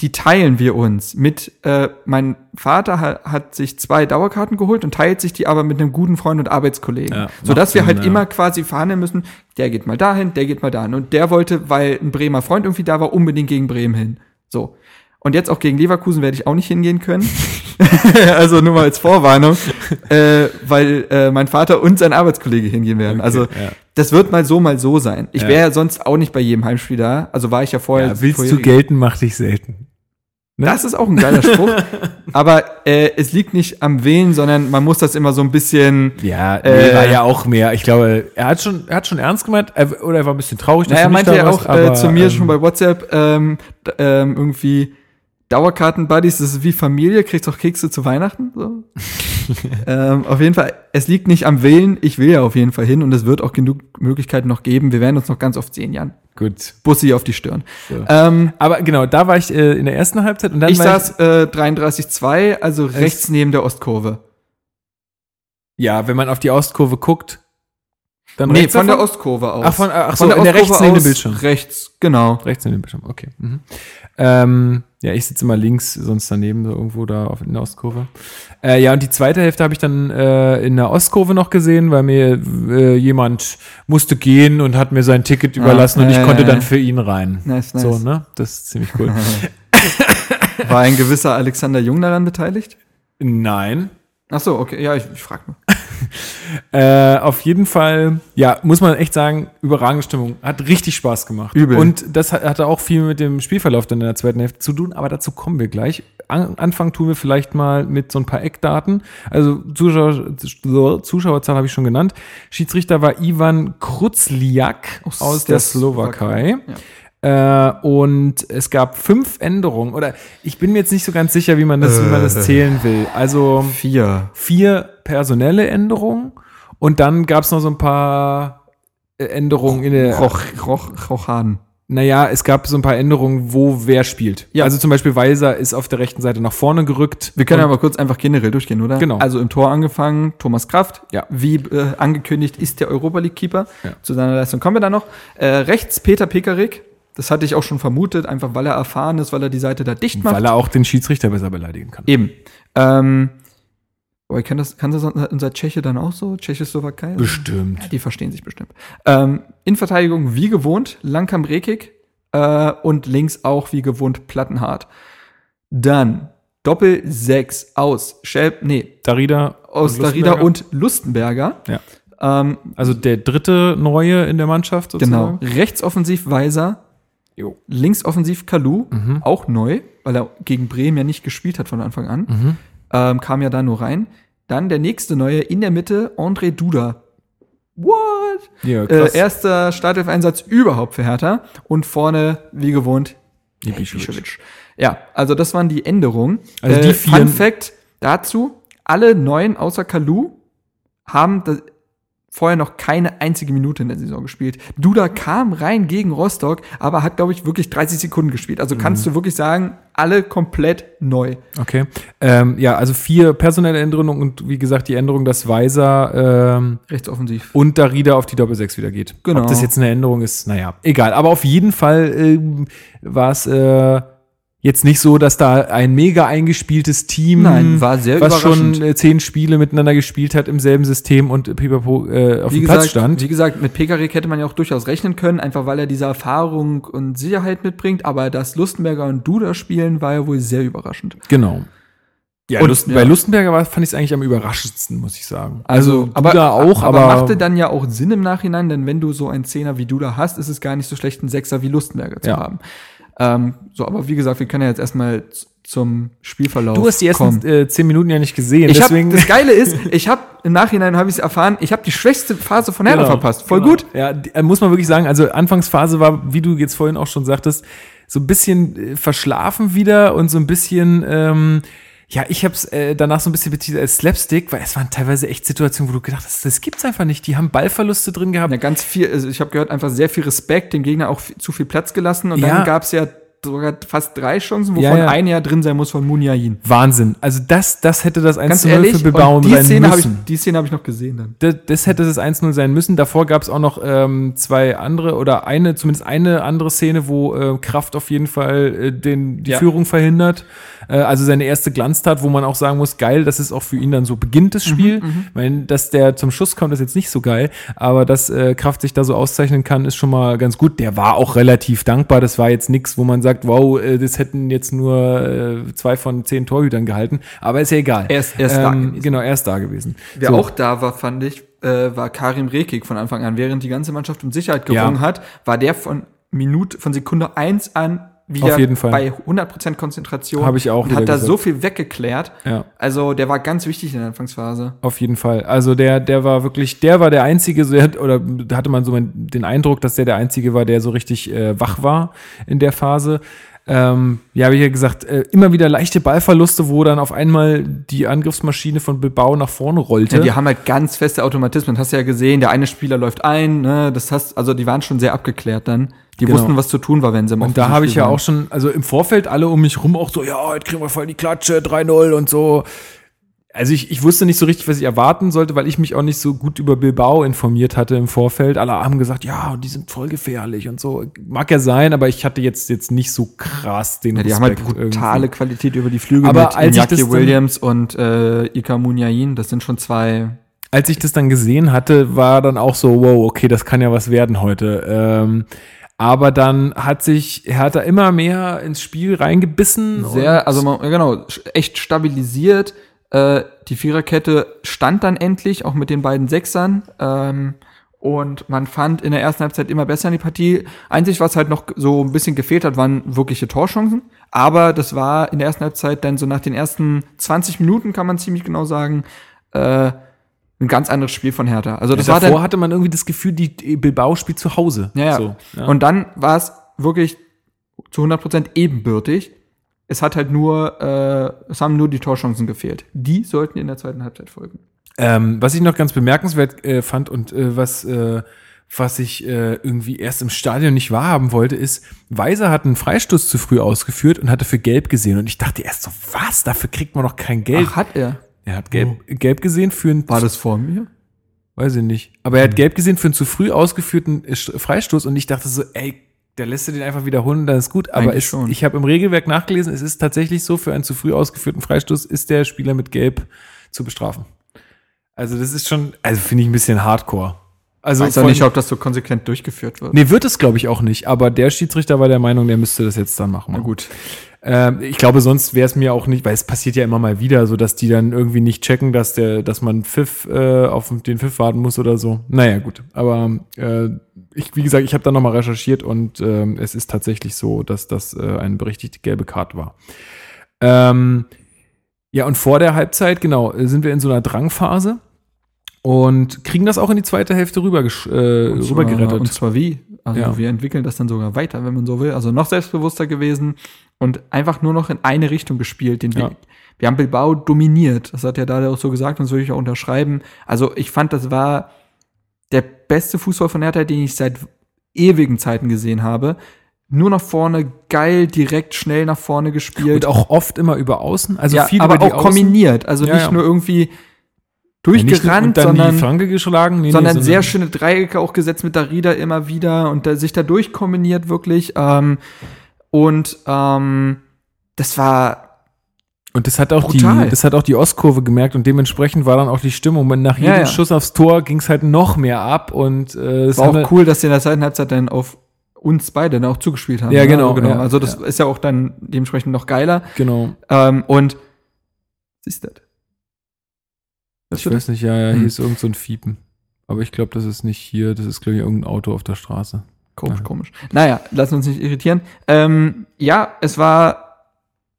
Speaker 2: die teilen wir uns mit, äh, mein Vater hat, hat sich zwei Dauerkarten geholt und teilt sich die aber mit einem guten Freund und Arbeitskollegen.
Speaker 1: Ja,
Speaker 2: sodass wir halt
Speaker 1: ja.
Speaker 2: immer quasi verhandeln müssen, der geht mal dahin, der geht mal dahin. Und der wollte, weil ein Bremer Freund irgendwie da war, unbedingt gegen Bremen hin. So. Und jetzt auch gegen Leverkusen werde ich auch nicht hingehen können. also nur mal als Vorwarnung, äh, weil äh, mein Vater und sein Arbeitskollege hingehen werden.
Speaker 1: Okay,
Speaker 2: also
Speaker 1: ja.
Speaker 2: das wird mal so, mal so sein. Ich
Speaker 1: Ja.
Speaker 2: wäre ja sonst auch nicht bei jedem Heimspiel da. Also war ich ja vorher.
Speaker 1: Ja, willst du
Speaker 2: vorherige-
Speaker 1: gelten, mach dich selten. Ne?
Speaker 2: Das ist auch ein geiler Spruch. Aber äh, es liegt nicht am Wählen, sondern man muss das immer so ein bisschen.
Speaker 1: Ja,
Speaker 2: Äh,
Speaker 1: war ja auch mehr. Ich glaube, er hat schon, er hat schon ernst gemeint, er, oder er war ein bisschen traurig.
Speaker 2: Naja, er
Speaker 1: du nicht
Speaker 2: meinte
Speaker 1: da
Speaker 2: ja auch äh, zu mir
Speaker 1: ähm,
Speaker 2: schon bei WhatsApp ähm, ähm, irgendwie Dauerkarten-Buddies, das ist wie Familie, kriegst auch Kekse zu Weihnachten. So. ähm, auf jeden Fall, es liegt nicht am Willen, ich will ja auf jeden Fall hin und es wird auch genug Möglichkeiten noch geben. Wir werden uns noch ganz oft sehen, Jan.
Speaker 1: Gut.
Speaker 2: Bussi auf die Stirn.
Speaker 1: So.
Speaker 2: Ähm,
Speaker 1: Aber genau, da war ich äh, in der ersten Halbzeit und dann
Speaker 2: ich
Speaker 1: war
Speaker 2: saß äh, 33,2, also rechts neben der Ostkurve.
Speaker 1: ja, wenn man auf die Ostkurve guckt, dann
Speaker 2: Nee,
Speaker 1: rechts
Speaker 2: von der
Speaker 1: davon?
Speaker 2: Ostkurve aus.
Speaker 1: Ach, von, ach so,
Speaker 2: Von der
Speaker 1: in der rechts neben dem Bildschirm.
Speaker 2: Rechts, genau.
Speaker 1: Rechts neben dem Bildschirm, okay. Mhm. Ähm, ja, ich sitze immer links, sonst daneben, so irgendwo da auf, in der Ostkurve. Äh, ja, und die zweite Hälfte habe ich dann äh, in der Ostkurve noch gesehen, weil mir äh, jemand musste gehen und hat mir sein Ticket überlassen und ich konnte dann für ihn rein.
Speaker 2: Nice, nice.
Speaker 1: So, ne? Das ist ziemlich cool.
Speaker 2: War ein gewisser Alexander Jung daran beteiligt?
Speaker 1: Nein.
Speaker 2: Ach so, okay, ja, ich, ich frag mal.
Speaker 1: Äh, auf jeden Fall, ja, muss man echt sagen, überragende Stimmung. Hat richtig Spaß gemacht.
Speaker 2: Übel.
Speaker 1: Und das hat, hatte auch viel mit dem Spielverlauf dann in der zweiten Hälfte zu tun, aber dazu kommen wir gleich. An, Anfang tun wir vielleicht mal mit so ein paar Eckdaten. Also Zuschauer, Zuschauerzahl habe ich schon genannt. Schiedsrichter war Ivan Krutzliak aus, der, Slowakei. Äh, und es gab fünf Änderungen. Oder ich bin mir jetzt nicht so ganz sicher, wie man das, wie man das
Speaker 2: Äh.
Speaker 1: zählen will. Also
Speaker 2: Vier.
Speaker 1: vier personelle Änderungen und dann gab es noch so ein paar äh, Änderungen in der.
Speaker 2: Roch, Roch, Rochaden.
Speaker 1: Naja, es gab so ein paar Änderungen, wo wer spielt.
Speaker 2: Ja.
Speaker 1: Also zum Beispiel Weiser ist auf der rechten Seite nach vorne gerückt.
Speaker 2: Wir können aber kurz einfach generell durchgehen, oder?
Speaker 1: Genau.
Speaker 2: Also im Tor angefangen, Thomas Kraft.
Speaker 1: Ja.
Speaker 2: Wie äh, angekündigt ist der Europa League-Keeper.
Speaker 1: Ja.
Speaker 2: Zu seiner Leistung kommen wir dann noch. Äh, rechts Peter Pekarik. Das hatte ich auch schon vermutet, einfach weil er erfahren ist, weil er die Seite da dicht macht.
Speaker 1: weil er auch den Schiedsrichter besser beleidigen kann.
Speaker 2: Eben. Ähm, aber kann das, kann das unser Tscheche dann auch so? Tschechoslowakei?
Speaker 1: Bestimmt.
Speaker 2: Die verstehen sich bestimmt. Ähm, in Verteidigung wie gewohnt, Lankam Rekik äh, und links auch wie gewohnt Plattenhart. Dann Doppel 6 aus Schelp, nee,
Speaker 1: Darida.
Speaker 2: aus
Speaker 1: und
Speaker 2: Darida
Speaker 1: Lustenberger.
Speaker 2: und Lustenberger.
Speaker 1: Ja.
Speaker 2: Ähm,
Speaker 1: Also der dritte Neue in der Mannschaft
Speaker 2: genau.
Speaker 1: sozusagen.
Speaker 2: Rechtsoffensiv Weiser,
Speaker 1: Jo.
Speaker 2: linksoffensiv Kalu,
Speaker 1: Mhm.
Speaker 2: auch neu, weil er gegen Bremen ja nicht gespielt hat von Anfang an.
Speaker 1: Mhm.
Speaker 2: Ähm, kam ja da nur rein. Dann der nächste Neue in der Mitte, André Duda. What?
Speaker 1: Ja,
Speaker 2: Äh, erster Startelf-Einsatz überhaupt für Hertha. Und vorne, wie gewohnt,
Speaker 1: Ibišević.
Speaker 2: Ja, also das waren die Änderungen.
Speaker 1: Also die
Speaker 2: äh,
Speaker 1: vier-
Speaker 2: Fun Fact dazu, alle neun außer Kalu haben das vorher noch keine einzige Minute in der Saison gespielt. Duda kam rein gegen Rostock, aber hat, glaube ich, wirklich 30 Sekunden gespielt. Also kannst
Speaker 1: Mhm.
Speaker 2: du wirklich sagen, alle komplett neu.
Speaker 1: Okay. Ähm, ja, also vier personelle Änderungen und wie gesagt die Änderung, dass Weiser ähm,
Speaker 2: Rechtsoffensiv.
Speaker 1: und Darida auf die Doppel-6 wieder geht.
Speaker 2: Genau.
Speaker 1: Ob das jetzt eine Änderung ist, naja, egal. Aber auf jeden Fall ähm, war es äh, jetzt nicht so, dass da ein mega eingespieltes Team,
Speaker 2: Nein, war sehr
Speaker 1: was schon äh, zehn Spiele miteinander gespielt hat im selben System und Pipapo äh, auf
Speaker 2: Wie
Speaker 1: dem
Speaker 2: gesagt,
Speaker 1: Platz stand.
Speaker 2: wie gesagt, mit Pekarik hätte man ja auch durchaus rechnen können, einfach weil er diese Erfahrung und Sicherheit mitbringt. Aber dass Lustenberger und Duda spielen, war ja wohl sehr überraschend.
Speaker 1: Genau. Ja,
Speaker 2: Und-
Speaker 1: Lusten,
Speaker 2: ja.
Speaker 1: bei Lustenberger war, fand ich es eigentlich am überraschendsten, muss ich sagen.
Speaker 2: Also, aber,
Speaker 1: Duda auch,
Speaker 2: aber,
Speaker 1: aber,
Speaker 2: machte dann ja auch Sinn im Nachhinein, denn wenn du so einen Zehner wie Duda hast, ist es gar nicht so schlecht, einen Sechser wie Lustenberger zu
Speaker 1: Ja.
Speaker 2: haben. Ähm, so, aber wie gesagt, wir können ja jetzt erstmal zum Spielverlauf
Speaker 1: du hast die ersten äh, zehn Minuten ja nicht gesehen.
Speaker 2: Ich hab,
Speaker 1: deswegen
Speaker 2: das Geile ist, ich habe im Nachhinein habe ich es erfahren, ich habe die schwächste Phase von Hertha
Speaker 1: Genau,
Speaker 2: verpasst. Voll
Speaker 1: genau.
Speaker 2: gut.
Speaker 1: Ja, die, äh, muss man wirklich sagen, also Anfangsphase war, wie du jetzt vorhin auch schon sagtest, so ein bisschen äh, verschlafen wieder und so ein bisschen, ähm, ja, ich hab's äh, danach so ein bisschen betitelt als Slapstick, weil es waren teilweise echt Situationen, wo du gedacht hast, das gibt's einfach nicht. Die haben Ballverluste drin gehabt.
Speaker 2: Ja, ganz viel, also ich habe gehört, einfach sehr viel Respekt, dem Gegner auch zu viel Platz gelassen. Und
Speaker 1: Ja.
Speaker 2: dann gab's ja sogar fast drei Chancen, wovon
Speaker 1: Ja, ja.
Speaker 2: eine ja drin sein muss von Muniain.
Speaker 1: Wahnsinn. Also das, das hätte das 1
Speaker 2: Ganz
Speaker 1: zu 0
Speaker 2: ehrlich,
Speaker 1: für Bilbao
Speaker 2: und die
Speaker 1: sein
Speaker 2: Szene habe ich,
Speaker 1: müssen.
Speaker 2: die Szene habe ich noch gesehen dann.
Speaker 1: Das, das hätte das 1-0 sein müssen. Davor gab es auch noch ähm, zwei andere oder eine, zumindest eine andere Szene, wo äh, Kraft auf jeden Fall äh, den, die
Speaker 2: Ja.
Speaker 1: Führung verhindert. Äh, also seine erste Glanztat, wo man auch sagen muss, geil, das ist auch für ihn dann so beginnt das Spiel. Ich meine, dass der zum Schuss kommt, ist jetzt nicht so geil, aber dass äh, Kraft sich da so auszeichnen kann, ist schon mal ganz gut. Der war auch relativ dankbar. Das war jetzt nichts, wo man sagt, wow, äh, das hätten jetzt nur äh, zwei von zehn Torhütern gehalten. Aber ist ja egal.
Speaker 2: Er ist- er ist da
Speaker 1: ähm,
Speaker 2: gewesen.
Speaker 1: Genau, er ist da gewesen.
Speaker 2: Wer
Speaker 1: So.
Speaker 2: auch da war, fand ich, äh, war Karim Rekik von Anfang an. Während die ganze Mannschaft um Sicherheit gerungen
Speaker 1: Ja.
Speaker 2: hat, war der von Minute, von Sekunde eins an wieder
Speaker 1: Auf jeden Fall.
Speaker 2: bei 100% Konzentration.
Speaker 1: Habe ich auch
Speaker 2: Und hat da
Speaker 1: gesagt.
Speaker 2: so viel weggeklärt.
Speaker 1: Ja.
Speaker 2: Also der war ganz wichtig in der Anfangsphase.
Speaker 1: Auf jeden Fall. Also der, der war wirklich, der war der Einzige, so, der hat- oder da hatte man so den Eindruck, dass der der Einzige war, der so richtig äh, wach war in der Phase. Ähm, ja, wie ja gesagt, äh, immer wieder leichte Ballverluste, wo dann auf einmal die Angriffsmaschine von Bilbao nach vorne rollte.
Speaker 2: Ja, die haben halt ganz feste Automatismen. Hast du ja gesehen, der eine Spieler läuft ein, ne, das hast, also die waren schon sehr abgeklärt dann. Die
Speaker 1: Genau.
Speaker 2: wussten, was zu tun war, wenn sie im
Speaker 1: Und da habe ich ja auch schon, also im Vorfeld alle um mich rum auch so, ja, heute kriegen wir voll die Klatsche, 3-0 und so. Also ich, ich wusste nicht so richtig, was ich erwarten sollte, weil ich mich auch nicht so gut über Bilbao informiert hatte im Vorfeld. Alle haben gesagt, ja, die sind voll gefährlich und so. Mag ja sein, aber ich hatte jetzt, jetzt nicht so krass den
Speaker 2: Ja, die haben halt
Speaker 1: Respekt
Speaker 2: brutale
Speaker 1: irgendwie.
Speaker 2: Qualität über die Flügel
Speaker 1: Aber
Speaker 2: mit
Speaker 1: als ich
Speaker 2: Iñaki Williams und äh, Ika Munyain. Das sind schon zwei.
Speaker 1: Als ich das dann gesehen hatte, war dann auch so, wow, okay, das kann ja was werden heute. Ähm, aber dann hat sich Hertha immer mehr ins Spiel reingebissen.
Speaker 2: Sehr, also man, genau, echt stabilisiert. Äh, die Viererkette stand dann endlich, auch mit den beiden Sechsern. Ähm, und man fand in der ersten Halbzeit immer besser in die Partie. Einzig, was halt noch so ein bisschen gefehlt hat, waren wirkliche Torchancen. Aber das war in der ersten Halbzeit dann so nach den ersten 20 Minuten, kann man ziemlich genau sagen, äh, ein ganz anderes Spiel von Hertha. Also das war
Speaker 1: davor
Speaker 2: dann,
Speaker 1: hatte man irgendwie das Gefühl, die Bilbao spielt zu Hause.
Speaker 2: ja, ja.
Speaker 1: So, ja.
Speaker 2: Und dann war es wirklich zu 100% ebenbürtig. Es hat halt nur, äh, es haben nur die Torchancen gefehlt. Die sollten in der zweiten Halbzeit folgen.
Speaker 1: Ähm, was ich noch ganz bemerkenswert äh, fand und äh, was, äh, was ich äh, irgendwie erst im Stadion nicht wahrhaben wollte, ist, Weiser hat einen Freistoß zu früh ausgeführt und hatte für gelb gesehen. Und ich dachte erst so, was? Dafür kriegt man doch kein Geld.
Speaker 2: Ach, hat er?
Speaker 1: Er hat gelb, gelb gesehen für einen,
Speaker 2: War das vor mir?
Speaker 1: weiß ich nicht. Aber er hat gelb gesehen für einen zu früh ausgeführten äh, Freistoß und ich dachte so, ey, der lässt du den einfach wiederholen, dann ist gut. Aber es, ich habe im Regelwerk nachgelesen, es ist tatsächlich so, für einen zu früh ausgeführten Freistoß ist der Spieler mit Gelb zu bestrafen. Also das ist schon, also finde ich ein bisschen hardcore. Also
Speaker 2: Weiß auch nicht, ob das so konsequent durchgeführt wird.
Speaker 1: Nee, wird es, glaube ich, auch nicht. Aber der Schiedsrichter war der Meinung, der müsste das jetzt dann machen.
Speaker 2: Na gut.
Speaker 1: Ähm, ich glaube, sonst wäre es mir auch nicht, weil es passiert ja immer mal wieder, so dass die dann irgendwie nicht checken, dass der, dass man Pfiff äh, auf den Pfiff warten muss oder so. Naja, gut. Aber äh, ich, wie gesagt, ich habe da nochmal recherchiert und ähm, es ist tatsächlich so, dass das äh, eine berechtigte gelbe Karte war. Ähm, ja, und vor der Halbzeit, genau, äh, sind wir in so einer Drangphase und kriegen das auch in die zweite Hälfte rüber, äh, rübergerettet.
Speaker 2: Und zwar wie? Also
Speaker 1: Ja.
Speaker 2: wir entwickeln das dann sogar weiter, wenn man so will. Also noch selbstbewusster gewesen und einfach nur noch in eine Richtung gespielt. Den
Speaker 1: Ja.
Speaker 2: Wir haben Bilbao dominiert. Das hat ja da auch so gesagt und das würde ich auch unterschreiben. Also ich fand, das war der beste Fußball von Hertha, den ich seit ewigen Zeiten gesehen habe. Nur nach vorne, geil, direkt, schnell nach vorne gespielt.
Speaker 1: Und auch oft immer über außen. Also
Speaker 2: ja,
Speaker 1: viel
Speaker 2: aber auch kombiniert. Also
Speaker 1: Ja,
Speaker 2: nicht
Speaker 1: ja.
Speaker 2: nur irgendwie
Speaker 1: Ja,
Speaker 2: durchgerannt,
Speaker 1: und dann
Speaker 2: sondern
Speaker 1: die Flanke geschlagen, nee,
Speaker 2: sondern
Speaker 1: nee,
Speaker 2: sehr schöne Dreiecke auch gesetzt mit Darida immer wieder und da, sich da durchkombiniert wirklich. Ähm, und ähm, das war
Speaker 1: Und das hat auch
Speaker 2: Brutal.
Speaker 1: die, das hat auch die Ostkurve gemerkt und dementsprechend war dann auch die Stimmung. Und nach
Speaker 2: Ja,
Speaker 1: jedem
Speaker 2: ja.
Speaker 1: Schuss aufs Tor ging es halt noch mehr ab und äh, es
Speaker 2: war auch cool, dass sie in der zweiten Halbzeit dann auf uns beide dann auch zugespielt haben.
Speaker 1: Ja,
Speaker 2: ne?
Speaker 1: genau,
Speaker 2: genau.
Speaker 1: ja,
Speaker 2: also das ist ja auch dann dementsprechend noch geiler.
Speaker 1: Genau.
Speaker 2: Ähm, und was ist das?
Speaker 1: Ich weiß nicht, ja, ja,
Speaker 2: Hm.
Speaker 1: hier ist irgend so ein Fiepen. Aber ich glaube, das ist nicht hier, das ist, glaube ich, irgendein Auto auf der Straße.
Speaker 2: Komisch,
Speaker 1: Ja.
Speaker 2: komisch. Naja, lassen uns nicht irritieren. Ähm, ja, es war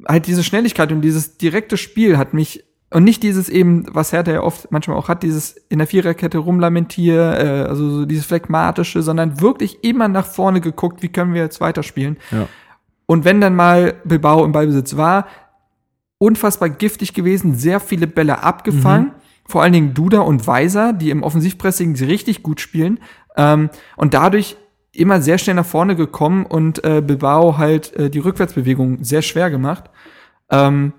Speaker 2: halt diese Schnelligkeit und dieses direkte Spiel hat mich und nicht dieses eben, was Hertha ja oft manchmal auch hat, dieses in der Viererkette rumlamentier, äh, also so dieses phlegmatische, sondern wirklich immer nach vorne geguckt, wie können wir jetzt weiterspielen.
Speaker 1: Ja.
Speaker 2: Und wenn dann mal Bilbao im Ballbesitz war, unfassbar giftig gewesen, sehr viele Bälle abgefangen. Vor allen Dingen Duda und Weiser, die im Offensivpressing richtig gut spielen. Ähm, und dadurch immer sehr schnell nach vorne gekommen und äh, Bilbao halt äh, die Rückwärtsbewegung sehr schwer gemacht. Ähm,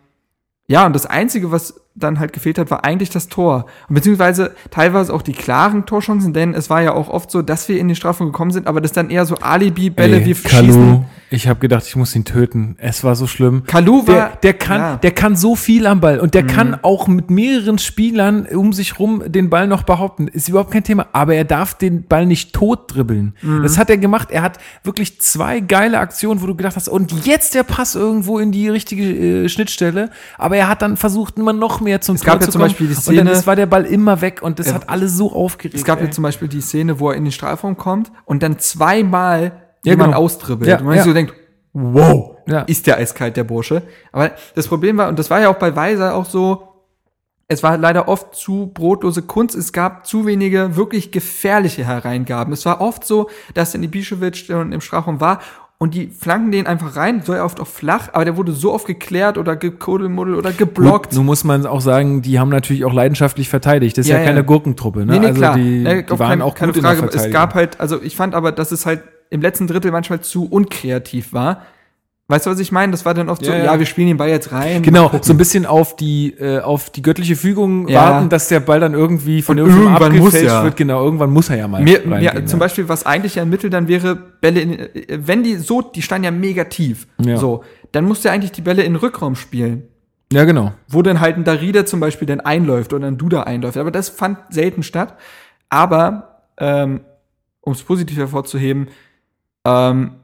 Speaker 2: ja, und das Einzige, was dann halt gefehlt hat, war eigentlich das Tor. Und beziehungsweise teilweise auch die klaren Torchancen, denn es war ja auch oft so, dass wir in die Strafen gekommen sind, aber das dann eher so Alibi-Bälle, wir
Speaker 1: Kalu,
Speaker 2: schießen.
Speaker 1: Ich habe gedacht, ich muss ihn töten. Es war so schlimm.
Speaker 2: Kalu war,
Speaker 1: Der, der, kann,
Speaker 2: ja.
Speaker 1: der kann so viel am Ball und der
Speaker 2: Mhm.
Speaker 1: kann auch mit mehreren Spielern um sich rum den Ball noch behaupten. Ist überhaupt kein Thema. Aber er darf den Ball nicht tot dribbeln.
Speaker 2: Mhm.
Speaker 1: Das hat er gemacht. Er hat wirklich zwei geile Aktionen, wo du gedacht hast, und jetzt der Pass irgendwo in die richtige äh, Schnittstelle. Aber er hat dann versucht, immer noch mehr zum
Speaker 2: Es gab ja
Speaker 1: zu
Speaker 2: zum
Speaker 1: kommen.
Speaker 2: Beispiel die
Speaker 1: und
Speaker 2: Szene-
Speaker 1: dann ist, war der Ball immer weg und das
Speaker 2: Ja.
Speaker 1: hat alle so aufgeregt.
Speaker 2: Es gab
Speaker 1: ey.
Speaker 2: ja zum Beispiel die Szene, wo er in den Strafraum kommt und dann zweimal
Speaker 1: Ja,
Speaker 2: jemand
Speaker 1: genau.
Speaker 2: austribbelt.
Speaker 1: Ja,
Speaker 2: und man
Speaker 1: ja.
Speaker 2: so denkt, wow,
Speaker 1: Ja.
Speaker 2: ist der eiskalt, der Bursche. Aber das Problem war, und das war ja auch bei Weiser auch so, es war leider oft zu brotlose Kunst. Es gab zu wenige wirklich gefährliche Hereingaben. Es war oft so, dass dann Ibišević im Strafraum war und die flanken den einfach rein, so oft auch flach, aber der wurde so oft geklärt oder gekodelmuddel oder geblockt.
Speaker 1: Nun muss man auch sagen, die haben natürlich auch leidenschaftlich verteidigt. Das ist ja,
Speaker 2: Ja,
Speaker 1: keine
Speaker 2: ja.
Speaker 1: Gurkentruppe, ne?
Speaker 2: Nee, nee,
Speaker 1: also
Speaker 2: klar.
Speaker 1: die, die waren
Speaker 2: kein-
Speaker 1: auch
Speaker 2: keine
Speaker 1: gut
Speaker 2: Frage,
Speaker 1: in der
Speaker 2: es gab halt, also ich fand aber, dass es halt im letzten Drittel manchmal zu unkreativ war. Weißt du, was ich meine? Das war dann oft so,
Speaker 1: Ja,
Speaker 2: ja,
Speaker 1: ja.
Speaker 2: wir spielen den Ball jetzt rein.
Speaker 1: Genau, so ein bisschen auf die äh, auf die göttliche Fügung
Speaker 2: Ja.
Speaker 1: warten, dass der Ball dann irgendwie von irgendwann
Speaker 2: muss
Speaker 1: abgefälscht
Speaker 2: ja.
Speaker 1: wird. Genau, irgendwann muss er ja mal
Speaker 2: Mir, ja, zum Beispiel, was eigentlich ja ein Mittel dann wäre, Bälle in, äh, wenn die so, die standen ja mega tief.
Speaker 1: Ja.
Speaker 2: So, dann musst du eigentlich die Bälle in den Rückraum spielen.
Speaker 1: Ja, genau.
Speaker 2: Wo dann halt ein Darida zum Beispiel dann einläuft oder ein Duda einläuft. Aber das fand selten statt. Aber, ähm, um es positiv hervorzuheben, ähm,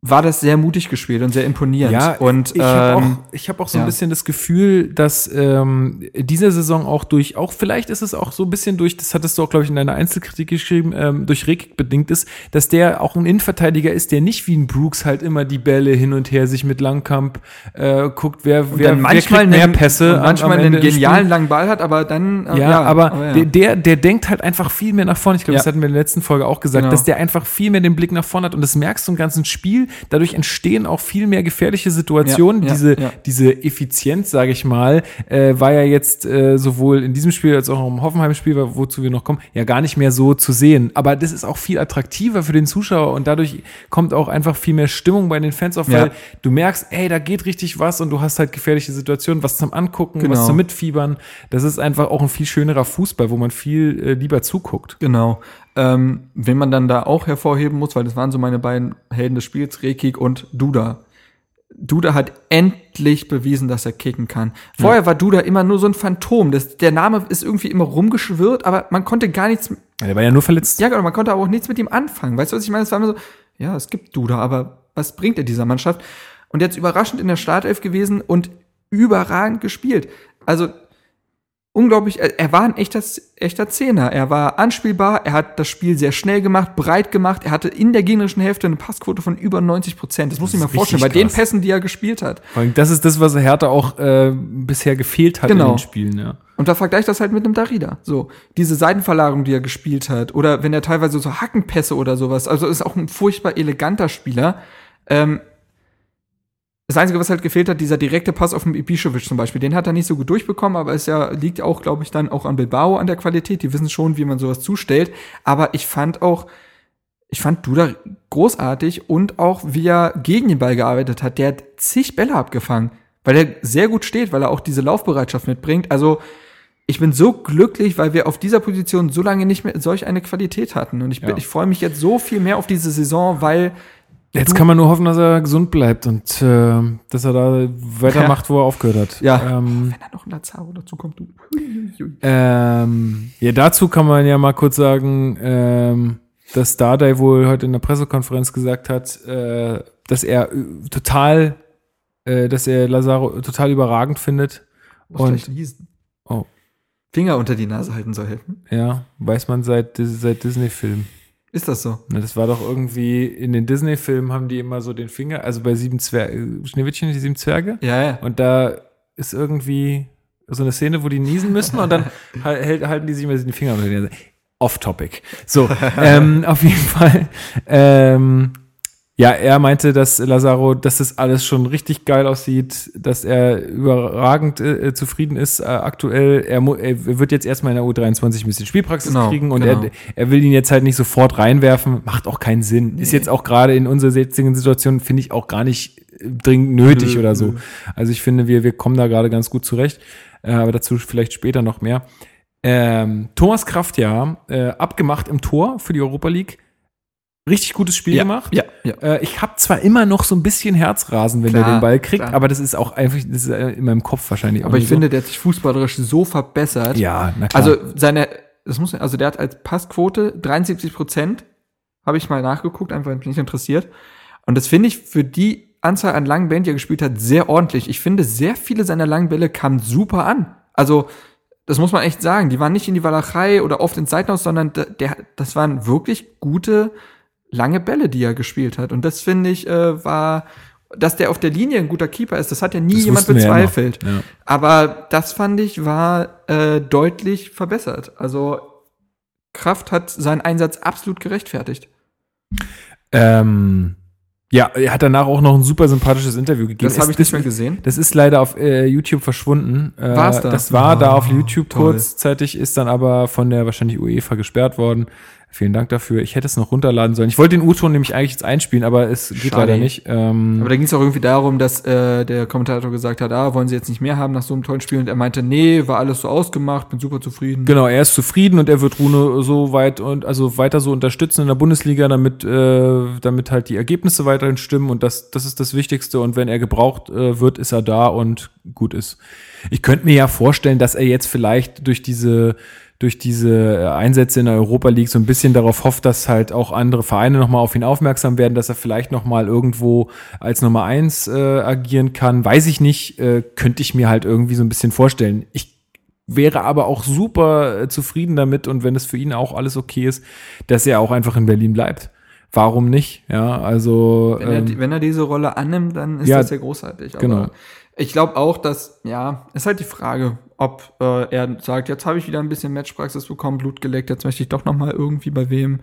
Speaker 2: war das sehr mutig gespielt und sehr imponierend.
Speaker 1: Ja,
Speaker 2: und
Speaker 1: ich habe
Speaker 2: ähm,
Speaker 1: auch, ich hab auch so ein
Speaker 2: ja.
Speaker 1: bisschen das Gefühl, dass ähm, diese Saison auch durch, auch vielleicht ist es auch so ein bisschen durch, das hattest du auch, glaube ich, in deiner Einzelkritik geschrieben, ähm, durch Rick bedingt ist, dass der auch ein Innenverteidiger ist, der nicht wie ein Brooks halt immer die Bälle hin und her sich mit Langkamp äh, guckt, wer,
Speaker 2: und
Speaker 1: wer, wer
Speaker 2: manchmal
Speaker 1: kriegt mehr Pässe.
Speaker 2: und manchmal einen genialen langen Ball hat, aber dann äh,
Speaker 1: Ja, aber
Speaker 2: ja.
Speaker 1: Der, der, der denkt halt einfach viel mehr nach vorne. Ich glaube,
Speaker 2: Ja.
Speaker 1: das hatten wir in der letzten Folge auch gesagt,
Speaker 2: Genau.
Speaker 1: dass der einfach viel mehr den Blick nach vorne hat und das merkst du im ganzen Spiel. Dadurch entstehen auch viel mehr gefährliche Situationen.
Speaker 2: Ja, ja,
Speaker 1: diese,
Speaker 2: ja.
Speaker 1: diese Effizienz, sage ich mal, äh, war ja jetzt äh, sowohl in diesem Spiel als auch im Hoffenheim-Spiel, wo- wozu wir noch kommen, ja gar nicht mehr so zu sehen. Aber das ist auch viel attraktiver für den Zuschauer und dadurch kommt auch einfach viel mehr Stimmung bei den Fans auf, weil du merkst, ey, da geht richtig was und du hast halt gefährliche Situationen, was zum Angucken, was
Speaker 2: Genau.
Speaker 1: zum Mitfiebern. Das ist einfach auch ein viel schönerer Fußball, wo man viel äh, lieber zuguckt.
Speaker 2: Genau. Ähm, wen man dann da auch hervorheben muss, weil das waren so meine beiden Helden des Spiels, Rekik und Duda. Duda hat endlich bewiesen, dass er kicken kann. Vorher war Duda immer nur so ein Phantom. Das, der Name ist irgendwie immer rumgeschwirrt, aber man konnte gar nichts,
Speaker 1: Ja, der war ja nur verletzt.
Speaker 2: ja, genau, man konnte aber auch nichts mit ihm anfangen. Weißt du, was ich meine? Es war immer so, ja, es gibt Duda, aber was bringt er dieser Mannschaft? Und jetzt überraschend in der Startelf gewesen und überragend gespielt. Also, unglaublich, er war ein echter, echter Zehner. Er war anspielbar, er hat das Spiel sehr schnell gemacht, breit gemacht. Er hatte in der gegnerischen Hälfte eine Passquote von über 90 Prozent. Das muss ich mir vorstellen, bei
Speaker 1: richtig
Speaker 2: den
Speaker 1: krass.
Speaker 2: Pässen, die er gespielt hat.
Speaker 1: Vor allem, Das ist das, was Hertha auch äh, bisher gefehlt hat in
Speaker 2: Genau.
Speaker 1: den Spielen, ja.
Speaker 2: Und da vergleicht das halt mit einem Darida. So, diese Seitenverlagerung, die er gespielt hat, oder wenn er teilweise so Hackenpässe oder sowas, also ist auch ein furchtbar eleganter Spieler. Ähm, das Einzige, was halt gefehlt hat, dieser direkte Pass auf den Ibišević zum Beispiel, den hat er nicht so gut durchbekommen, aber es ja, liegt auch, glaube ich, dann auch an Bilbao, an der Qualität. Die wissen schon, wie man sowas zustellt. Aber ich fand auch, ich fand Duda großartig und auch, wie er gegen den Ball gearbeitet hat. Der hat zig Bälle abgefangen, weil er sehr gut steht, weil er auch diese Laufbereitschaft mitbringt. Also, ich bin so glücklich, weil wir auf dieser Position so lange nicht mehr solch eine Qualität hatten. Und ich, bin-
Speaker 1: Ja.
Speaker 2: ich freue mich jetzt so viel mehr auf diese Saison, weil
Speaker 1: Jetzt kann man nur hoffen, dass er gesund bleibt und äh, dass er da weitermacht, wo er aufgehört hat.
Speaker 2: Ja.
Speaker 1: Ähm,
Speaker 2: wenn da noch ein Lazaro dazu kommt, du.
Speaker 1: ähm, ja, dazu kann man ja mal kurz sagen, ähm, dass Dardai wohl heute in der Pressekonferenz gesagt hat, äh, dass er äh, total, äh, dass er Lazaro total überragend findet.
Speaker 2: Muss
Speaker 1: Und-. Oh.
Speaker 2: Finger unter die Nase halten soll helfen.
Speaker 1: Ja, weiß man seit, seit Disney-Filmen.
Speaker 2: Ist das so?
Speaker 1: Na, das war doch irgendwie, in den Disney-Filmen haben die immer so den Finger, also bei sieben Zwerge, Schneewittchen, die sieben Zwerge.
Speaker 2: Ja, ja.
Speaker 1: Und da ist irgendwie so eine Szene, wo die niesen müssen und dann hal- hält, halten die sich immer den Finger unter Nase. Off-Topic. So, ähm, auf jeden Fall. Ähm, ja, er meinte, dass Lazaro, dass das alles schon richtig geil aussieht, dass er überragend äh, zufrieden ist äh, aktuell. Er, er wird jetzt erstmal in der U23 ein bisschen Spielpraxis
Speaker 2: Genau,
Speaker 1: kriegen und
Speaker 2: genau.
Speaker 1: er, er will ihn jetzt halt nicht sofort reinwerfen. Macht auch keinen Sinn. Ist jetzt auch gerade in unserer jetzigen Situation, finde ich, auch gar nicht äh, dringend nötig
Speaker 2: Nö,
Speaker 1: oder so.
Speaker 2: nö.
Speaker 1: Also ich finde, wir, wir kommen da gerade ganz gut zurecht. Äh, aber dazu vielleicht später noch mehr. Ähm, Thomas Kraft, ja, äh, abgemacht im Tor für die Europa League. Richtig gutes Spiel
Speaker 2: ja,
Speaker 1: gemacht.
Speaker 2: Ja, ja.
Speaker 1: Äh, ich habe zwar immer noch so ein bisschen Herzrasen, wenn
Speaker 2: Klar,
Speaker 1: der den Ball kriegt,
Speaker 2: klar.
Speaker 1: aber das ist auch einfach, das ist äh, in meinem Kopf wahrscheinlich.
Speaker 2: Aber ich
Speaker 1: so.
Speaker 2: finde, der hat sich fußballerisch so verbessert.
Speaker 1: ja, na klar.
Speaker 2: Also seine, das muss, also der hat als Passquote 73 Prozent, habe ich mal nachgeguckt, einfach bin ich interessiert. Und das finde ich für die Anzahl an langen Bällen, die er gespielt hat, sehr ordentlich. Ich finde, sehr viele seiner langen Bälle kamen super an. Also das muss man echt sagen. Die waren nicht in die Walachei oder oft ins Seitenhaus, sondern der, der, das waren wirklich gute lange Bälle, die er gespielt hat. Und das finde ich äh, war Dass der auf der Linie ein guter Keeper ist, das hat ja nie
Speaker 1: Das
Speaker 2: jemand
Speaker 1: ja
Speaker 2: bezweifelt.
Speaker 1: Ja.
Speaker 2: Aber das fand ich war äh, deutlich verbessert. Also Kraft hat seinen Einsatz absolut gerechtfertigt.
Speaker 1: Ähm, ja, er hat danach auch noch ein super sympathisches Interview gegeben.
Speaker 2: Das habe
Speaker 1: Es-
Speaker 2: ich nicht mehr gesehen.
Speaker 1: Das ist leider auf äh, YouTube verschwunden. Äh,
Speaker 2: War's da?
Speaker 1: Das war da
Speaker 2: Oh,
Speaker 1: auf YouTube
Speaker 2: toll.
Speaker 1: kurzzeitig, ist dann aber von der wahrscheinlich UEFA gesperrt worden. Vielen Dank dafür. Ich hätte es noch runterladen sollen. Ich wollte den U-Ton nämlich eigentlich jetzt einspielen, aber es geht
Speaker 2: Schade.
Speaker 1: leider nicht. Ähm,
Speaker 2: Aber da ging es auch irgendwie darum, dass äh, der Kommentator gesagt hat, ah, wollen Sie jetzt nicht mehr haben nach so einem tollen Spiel? Und er meinte, nee, war alles so ausgemacht, bin super zufrieden.
Speaker 1: Genau, er ist zufrieden und er wird Rune so weit und also weiter so unterstützen in der Bundesliga, damit, äh, damit halt die Ergebnisse weiterhin stimmen und das, das ist das Wichtigste. Und wenn er gebraucht äh, wird, ist er da und gut ist. Ich könnte mir ja vorstellen, dass er jetzt vielleicht durch diese durch diese Einsätze in der Europa League so ein bisschen darauf hofft, dass halt auch andere Vereine nochmal auf ihn aufmerksam werden, dass er vielleicht nochmal irgendwo als Nummer eins äh, agieren kann. Weiß ich nicht, äh, könnte ich mir halt irgendwie so ein bisschen vorstellen. Ich wäre aber auch super äh, zufrieden damit und wenn es für ihn auch alles okay ist, dass er auch einfach in Berlin bleibt. Warum nicht? Ja, also
Speaker 2: Wenn, er,
Speaker 1: ähm,
Speaker 2: wenn er diese Rolle annimmt, dann ist
Speaker 1: ja,
Speaker 2: das ja großartig.
Speaker 1: Genau.
Speaker 2: Ich glaube auch, dass, ja, ist halt die Frage, ob äh, er sagt, jetzt habe ich wieder ein bisschen Matchpraxis bekommen, Blut geleckt, jetzt möchte ich doch noch mal irgendwie bei wem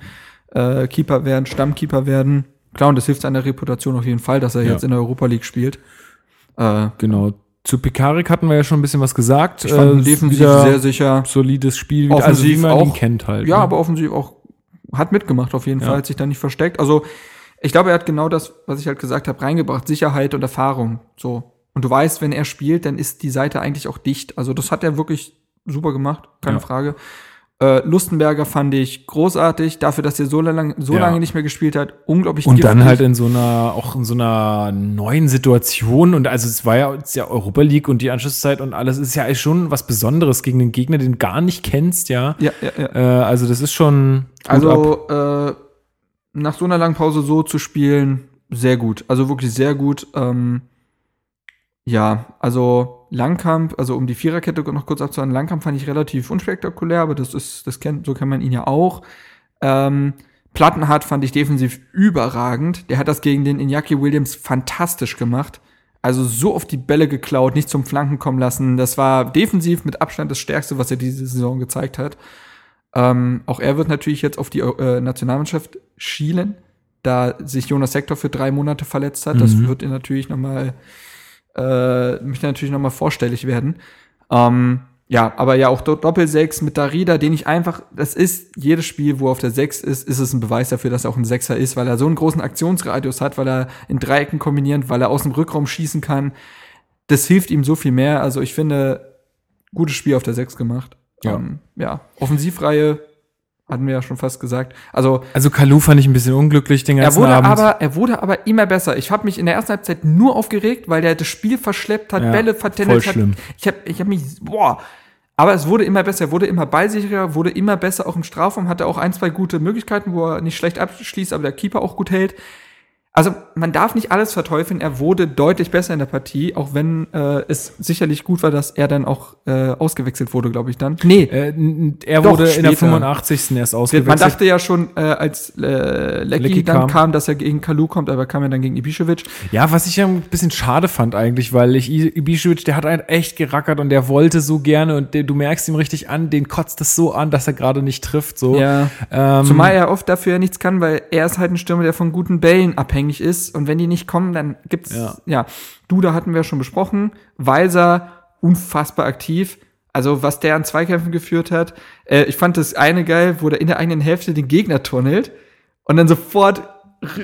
Speaker 2: äh, Keeper werden, Stammkeeper werden. Klar, und das hilft seiner Reputation auf jeden Fall, dass er
Speaker 1: Ja.
Speaker 2: jetzt in der Europa League spielt. Äh,
Speaker 1: genau. Zu Pekarik hatten wir ja schon ein bisschen was gesagt.
Speaker 2: ich fand ihn
Speaker 1: Äh,
Speaker 2: defensiv sehr sicher.
Speaker 1: solides Spiel, wieder, also wie man ihn
Speaker 2: auch.
Speaker 1: kennt halt.
Speaker 2: Ja,
Speaker 1: ne?
Speaker 2: aber offensiv auch hat mitgemacht auf jeden
Speaker 1: Ja.
Speaker 2: Fall, hat sich da nicht versteckt. Also ich glaube, er hat genau das, was ich halt gesagt habe, reingebracht. Sicherheit und Erfahrung. So. Und du weißt, wenn er spielt, dann ist die Seite eigentlich auch dicht. Also das hat er wirklich super gemacht, keine
Speaker 1: Ja.
Speaker 2: Frage. Äh, Lustenberger fand ich großartig, dafür, dass er so lange, so
Speaker 1: Ja.
Speaker 2: lange nicht mehr gespielt hat. Unglaublich
Speaker 1: Und dann
Speaker 2: giftig.
Speaker 1: halt in so einer, auch in so einer neuen Situation. Und also es war ja, es ist ja Europa League und die Anschlusszeit und alles ist ja schon was Besonderes gegen den Gegner, den du gar nicht kennst, ja.
Speaker 2: Ja, ja, ja.
Speaker 1: Äh, also das ist schon.
Speaker 2: Also äh, nach so einer langen Pause so zu spielen, sehr gut. Also wirklich sehr gut. Ähm, ja, also Langkamp, also um die Viererkette noch kurz abzuhören, Langkamp fand ich relativ unspektakulär, aber das ist, das kennt, so kennt man ihn ja auch. Ähm, Plattenhardt fand ich defensiv überragend. Der hat das gegen den Iñaki Williams fantastisch gemacht. Also so auf die Bälle geklaut, nicht zum Flanken kommen lassen. Das war defensiv mit Abstand das Stärkste, was er diese Saison gezeigt hat. Ähm, auch er wird natürlich jetzt auf die äh, Nationalmannschaft schielen, da sich Jonas Sektor für drei Monate verletzt hat. Das
Speaker 1: Mhm.
Speaker 2: wird ihn natürlich noch mal, äh, möchte natürlich noch mal vorstellig werden. Ähm, ja, aber ja, auch Do- Doppel-Sechs mit Darida, den ich einfach, das ist, jedes Spiel, wo er auf der Sechs ist, ist es ein Beweis dafür, dass er auch ein Sechser ist, weil er so einen großen Aktionsradius hat, weil er in Dreiecken kombiniert, weil er aus dem Rückraum schießen kann. Das hilft ihm so viel mehr. Also ich finde, gutes Spiel auf der Sechs gemacht.
Speaker 1: Ja.
Speaker 2: Ähm, ja. Offensivreihe hatten wir ja schon fast gesagt. Also
Speaker 1: Also Kalu fand ich ein bisschen unglücklich den
Speaker 2: er
Speaker 1: ganzen
Speaker 2: wurde
Speaker 1: Abend.
Speaker 2: aber, er wurde aber immer besser. Ich habe mich in der ersten Halbzeit nur aufgeregt, weil der das Spiel verschleppt hat,
Speaker 1: Ja,
Speaker 2: Bälle vertändelt
Speaker 1: voll
Speaker 2: hat.
Speaker 1: schlimm.
Speaker 2: Ich habe ich hab mich, boah. Aber es wurde immer besser, er wurde immer ballsicherer, wurde immer besser, auch im Strafraum hatte auch ein, zwei gute Möglichkeiten, wo er nicht schlecht abschließt, aber der Keeper auch gut hält. Also man darf nicht alles verteufeln, er wurde deutlich besser in der Partie, auch wenn äh, es sicherlich gut war, dass er dann auch äh, ausgewechselt wurde, glaube ich dann. Nee,
Speaker 1: äh, er
Speaker 2: Doch,
Speaker 1: wurde in der
Speaker 2: später.
Speaker 1: 85. erst ausgewechselt.
Speaker 2: man dachte ja schon, äh, als äh, Lecky,
Speaker 1: Lecky
Speaker 2: dann
Speaker 1: kam.
Speaker 2: kam. dass er gegen Kalu kommt, aber kam ja dann gegen Ibišević.
Speaker 1: Ja, was ich ja ein bisschen schade fand eigentlich, weil ich Ibišević, der hat einen echt gerackert und der wollte so gerne und der, du merkst ihm richtig an, den kotzt es so an, dass er gerade nicht trifft. So.
Speaker 2: Ja.
Speaker 1: Ähm,
Speaker 2: Zumal er oft dafür ja nichts kann, weil er ist halt ein Stürmer, der von guten Bällen abhängig ist. Und wenn die nicht kommen, dann gibt's,
Speaker 1: Ja.
Speaker 2: ja, Duda hatten wir schon besprochen. Weiser, unfassbar aktiv. Also, was der an Zweikämpfen geführt hat. Äh, ich fand das eine geil, wo der in der eigenen Hälfte den Gegner tunnelt und dann sofort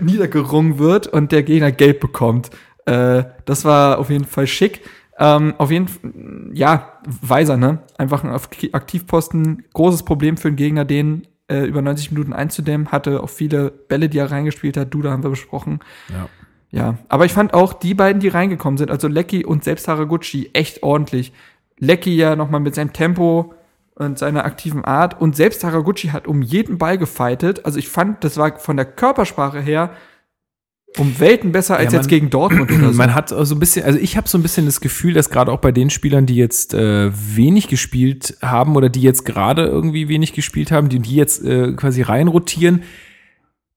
Speaker 2: niedergerungen wird und der Gegner gelb bekommt. Äh, das war auf jeden Fall schick. Ähm, auf jeden Fall, ja, Weiser, ne? Einfach ein Ak- Aktivposten, großes Problem für den Gegner, den äh, über 90 Minuten einzudämmen, hatte auch viele Bälle, die er reingespielt hat. Duda haben wir besprochen.
Speaker 1: Ja.
Speaker 2: Ja, aber ich fand auch die beiden, die reingekommen sind, also Lecky und selbst Haraguchi, echt ordentlich. Lecky ja nochmal mit seinem Tempo und seiner aktiven Art und selbst Haraguchi hat um jeden Ball gefightet. Also ich fand, das war von der Körpersprache her um Welten besser als
Speaker 1: Ja,
Speaker 2: jetzt
Speaker 1: man-
Speaker 2: gegen Dortmund oder so.
Speaker 1: Man hat so ein bisschen, also ich habe so ein bisschen das Gefühl, dass gerade auch bei den Spielern, die jetzt äh, wenig gespielt haben oder die jetzt gerade irgendwie wenig gespielt haben, die, die jetzt äh, quasi reinrotieren,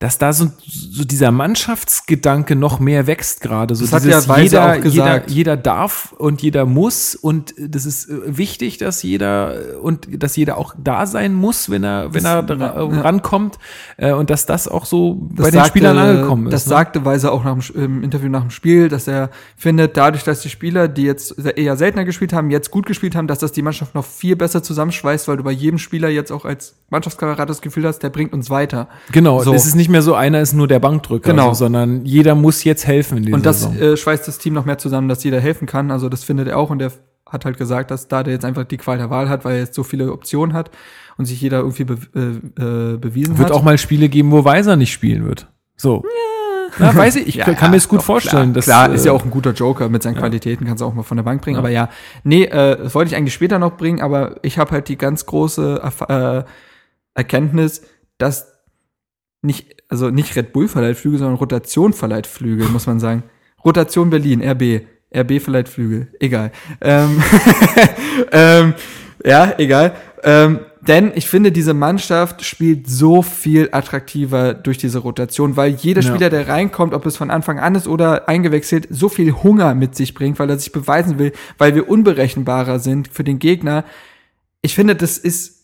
Speaker 1: dass da so, so dieser Mannschaftsgedanke noch mehr wächst gerade. So
Speaker 2: Das hat ja Weiser
Speaker 1: jeder,
Speaker 2: auch gesagt.
Speaker 1: jeder, jeder darf und jeder muss und das ist äh, wichtig, dass jeder und dass jeder auch da sein muss, wenn er, wenn er
Speaker 2: Das-
Speaker 1: dra-
Speaker 2: ja.
Speaker 1: rankommt äh, und dass das auch so bei
Speaker 2: Das
Speaker 1: den
Speaker 2: sagte-
Speaker 1: Spielern angekommen ist.
Speaker 2: Das
Speaker 1: ne?
Speaker 2: sagte Weiser auch nach dem, im Interview nach dem Spiel, dass er findet, dadurch, dass die Spieler, die jetzt eher seltener gespielt haben, jetzt gut gespielt haben, dass das die Mannschaft noch viel besser zusammenschweißt, weil du bei jedem Spieler jetzt auch als Mannschaftskamerad das Gefühl hast, der bringt uns weiter.
Speaker 1: Genau,
Speaker 2: So.
Speaker 1: es ist nicht mehr so, einer ist nur der Bankdrücker,
Speaker 2: Genau.
Speaker 1: so, sondern jeder muss jetzt helfen in dieser
Speaker 2: Und das äh, schweißt das Team noch mehr zusammen, dass jeder helfen kann. Also das findet er auch und der hat halt gesagt, dass da der jetzt einfach die Qual der Wahl hat, weil er jetzt so viele Optionen hat und sich jeder irgendwie be äh, äh, bewiesen
Speaker 1: wird
Speaker 2: hat.
Speaker 1: auch mal Spiele geben, wo Weiser nicht spielen wird. So. Na, weiß ich, ich
Speaker 2: Ja,
Speaker 1: kann mir es gut
Speaker 2: doch,
Speaker 1: vorstellen.
Speaker 2: Klar,
Speaker 1: dass,
Speaker 2: klar ist ja
Speaker 1: äh,
Speaker 2: auch ein guter Joker mit seinen Qualitäten, kannst du auch mal von der Bank bringen.
Speaker 1: Ja.
Speaker 2: Aber ja, nee, äh, das wollte ich eigentlich später noch bringen, aber ich habe halt die ganz große äh, Erkenntnis, dass nicht, also nicht Red Bull verleiht Flügel, sondern Rotation verleiht Flügel, muss man sagen. Rotation Berlin, RB. RB verleiht Flügel. Egal. Ähm, ähm, ja, egal. Ähm, denn ich finde, diese Mannschaft spielt so viel attraktiver durch diese Rotation, weil jeder
Speaker 1: Ja.
Speaker 2: Spieler, der reinkommt, ob es von Anfang an ist oder eingewechselt, so viel Hunger mit sich bringt, weil er sich beweisen will, weil wir unberechenbarer sind für den Gegner. Ich finde, das ist,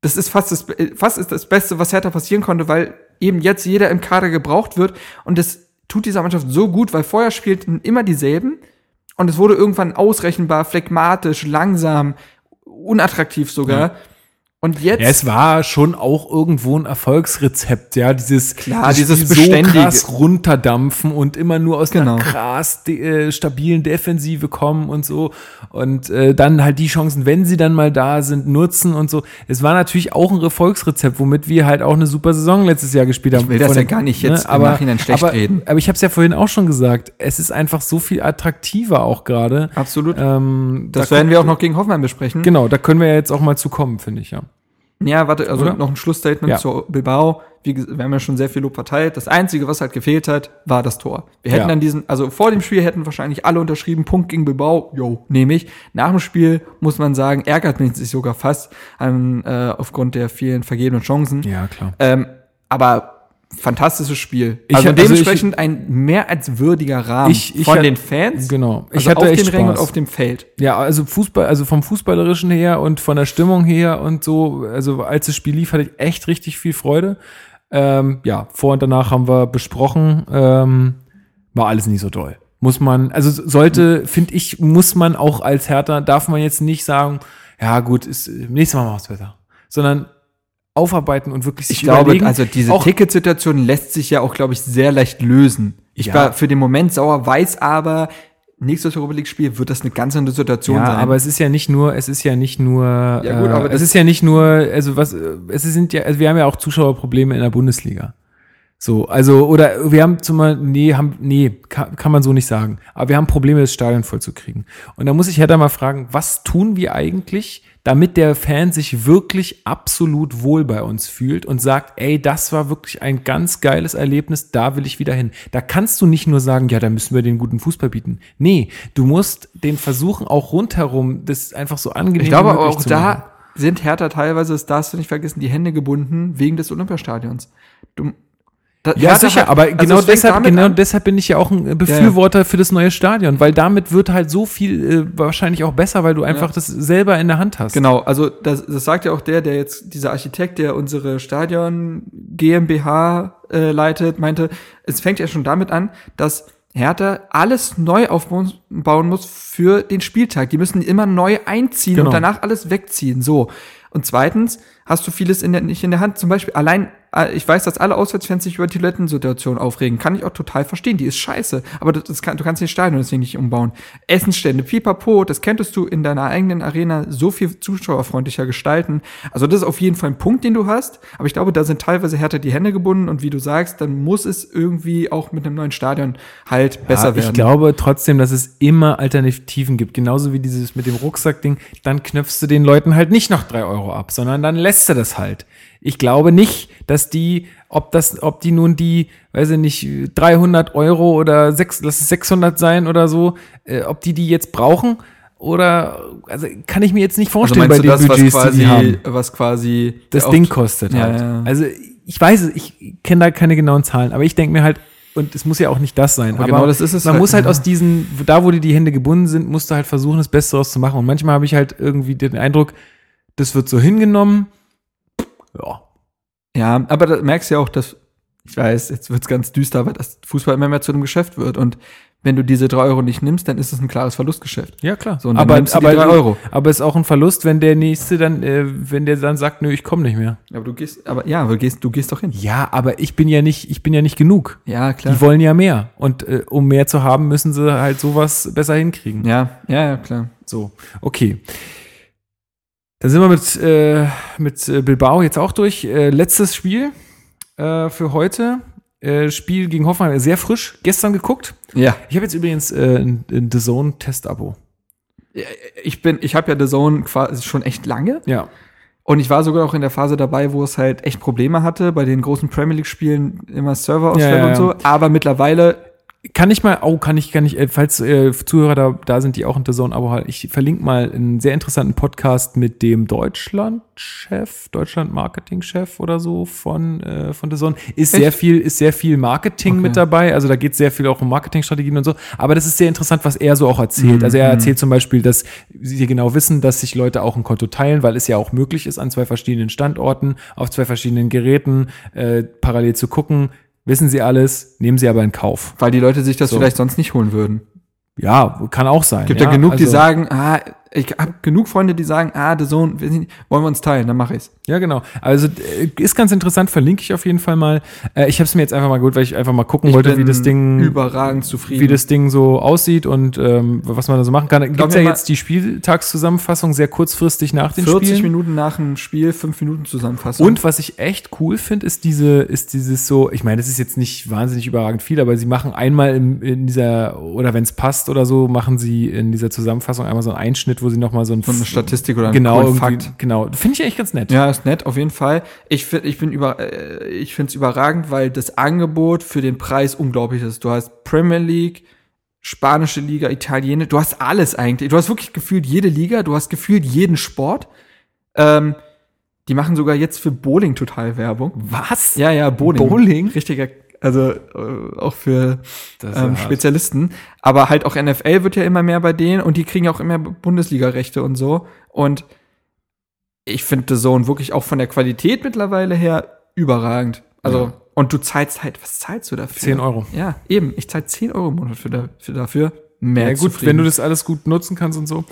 Speaker 2: das ist fast das, fast ist das Beste, was Hertha passieren konnte, weil eben jetzt jeder im Kader gebraucht wird. Und das tut dieser Mannschaft so gut, weil vorher spielten immer dieselben. Und es wurde irgendwann ausrechenbar, phlegmatisch, langsam, unattraktiv sogar. Und jetzt
Speaker 1: Ja, es war schon auch irgendwo ein Erfolgsrezept, ja, dieses,
Speaker 2: Klar, dieses
Speaker 1: so
Speaker 2: Beständige.
Speaker 1: krass runterdampfen und immer nur aus
Speaker 2: Genau.
Speaker 1: einer krass de, äh, stabilen Defensive kommen und so und äh, dann halt die Chancen, wenn sie dann mal da sind, nutzen und so. Es war natürlich auch ein Erfolgsrezept, womit wir halt auch eine super Saison letztes Jahr gespielt haben.
Speaker 2: Ich will das
Speaker 1: Von
Speaker 2: ja gar nicht jetzt im
Speaker 1: aber,
Speaker 2: Nachhinein schlecht
Speaker 1: aber,
Speaker 2: reden.
Speaker 1: Aber ich habe es ja vorhin auch schon gesagt, es ist einfach so viel attraktiver auch gerade.
Speaker 2: absolut.
Speaker 1: Ähm,
Speaker 2: das
Speaker 1: da
Speaker 2: werden wir auch noch gegen Hoffenheim besprechen.
Speaker 1: Genau, da können wir ja jetzt auch mal zu kommen, finde ich, ja.
Speaker 2: Ja, warte, also
Speaker 1: Oder?
Speaker 2: noch ein Schlussstatement
Speaker 1: Ja.
Speaker 2: zu Bilbao. Wir haben ja schon sehr viel Lob verteilt. Das Einzige, was halt gefehlt hat, war das Tor. Wir hätten
Speaker 1: Ja.
Speaker 2: dann diesen, also vor dem Spiel hätten wahrscheinlich alle unterschrieben, Punkt gegen Bilbao, jo, nehme ich. Nach dem Spiel muss man sagen, ärgert mich sich sogar fast an, äh, aufgrund der vielen vergebenen Chancen.
Speaker 1: Ja, klar.
Speaker 2: Ähm, aber fantastisches Spiel.
Speaker 1: Ich
Speaker 2: also
Speaker 1: hab- also
Speaker 2: dementsprechend ein mehr als würdiger Rahmen
Speaker 1: Ich- ich
Speaker 2: von
Speaker 1: hat-
Speaker 2: den Fans.
Speaker 1: Genau.
Speaker 2: Also
Speaker 1: Ich hatte
Speaker 2: auf
Speaker 1: echt
Speaker 2: den Rängen und auf dem Feld.
Speaker 1: Ja, also Fußball, also vom Fußballerischen her und von der Stimmung her und so, also als das Spiel lief, hatte ich echt richtig viel Freude. Ähm, ja, vor und danach haben wir besprochen, ähm, war alles nicht so toll. Muss man, also sollte, finde ich, muss man auch als Hertha, darf man jetzt nicht sagen, ja gut, ist, nächstes Mal machen wir es besser. Sondern aufarbeiten und wirklich sich
Speaker 2: Ich glaube,
Speaker 1: überlegen.
Speaker 2: also diese
Speaker 1: auch,
Speaker 2: Ticketsituation lässt sich ja auch, glaube ich, sehr leicht lösen. Ich
Speaker 1: Ja.
Speaker 2: war für den Moment sauer, weiß aber, nächstes Europa League Spiel wird das eine ganz andere Situation
Speaker 1: Ja,
Speaker 2: sein.
Speaker 1: aber es ist ja nicht nur, es ist ja nicht nur,
Speaker 2: Ja, gut,
Speaker 1: äh,
Speaker 2: aber
Speaker 1: es
Speaker 2: das-
Speaker 1: ist ja nicht nur, also was, äh, es sind ja, also wir haben ja auch Zuschauerprobleme in der Bundesliga. So, also, oder wir haben zum Beispiel, nee, haben, nee, kann, kann man so nicht sagen. Aber wir haben Probleme, das Stadion voll zu kriegen. Und da muss ich Hertha mal fragen, was tun wir eigentlich, damit der Fan sich wirklich absolut wohl bei uns fühlt und sagt, ey, das war wirklich ein ganz geiles Erlebnis, da will ich wieder hin. Da kannst du nicht nur sagen, ja, da müssen wir den guten Fußball bieten. Nee, du musst den versuchen, auch rundherum, das einfach so angenehm
Speaker 2: ich glaube auch da sind Hertha teilweise, das darfst du nicht vergessen, die Hände gebunden wegen des Olympiastadions. Du, da,
Speaker 1: Ja, sicher,
Speaker 2: hat-
Speaker 1: aber
Speaker 2: also
Speaker 1: genau deshalb, genau
Speaker 2: an-
Speaker 1: deshalb bin ich ja auch ein Befürworter für das neue Stadion, weil damit wird halt so viel äh, wahrscheinlich auch besser, weil du einfach das selber in der Hand hast.
Speaker 2: Genau, also das, das sagt ja auch der, der jetzt, dieser Architekt, der unsere Stadion GmbH äh, leitet, meinte, es fängt ja schon damit an, dass Hertha alles neu aufbauen bauen muss für den Spieltag. Die müssen immer neu einziehen
Speaker 1: Genau.
Speaker 2: und danach alles wegziehen. So. Und zweitens hast du vieles in der, nicht in der Hand. Zum Beispiel allein, äh, ich weiß, dass alle Auswärtsfans sich über die Toilettensituation aufregen. Kann ich auch total verstehen. Die ist scheiße. Aber das, das kann, du kannst den Stadion deswegen nicht umbauen. Essensstände, pipapo, das könntest du in deiner eigenen Arena so viel zuschauerfreundlicher gestalten. Also das ist auf jeden Fall ein Punkt, den du hast. Aber ich glaube, da sind teilweise härter die Hände gebunden. Und wie du sagst, dann muss es irgendwie auch mit einem neuen Stadion halt besser
Speaker 1: ja,
Speaker 2: werden.
Speaker 1: Ich glaube trotzdem, dass es immer Alternativen gibt. Genauso wie dieses mit dem Rucksack-Ding. Dann knöpfst du den Leuten halt nicht noch drei Euro ab, sondern dann lässt du das halt. Ich glaube nicht, dass die, ob das, ob die nun die, weiß ich nicht, 300 Euro oder sechs, lass es 600 sein oder so, äh, ob die die jetzt brauchen oder, also kann ich mir jetzt nicht
Speaker 2: also
Speaker 1: vorstellen bei
Speaker 2: meinst du
Speaker 1: den
Speaker 2: das, was
Speaker 1: Budgets, die
Speaker 2: quasi,
Speaker 1: die haben
Speaker 2: was quasi
Speaker 1: das Ding kostet
Speaker 2: Ja,
Speaker 1: halt.
Speaker 2: ja.
Speaker 1: Also ich weiß es, ich kenne da keine genauen Zahlen, aber ich denke mir halt, und es muss ja auch nicht das sein.
Speaker 2: Aber
Speaker 1: Aber,
Speaker 2: genau das ist es
Speaker 1: man
Speaker 2: halt,
Speaker 1: muss halt
Speaker 2: ja.
Speaker 1: aus diesen, da wo dir die Hände gebunden sind, musst du halt versuchen, das Beste daraus zu machen. Und manchmal habe ich halt irgendwie den Eindruck, das wird so hingenommen. Ja.
Speaker 2: Ja, aber da merkst du ja auch, dass, ich weiß, jetzt wird's ganz düster, aber dass Fußball immer mehr zu einem Geschäft wird. Und wenn du diese drei Euro nicht nimmst, dann ist es ein klares Verlustgeschäft.
Speaker 1: Ja, klar.
Speaker 2: So,
Speaker 1: aber, aber,
Speaker 2: drei Euro.
Speaker 1: aber es ist auch ein Verlust, wenn der nächste dann, äh, wenn der dann sagt, nö, ich komme nicht mehr.
Speaker 2: Aber du gehst, aber ja, aber du gehst, du gehst doch hin.
Speaker 1: Ja, aber ich bin ja nicht, ich bin ja nicht genug.
Speaker 2: Ja, klar.
Speaker 1: Die wollen ja mehr. Und äh, um mehr zu haben, müssen sie halt sowas besser hinkriegen.
Speaker 2: ja, ja, ja, klar.
Speaker 1: So, okay. Dann sind wir mit, äh, mit äh, Bilbao jetzt auch durch. Äh, letztes Spiel äh, für heute. Äh, Spiel gegen Hoffenheim, sehr frisch, gestern geguckt.
Speaker 2: Ja.
Speaker 1: Ich habe jetzt übrigens äh, ein, ein The Zone Test-Abo.
Speaker 2: Ich bin, ich habe ja The Zone quasi schon echt lange.
Speaker 1: Ja.
Speaker 2: Und ich war sogar auch in der Phase dabei, wo es halt echt Probleme hatte, bei den großen Premier League-Spielen immer Serverausfälle
Speaker 1: Ja, ja,
Speaker 2: und so. Aber mittlerweile,
Speaker 1: Kann ich mal, oh, kann ich, kann ich, äh, falls äh, Zuhörer da, da sind, die auch in The Zone Abo haben, ich verlinke mal einen sehr interessanten Podcast mit dem Deutschland-Chef, Deutschland-Marketing-Chef oder so von, äh, von The Zone. Ist sehr
Speaker 2: Echt?
Speaker 1: viel, ist sehr viel Marketing
Speaker 2: Okay.
Speaker 1: mit dabei. Also da geht sehr viel auch um Marketingstrategien und so. Aber das ist sehr interessant, was er so auch erzählt. Also er erzählt zum Beispiel, dass sie genau wissen, dass sich Leute auch ein Konto teilen, weil es ja auch möglich ist, an zwei verschiedenen Standorten, auf zwei verschiedenen Geräten äh, parallel zu gucken. Wissen sie alles, nehmen sie aber in Kauf.
Speaker 2: weil die Leute sich das
Speaker 1: So.
Speaker 2: vielleicht sonst nicht holen würden.
Speaker 1: Ja, kann auch sein.
Speaker 2: Gibt ja, genug, die
Speaker 1: also-
Speaker 2: sagen, ah, ich habe genug Freunde, die sagen, ah, The Zone, wir sind- wollen wir uns teilen, dann mache ich's.
Speaker 1: Ja, genau. Also äh, ist ganz interessant, verlinke ich auf jeden Fall mal. Äh, ich habe es mir jetzt einfach mal gut, weil ich einfach mal gucken wollte, wie das Ding
Speaker 2: überragend zufrieden.
Speaker 1: wie das Ding so aussieht und ähm, was man da so machen kann. Gibt ja jetzt die Spieltagszusammenfassung sehr kurzfristig nach den
Speaker 2: 40
Speaker 1: Spielen.
Speaker 2: Minuten nach dem Spiel, 5 Minuten Zusammenfassung.
Speaker 1: Und was ich echt cool finde, ist diese, ist dieses so, ich meine, das ist jetzt nicht wahnsinnig überragend viel, aber sie machen einmal in, in dieser, oder wenn es passt oder so, machen sie in dieser Zusammenfassung einmal so einen Einschnitt, wo sie nochmal so ein
Speaker 2: so eine Statistik oder einen
Speaker 1: genau,
Speaker 2: Fakt.
Speaker 1: genau. Finde ich echt ganz nett.
Speaker 2: Ja, ist nett, auf jeden Fall. Ich finde, ich bin über, äh, ich finde es überragend, weil das Angebot für den Preis unglaublich ist. Du hast Premier League, spanische Liga, Italienische, du hast alles eigentlich. Du hast wirklich gefühlt jede Liga, du hast gefühlt jeden Sport. Ähm, die machen sogar jetzt für Bowling total Werbung.
Speaker 1: Was?
Speaker 2: Ja, ja, Bowling.
Speaker 1: Bowling?
Speaker 2: Richtiger, also äh, auch für ähm. Spezialisten. Aber halt auch NFL wird ja immer mehr bei denen und die kriegen ja auch immer Bundesliga-Rechte und so. Und ich finde The Zone wirklich auch von der Qualität mittlerweile her überragend. Also,
Speaker 1: Ja.
Speaker 2: und du zahlst halt, was zahlst du dafür?
Speaker 1: 10 Euro.
Speaker 2: Ja, eben. Ich zahle 10 Euro im Monat für, da, für dafür. Mehr
Speaker 1: Ja gut,
Speaker 2: zufrieden.
Speaker 1: wenn du das alles gut nutzen kannst und so.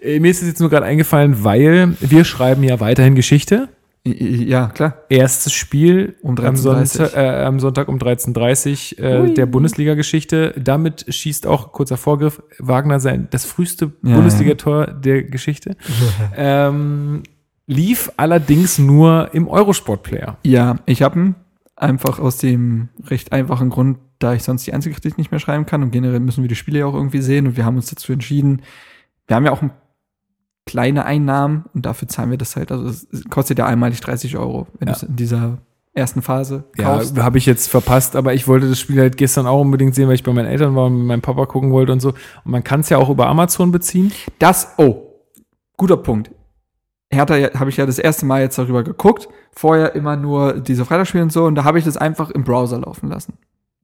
Speaker 1: Äh, mir ist es jetzt nur gerade eingefallen, weil wir schreiben ja weiterhin Geschichte.
Speaker 2: Ja, klar.
Speaker 1: Erstes Spiel
Speaker 2: Um
Speaker 1: am,
Speaker 2: 13:30.
Speaker 1: Sonntag, äh, am Sonntag um 13.30 Uhr äh, der Bundesliga-Geschichte. Damit schießt auch, kurzer Vorgriff, Wagner sein das früheste
Speaker 2: Ja,
Speaker 1: Bundesligator der Geschichte. ähm, lief allerdings nur im Eurosport-Player.
Speaker 2: Ja, ich habe ihn einfach aus dem recht einfachen Grund, da ich sonst die einzige Kritik nicht mehr schreiben kann und generell müssen wir die Spiele ja auch irgendwie sehen und wir haben uns dazu entschieden. Wir haben ja auch ein kleine Einnahmen und dafür zahlen wir das halt. Also es kostet ja einmalig 30 Euro, wenn
Speaker 1: Ja.
Speaker 2: du es in dieser ersten Phase
Speaker 1: Ja,
Speaker 2: kaufst.
Speaker 1: habe ich jetzt verpasst, aber ich wollte das Spiel halt gestern auch unbedingt sehen, weil ich bei meinen Eltern war und mit meinem Papa gucken wollte und so. Und man kann es ja auch über Amazon beziehen.
Speaker 2: Das, oh, guter Punkt. Hertha ja- habe ich ja das erste Mal jetzt darüber geguckt. Vorher immer nur diese Freitagsspiele und so. Und da habe ich das einfach im Browser laufen lassen.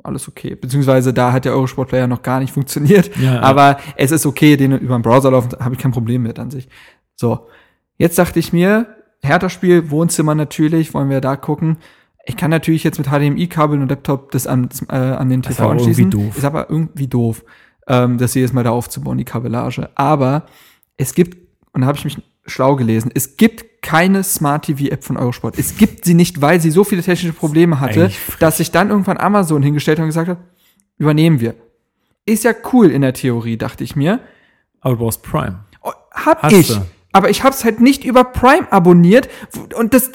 Speaker 2: Alles okay. Beziehungsweise da hat der Eurosport Player noch gar nicht funktioniert.
Speaker 1: Ja.
Speaker 2: Aber es ist okay, den über den Browser laufen, habe ich kein Problem mit an sich. So. Jetzt dachte ich mir, Hertha-Spiel, Wohnzimmer natürlich, wollen wir da gucken. Ich kann natürlich jetzt mit HDMI-Kabel und Laptop das an, äh, an den
Speaker 1: ist
Speaker 2: TV
Speaker 1: aber
Speaker 2: anschließen.
Speaker 1: irgendwie doof.
Speaker 2: Ist aber irgendwie doof, ähm, das jedes Mal da aufzubauen, die Kabellage. Aber es gibt, und da habe ich mich schlau gelesen, es gibt keine Smart TV-App von Eurosport. Es gibt sie nicht, weil sie so viele technische Probleme hatte, dass sich dann irgendwann Amazon hingestellt hat und gesagt hat, übernehmen wir. Ist ja cool in der Theorie, dachte ich mir.
Speaker 1: Aber du brauchst Prime.
Speaker 2: Oh, Hab
Speaker 1: Hast
Speaker 2: ich.
Speaker 1: du.
Speaker 2: Aber ich hab's halt nicht über Prime abonniert. Und das,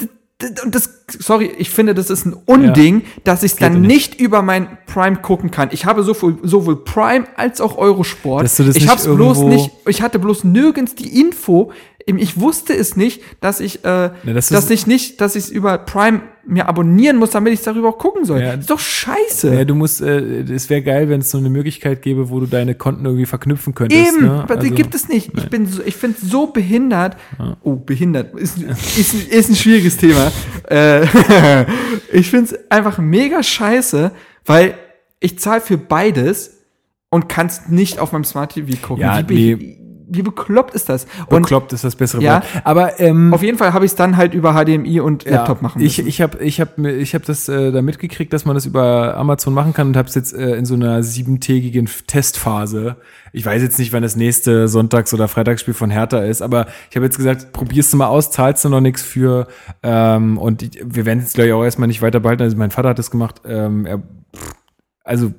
Speaker 2: das- und das, sorry, ich finde, das ist ein Unding, dass ich dann
Speaker 1: Geht
Speaker 2: nicht. über mein Prime gucken kann. Ich habe sowohl, sowohl Prime als auch Eurosport. Ich
Speaker 1: nicht
Speaker 2: hab's bloß nicht, ich hatte bloß nirgends die Info. Ich wusste es nicht, dass ich, äh,
Speaker 1: das ist-
Speaker 2: dass ich nicht, dass ich es über Prime mir abonnieren muss, damit ich darüber auch gucken soll.
Speaker 1: Ja.
Speaker 2: Das ist doch scheiße.
Speaker 1: Ja, du musst, äh, es wäre geil, wenn es so eine Möglichkeit gäbe, wo du deine Konten irgendwie verknüpfen könntest.
Speaker 2: Eben,
Speaker 1: ne?
Speaker 2: aber die
Speaker 1: Also-
Speaker 2: gibt es nicht. Ich bin so, ich finde es so behindert. Oh, behindert. Ist, ist, ist ein schwieriges Thema. Äh, ich finde es einfach mega scheiße, weil ich zahle für beides und kann es nicht auf meinem Smart TV gucken.
Speaker 1: Ja,
Speaker 2: wie, be- wie bekloppt ist das? Und
Speaker 1: Bekloppt ist das bessere
Speaker 2: Ja.
Speaker 1: Wort. Aber ähm,
Speaker 2: auf jeden Fall habe ich es dann halt über HDMI und Laptop machen
Speaker 1: ich,
Speaker 2: müssen.
Speaker 1: ich habe ich hab, ich hab das äh, da mitgekriegt, dass man das über Amazon machen kann und habe es jetzt äh, in so einer siebentägigen Testphase. Ich weiß jetzt nicht, wann das nächste Sonntags- oder Freitagsspiel von Hertha ist, aber ich habe jetzt gesagt, probierst du mal aus, zahlst du noch nichts für. Ähm, und ich, wir werden es, glaube ich, auch erstmal nicht weiter behalten. Also mein Vater hat das gemacht. Ähm, er, also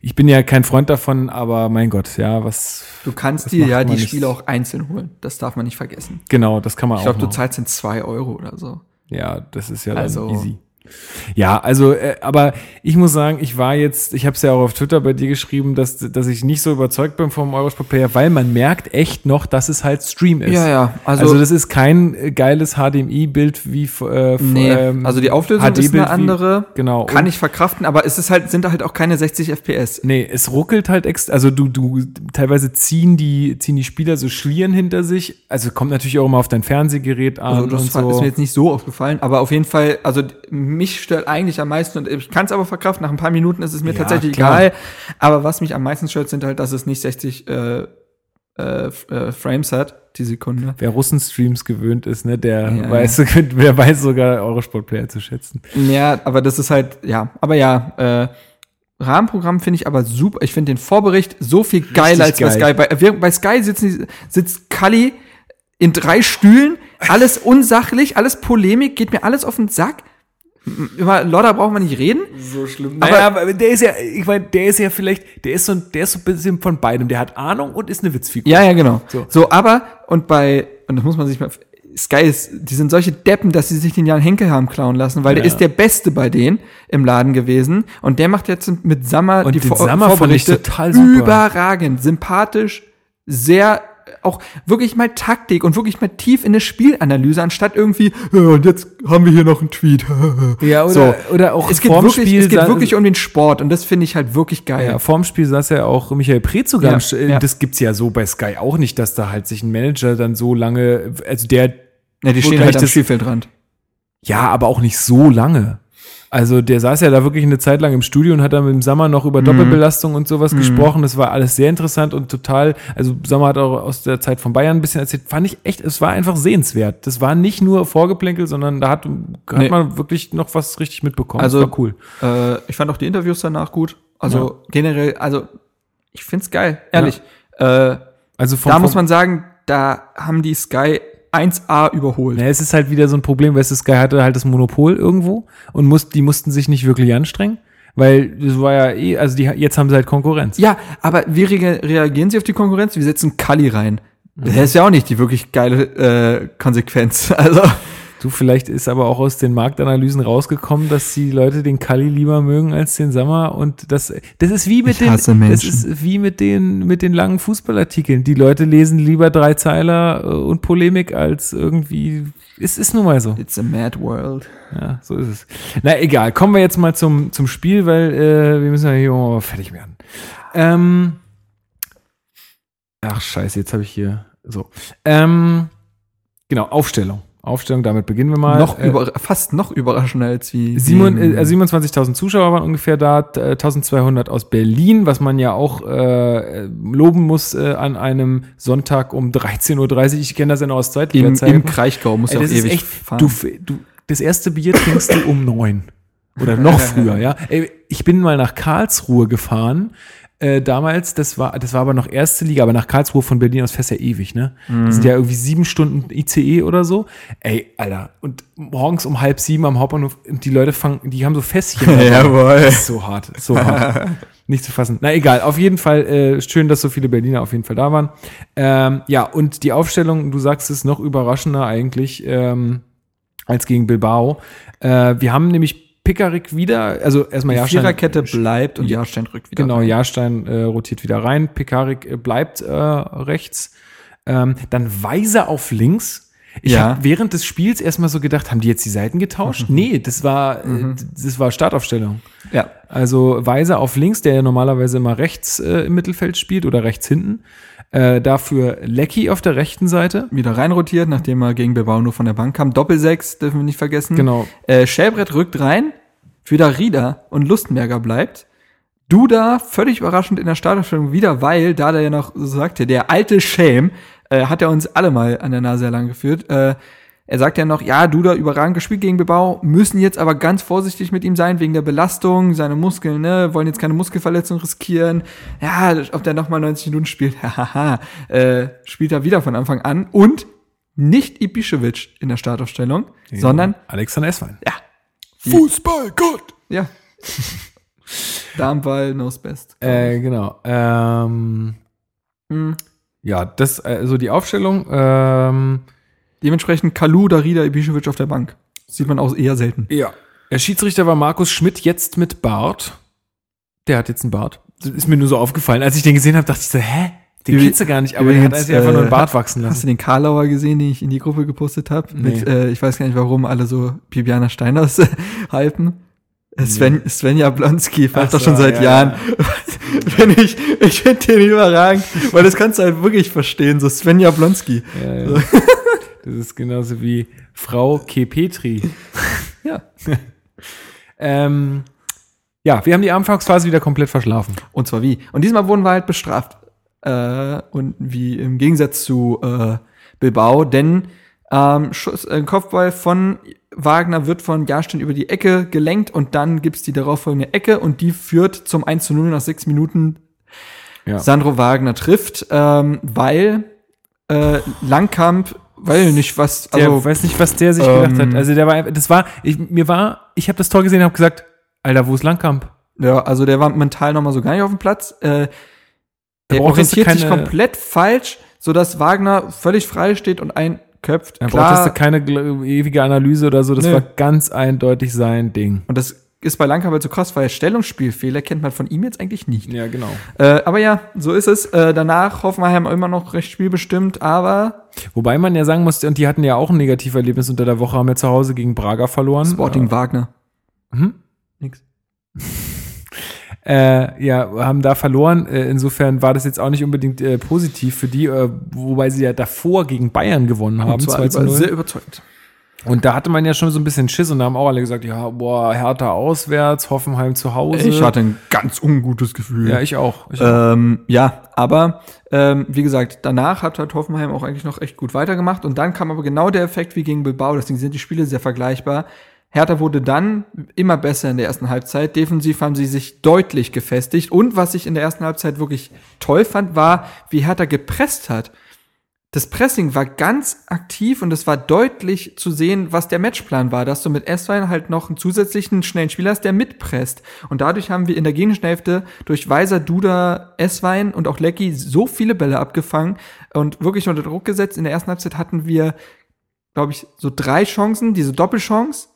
Speaker 1: ich bin ja kein Freund davon, aber mein Gott, ja, was
Speaker 2: du kannst dir ja die
Speaker 1: nicht.
Speaker 2: Spiele auch einzeln holen. Das darf man nicht vergessen.
Speaker 1: genau, das kann man
Speaker 2: Ich
Speaker 1: auch.
Speaker 2: glaube, du zahlst in zwei Euro oder so.
Speaker 1: Ja, das ist ja dann
Speaker 2: Also-
Speaker 1: easy. Ja, also, äh, aber ich muss sagen, ich war jetzt, ich habe es ja auch auf Twitter bei dir geschrieben, dass, dass ich nicht so überzeugt bin vom Eurosport Player, weil man merkt echt noch, dass es halt Stream ist.
Speaker 2: Ja, ja.
Speaker 1: Also,
Speaker 2: Also,
Speaker 1: das ist kein äh, geiles HDMI-Bild wie äh,
Speaker 2: nee,
Speaker 1: ähm,
Speaker 2: also die Auflösung ist eine
Speaker 1: wie-
Speaker 2: andere.
Speaker 1: Genau.
Speaker 2: Kann ich verkraften, aber es ist halt, sind halt auch keine 60 FPS.
Speaker 1: Nee, es ruckelt halt extra, also du, du, teilweise ziehen die, ziehen die Spieler so Schlieren hinter sich. Also kommt natürlich auch immer auf dein Fernsehgerät an
Speaker 2: Also das
Speaker 1: und so.
Speaker 2: ist mir jetzt nicht so aufgefallen, aber auf jeden Fall, also mich stört eigentlich am meisten und ich kann es aber verkraften, nach ein paar Minuten ist es mir
Speaker 1: Ja,
Speaker 2: tatsächlich
Speaker 1: klar.
Speaker 2: egal. Aber was mich am meisten stört, sind halt, dass es nicht 60 äh, äh, äh, Frames hat, die Sekunde.
Speaker 1: Wer Russenstreams gewöhnt ist, ne, der
Speaker 2: Ja.
Speaker 1: weiß, der weiß sogar Eurosport-Player zu schätzen.
Speaker 2: Ja, aber das ist halt, ja, aber ja, äh, Rahmenprogramm finde ich aber super. Ich finde den Vorbericht so viel geiler als bei
Speaker 1: geil.
Speaker 2: Sky. Bei, wir- bei Sky sitzen, sitzt Kalli in drei Stühlen, alles unsachlich, alles Polemik, geht mir alles auf den Sack. Über Lodder braucht man nicht reden.
Speaker 1: So schlimm.
Speaker 2: Aber-
Speaker 1: Naja, aber der ist ja, ich meine, der ist ja vielleicht, der ist so, ein- der ist so ein bisschen von beidem. Der hat Ahnung und ist eine Witzfigur.
Speaker 2: Ja, ja, genau.
Speaker 1: So.
Speaker 2: So, aber, und bei, und das muss man sich mal, Sky ist, die sind solche Deppen, dass sie sich den Jan Henkel haben klauen lassen, weil der
Speaker 1: Ja.
Speaker 2: ist der Beste bei denen im Laden gewesen. Und der macht jetzt mit Sammer
Speaker 1: Und
Speaker 2: die Vor
Speaker 1: Sammer
Speaker 2: Vorberichte
Speaker 1: total super.
Speaker 2: überragend, sympathisch, sehr, auch wirklich mal Taktik und wirklich mal tief in eine Spielanalyse, anstatt irgendwie, ja, und jetzt haben wir hier noch einen Tweet.
Speaker 1: Ja, oder,
Speaker 2: So.
Speaker 1: oder auch
Speaker 2: es geht,
Speaker 1: vorm
Speaker 2: wirklich,
Speaker 1: Spiel.
Speaker 2: es geht wirklich um den Sport und das finde ich halt wirklich geil.
Speaker 1: ja, vorm Spiel saß ja auch Michael Preetz sogar.
Speaker 2: Ja,
Speaker 1: Sch-
Speaker 2: ja.
Speaker 1: Das gibt's ja so bei Sky auch nicht, dass da halt sich ein Manager dann so lange, also der,
Speaker 2: Ja, die stehen halt am Spielfeldrand.
Speaker 1: ja, aber auch nicht so lange. Also der saß ja da wirklich eine Zeit lang im Studio und hat dann mit dem Sammer noch über Doppelbelastung und sowas gesprochen. Das war alles sehr interessant und total, also Sammer hat auch aus der Zeit von Bayern ein bisschen erzählt, fand ich echt, es war einfach sehenswert. Das war nicht nur Vorgeplänkel, sondern da hat, hat
Speaker 2: Nee.
Speaker 1: man wirklich noch was richtig mitbekommen.
Speaker 2: Also-
Speaker 1: das war cool.
Speaker 2: Äh, ich fand auch die Interviews danach gut. Also generell, also ich find's geil, ehrlich. Äh,
Speaker 1: Also vom,
Speaker 2: da muss man sagen, da haben die Sky 1A überholt.
Speaker 1: Ja, es ist halt wieder so ein Problem, weil Sky hatte halt das Monopol irgendwo und muss, die mussten sich nicht wirklich anstrengen, weil das war ja eh, also die, jetzt haben sie halt Konkurrenz.
Speaker 2: Ja, aber wie rea- reagieren sie auf die Konkurrenz? Wir setzen Kali rein.
Speaker 1: Mhm.
Speaker 2: Das ist ja auch nicht die wirklich geile äh, Konsequenz. Also,
Speaker 1: Du, vielleicht ist aber auch aus den Marktanalysen rausgekommen, dass die Leute den Kali lieber mögen als den Sommer und das, das ist wie mit den, das ist wie mit den, mit den langen Fußballartikeln. Die Leute lesen lieber drei Zeiler äh, und Polemik als irgendwie, es ist nun mal so.
Speaker 2: it's a mad world.
Speaker 1: Ja, so ist es. Na egal, kommen wir jetzt mal zum, zum Spiel, weil äh, wir müssen ja hier mal fertig werden. Ähm, ach scheiße, jetzt habe ich hier so. Ähm, genau, Aufstellung. Aufstellung, damit beginnen wir mal.
Speaker 2: noch
Speaker 1: Äh,
Speaker 2: über, fast noch überraschender als wie.
Speaker 1: Simon,
Speaker 2: wie-
Speaker 1: äh, 27.000 Zuschauer waren ungefähr da, äh, 1200 aus Berlin, was man ja auch äh, loben muss äh, an einem Sonntag um 13.30 Uhr. Ich kenne das ja noch aus
Speaker 2: im,
Speaker 1: Zweitliga-Zeiten.
Speaker 2: im Kraichgau muss ja auch ewig
Speaker 1: echt,
Speaker 2: fahren.
Speaker 1: du, du, das erste Bier trinkst du um neun. Oder noch früher, ja. Ey, ich bin mal nach Karlsruhe gefahren. Äh, damals, das war, das war aber noch erste Liga, aber nach Karlsruhe von Berlin aus fährst ja ewig, ne? Das sind ja irgendwie sieben Stunden ICE oder so. Ey, Alter. Und morgens um halb sieben am Hauptbahnhof, und die Leute fangen, die haben so Fässchen.
Speaker 2: Jawohl.
Speaker 1: Das ist so hart, so hart. Nicht zu fassen. Na egal, auf jeden Fall äh, schön, dass so viele Berliner auf jeden Fall da waren. Ähm, ja, und die Aufstellung, du sagst es noch überraschender eigentlich ähm, als gegen Bilbao. Äh, wir haben nämlich Pickerick wieder, also erstmal
Speaker 2: Die
Speaker 1: Jahrstein.
Speaker 2: Viererkette bleibt und Jahrstein rückt wieder.
Speaker 1: Genau,
Speaker 2: rein.
Speaker 1: Jahrstein äh, rotiert wieder rein. Pekarik äh, bleibt äh, rechts. Ähm, dann Weiser auf links. Ich
Speaker 2: Ja.
Speaker 1: habe während des Spiels erstmal so gedacht, haben die jetzt die Seiten getauscht? Nee, das war, äh, das war Startaufstellung.
Speaker 2: Ja.
Speaker 1: Also Weiser auf links, der ja normalerweise immer rechts äh, im Mittelfeld spielt oder rechts hinten. Äh, dafür Lecky auf der rechten Seite.
Speaker 2: Wieder reinrotiert, nachdem er gegen Bilbao nur von der Bank kam. Doppelsechs, dürfen wir nicht vergessen.
Speaker 1: Genau.
Speaker 2: Äh, Schellbrett rückt rein, wieder Rieder und Lustenberger bleibt. Duda völlig überraschend in der Startaufstellung wieder, weil, da der ja noch so sagte, der alte Schelm, äh, hat er uns alle mal an der Nase heran geführt. Äh, er sagt ja noch, ja, Duda überragend gespielt gegen Bebau, müssen jetzt aber ganz vorsichtig mit ihm sein wegen der Belastung, seine Muskeln, ne, wollen jetzt keine Muskelverletzung riskieren. Ja, ob der nochmal 90 Minuten spielt, hahaha, äh, spielt er wieder von Anfang an und nicht Ibišević in der Startaufstellung, sondern,
Speaker 1: Alexander Esswein.
Speaker 2: ja,
Speaker 1: Fußballgott!
Speaker 2: ja. Darmball knows best.
Speaker 1: Äh, genau. Ähm,
Speaker 2: Mhm.
Speaker 1: ja, das, äh, so die Aufstellung. Ähm,
Speaker 2: Dementsprechend Kalu, Darida, Ibišević auf der Bank. Sieht man auch eher selten.
Speaker 1: ja. Der Schiedsrichter war Markus Schmidt, jetzt mit Bart. Der hat jetzt einen Bart. Das ist mir nur so aufgefallen. Als ich den gesehen habe, dachte ich so, hä? Den
Speaker 2: Übrig-
Speaker 1: kennst du gar nicht, aber der hat sich einfach nur einen
Speaker 2: äh,
Speaker 1: Bart wachsen
Speaker 2: Hast
Speaker 1: lassen.
Speaker 2: du den Karlauer gesehen, den ich in die Gruppe gepostet habe?
Speaker 1: Nee.
Speaker 2: Mit, äh, ich weiß gar nicht, warum alle so Bibiana Steiners hypen. Äh, Sven, Svenja Blonski fragt doch
Speaker 1: so,
Speaker 2: schon seit
Speaker 1: ja,
Speaker 2: Jahren. Wenn ich, ich finde den überragend, weil das kannst du halt wirklich verstehen, so Svenja Blonski.
Speaker 1: Ja, ja. Das ist genauso wie Frau K. Petri.
Speaker 2: Ja.
Speaker 1: Ähm, ja, wir haben die Anfangsphase wieder komplett verschlafen.
Speaker 2: Und zwar wie? Und diesmal wurden wir halt bestraft. Äh, und wie im Gegensatz zu äh, Bilbao, denn ähm, Schuss, äh, Kopfball von Wagner wird von Jahrstein über die Ecke gelenkt und dann gibt's die darauffolgende Ecke und die führt zum 1 zu 0 nach sechs Minuten.
Speaker 1: Ja.
Speaker 2: Sandro Wagner trifft, ähm, weil äh, Langkamp, weil nicht was,
Speaker 1: Der
Speaker 2: also
Speaker 1: weiß nicht, was der sich
Speaker 2: ähm,
Speaker 1: gedacht hat. Also der war, das war, ich, mir war, ich habe das Tor gesehen und habe gesagt, Alter, wo ist Langkamp?
Speaker 2: Ja, also der war mental noch mal so gar nicht auf dem Platz. Äh, der orientiert sich komplett falsch, sodass Wagner völlig frei steht und einköpft.
Speaker 1: Da brauchtest du keine ewige Analyse oder so. Das
Speaker 2: Nö.
Speaker 1: war ganz eindeutig sein Ding.
Speaker 2: und das ist bei halt so krass, weil Stellungsspielfehler kennt man von ihm jetzt eigentlich nicht.
Speaker 1: Ja, genau.
Speaker 2: Äh, aber ja, so ist es. Äh, danach Hoffenheim immer noch recht spielbestimmt, aber
Speaker 1: Wobei man ja sagen musste, und die hatten ja auch ein Negativerlebnis unter der Woche, haben ja zu Hause gegen Braga verloren.
Speaker 2: Sporting Wagner.
Speaker 1: Hm?
Speaker 2: Nix.
Speaker 1: Äh, ja, haben da verloren. Äh, insofern war das jetzt auch nicht unbedingt äh, positiv für die, äh, wobei sie ja davor gegen Bayern gewonnen haben.
Speaker 2: Und zwar
Speaker 1: 2 zu
Speaker 2: über,
Speaker 1: 0.
Speaker 2: sehr überzeugend.
Speaker 1: Und da hatte man ja schon so ein bisschen Schiss und da haben auch alle gesagt, ja, boah, Hertha auswärts, Hoffenheim zu Hause.
Speaker 2: Ich hatte ein ganz ungutes Gefühl.
Speaker 1: ja, ich auch. Ich auch.
Speaker 2: Ähm, ja, aber ähm, wie gesagt, danach hat halt Hoffenheim auch eigentlich noch echt gut weitergemacht und dann kam aber genau der Effekt wie gegen Bilbao, deswegen sind die Spiele sehr vergleichbar. Hertha wurde dann immer besser in der ersten Halbzeit. Defensiv haben sie sich deutlich gefestigt und was ich in der ersten Halbzeit wirklich toll fand, war, wie Hertha gepresst hat. Das Pressing war ganz aktiv und es war deutlich zu sehen, was der Matchplan war, dass du mit S-Wein halt noch einen zusätzlichen schnellen Spieler hast, der mitpresst. Und dadurch haben wir in der gegnerischen Hälfte durch Weiser, Duda, S-Wein und auch Lecky so viele Bälle abgefangen und wirklich unter Druck gesetzt. In der ersten Halbzeit hatten wir, glaube ich, so drei Chancen, diese Doppelchance,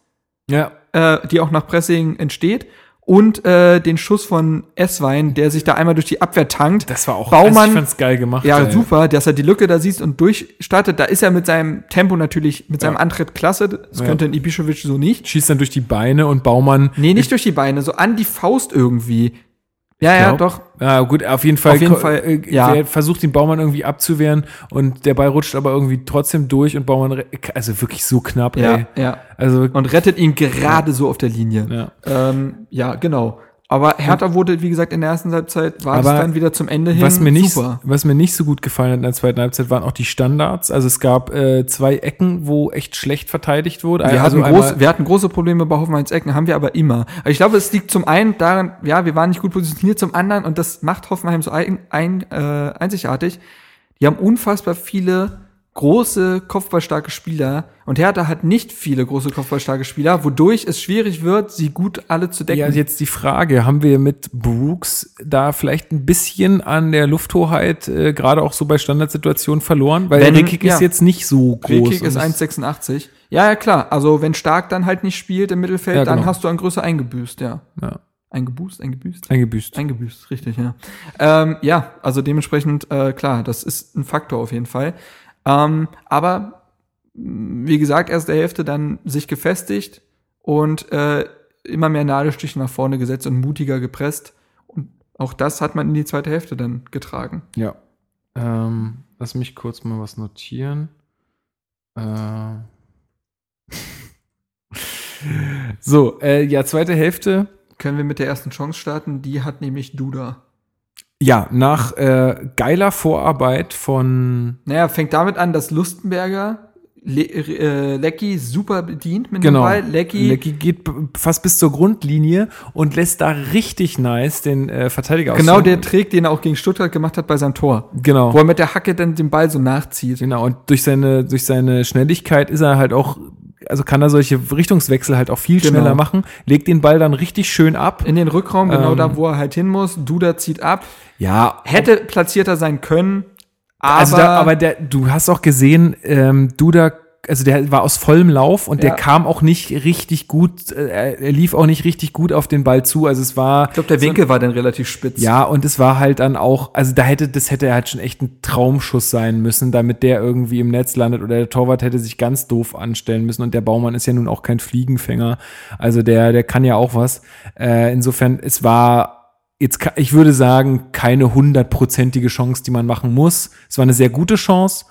Speaker 1: ja,
Speaker 2: äh, die auch nach Pressing entsteht. Und äh, den Schuss von S-Wein, der sich da einmal durch die Abwehr tankt.
Speaker 1: das war auch,
Speaker 2: Baumann-
Speaker 1: also ich fand's geil gemacht.
Speaker 2: Ja,
Speaker 1: ey.
Speaker 2: super, dass er die Lücke da siehst und durchstartet. Da ist er mit seinem Tempo natürlich, mit seinem
Speaker 1: Ja.
Speaker 2: Antritt klasse. Das
Speaker 1: Ja.
Speaker 2: könnte ein Ibišević so nicht.
Speaker 1: Schießt dann durch die Beine und Baumann.
Speaker 2: Nee, nicht durch die Beine, so an die Faust irgendwie. Ja, ja,
Speaker 1: glaub.
Speaker 2: doch.
Speaker 1: Ja, gut, auf jeden Fall.
Speaker 2: Auf jeden Fall,
Speaker 1: äh,
Speaker 2: ja.
Speaker 1: Der versucht den Baumann irgendwie abzuwehren und der Ball rutscht aber irgendwie trotzdem durch und Baumann, also wirklich so knapp,
Speaker 2: Ja,
Speaker 1: ey.
Speaker 2: ja.
Speaker 1: Also,
Speaker 2: Und rettet ihn gerade so auf der Linie.
Speaker 1: ja.
Speaker 2: Ähm, ja, genau. Aber Hertha wurde, wie gesagt, in der ersten Halbzeit war es
Speaker 1: Aber
Speaker 2: dann wieder zum Ende hin
Speaker 1: Was mir, nicht,
Speaker 2: super.
Speaker 1: was mir nicht so gut gefallen hat in der zweiten Halbzeit, waren auch die Standards. Also es gab äh, zwei Ecken, wo echt schlecht verteidigt wurde.
Speaker 2: Wir,
Speaker 1: also
Speaker 2: hatten groß, wir hatten große Probleme bei Hoffenheims Ecken, haben wir aber immer. Aber ich glaube, es liegt zum einen daran, ja, wir waren nicht gut positioniert, zum anderen, und das macht Hoffenheim so ein, ein, äh, einzigartig, die haben unfassbar viele große, kopfballstarke Spieler. Und Hertha hat nicht viele große, kopfballstarke Spieler, wodurch es schwierig wird, sie gut alle zu decken.
Speaker 1: Ja, jetzt die Frage, haben wir mit Brooks da vielleicht ein bisschen an der Lufthoheit, äh, gerade auch so bei Standardsituationen verloren? Weil
Speaker 2: Wenn-
Speaker 1: der Rekik
Speaker 2: ja.
Speaker 1: ist jetzt nicht so groß.
Speaker 2: Rekik ist
Speaker 1: und
Speaker 2: 1,86. Ja, ja, klar. Also, wenn Stark dann halt nicht spielt im Mittelfeld,
Speaker 1: Ja,
Speaker 2: dann
Speaker 1: genau.
Speaker 2: hast du an Größe eingebüßt, ja.
Speaker 1: Ja.
Speaker 2: Eingeboost, eingebüßt?
Speaker 1: Eingebüßt.
Speaker 2: Eingebüßt, richtig, ja. Ähm, ja, also dementsprechend, äh, klar, das ist ein Faktor auf jeden Fall. Ähm, aber wie gesagt, erste Hälfte dann sich gefestigt und äh, immer mehr Nadelstiche nach vorne gesetzt und mutiger gepresst. Und auch das hat man in die zweite Hälfte dann getragen.
Speaker 1: Ja. Ähm, lass mich kurz mal was notieren. Äh. so, äh, ja, zweite Hälfte.
Speaker 2: Können wir mit der ersten Chance starten? Die hat nämlich Duda.
Speaker 1: Ja, nach äh, geiler Vorarbeit von.
Speaker 2: Naja, fängt damit an, dass Lustenberger Le äh, Lecky super bedient mit
Speaker 1: Genau.
Speaker 2: dem Ball. Lecky,
Speaker 1: Lecky geht fast bis zur Grundlinie und lässt da richtig nice den äh, Verteidiger
Speaker 2: genau
Speaker 1: ausführen.
Speaker 2: der Trick, den er auch gegen Stuttgart gemacht hat bei seinem Tor.
Speaker 1: Genau.
Speaker 2: Wo er mit der Hacke dann den Ball so nachzieht.
Speaker 1: Genau, und durch seine, durch seine Schnelligkeit ist er halt auch, also kann er solche Richtungswechsel halt auch viel
Speaker 2: Genau.
Speaker 1: schneller machen, legt den Ball dann richtig schön ab.
Speaker 2: In den Rückraum, genau
Speaker 1: Ähm.
Speaker 2: da, wo er halt hin muss. Duda zieht ab.
Speaker 1: Ja,
Speaker 2: Hätte platzierter sein können, aber,
Speaker 1: also da, aber der, du hast auch gesehen, ähm, Duda, also der war aus vollem Lauf und
Speaker 2: Ja.
Speaker 1: der kam auch nicht richtig gut, äh, er- lief auch nicht richtig gut auf den Ball zu. Also es war
Speaker 2: ich glaube, der Winkel war dann relativ spitz.
Speaker 1: Ja, und es war halt dann auch, also da hätte, das hätte halt schon echt ein Traumschuss sein müssen, damit der irgendwie im Netz landet oder der Torwart hätte sich ganz doof anstellen müssen und der Baumann ist ja nun auch kein Fliegenfänger. Also der, der kann ja auch was. Äh, insofern, es war jetzt, ich würde sagen, keine hundertprozentige Chance, die man machen muss. Es war eine sehr gute Chance.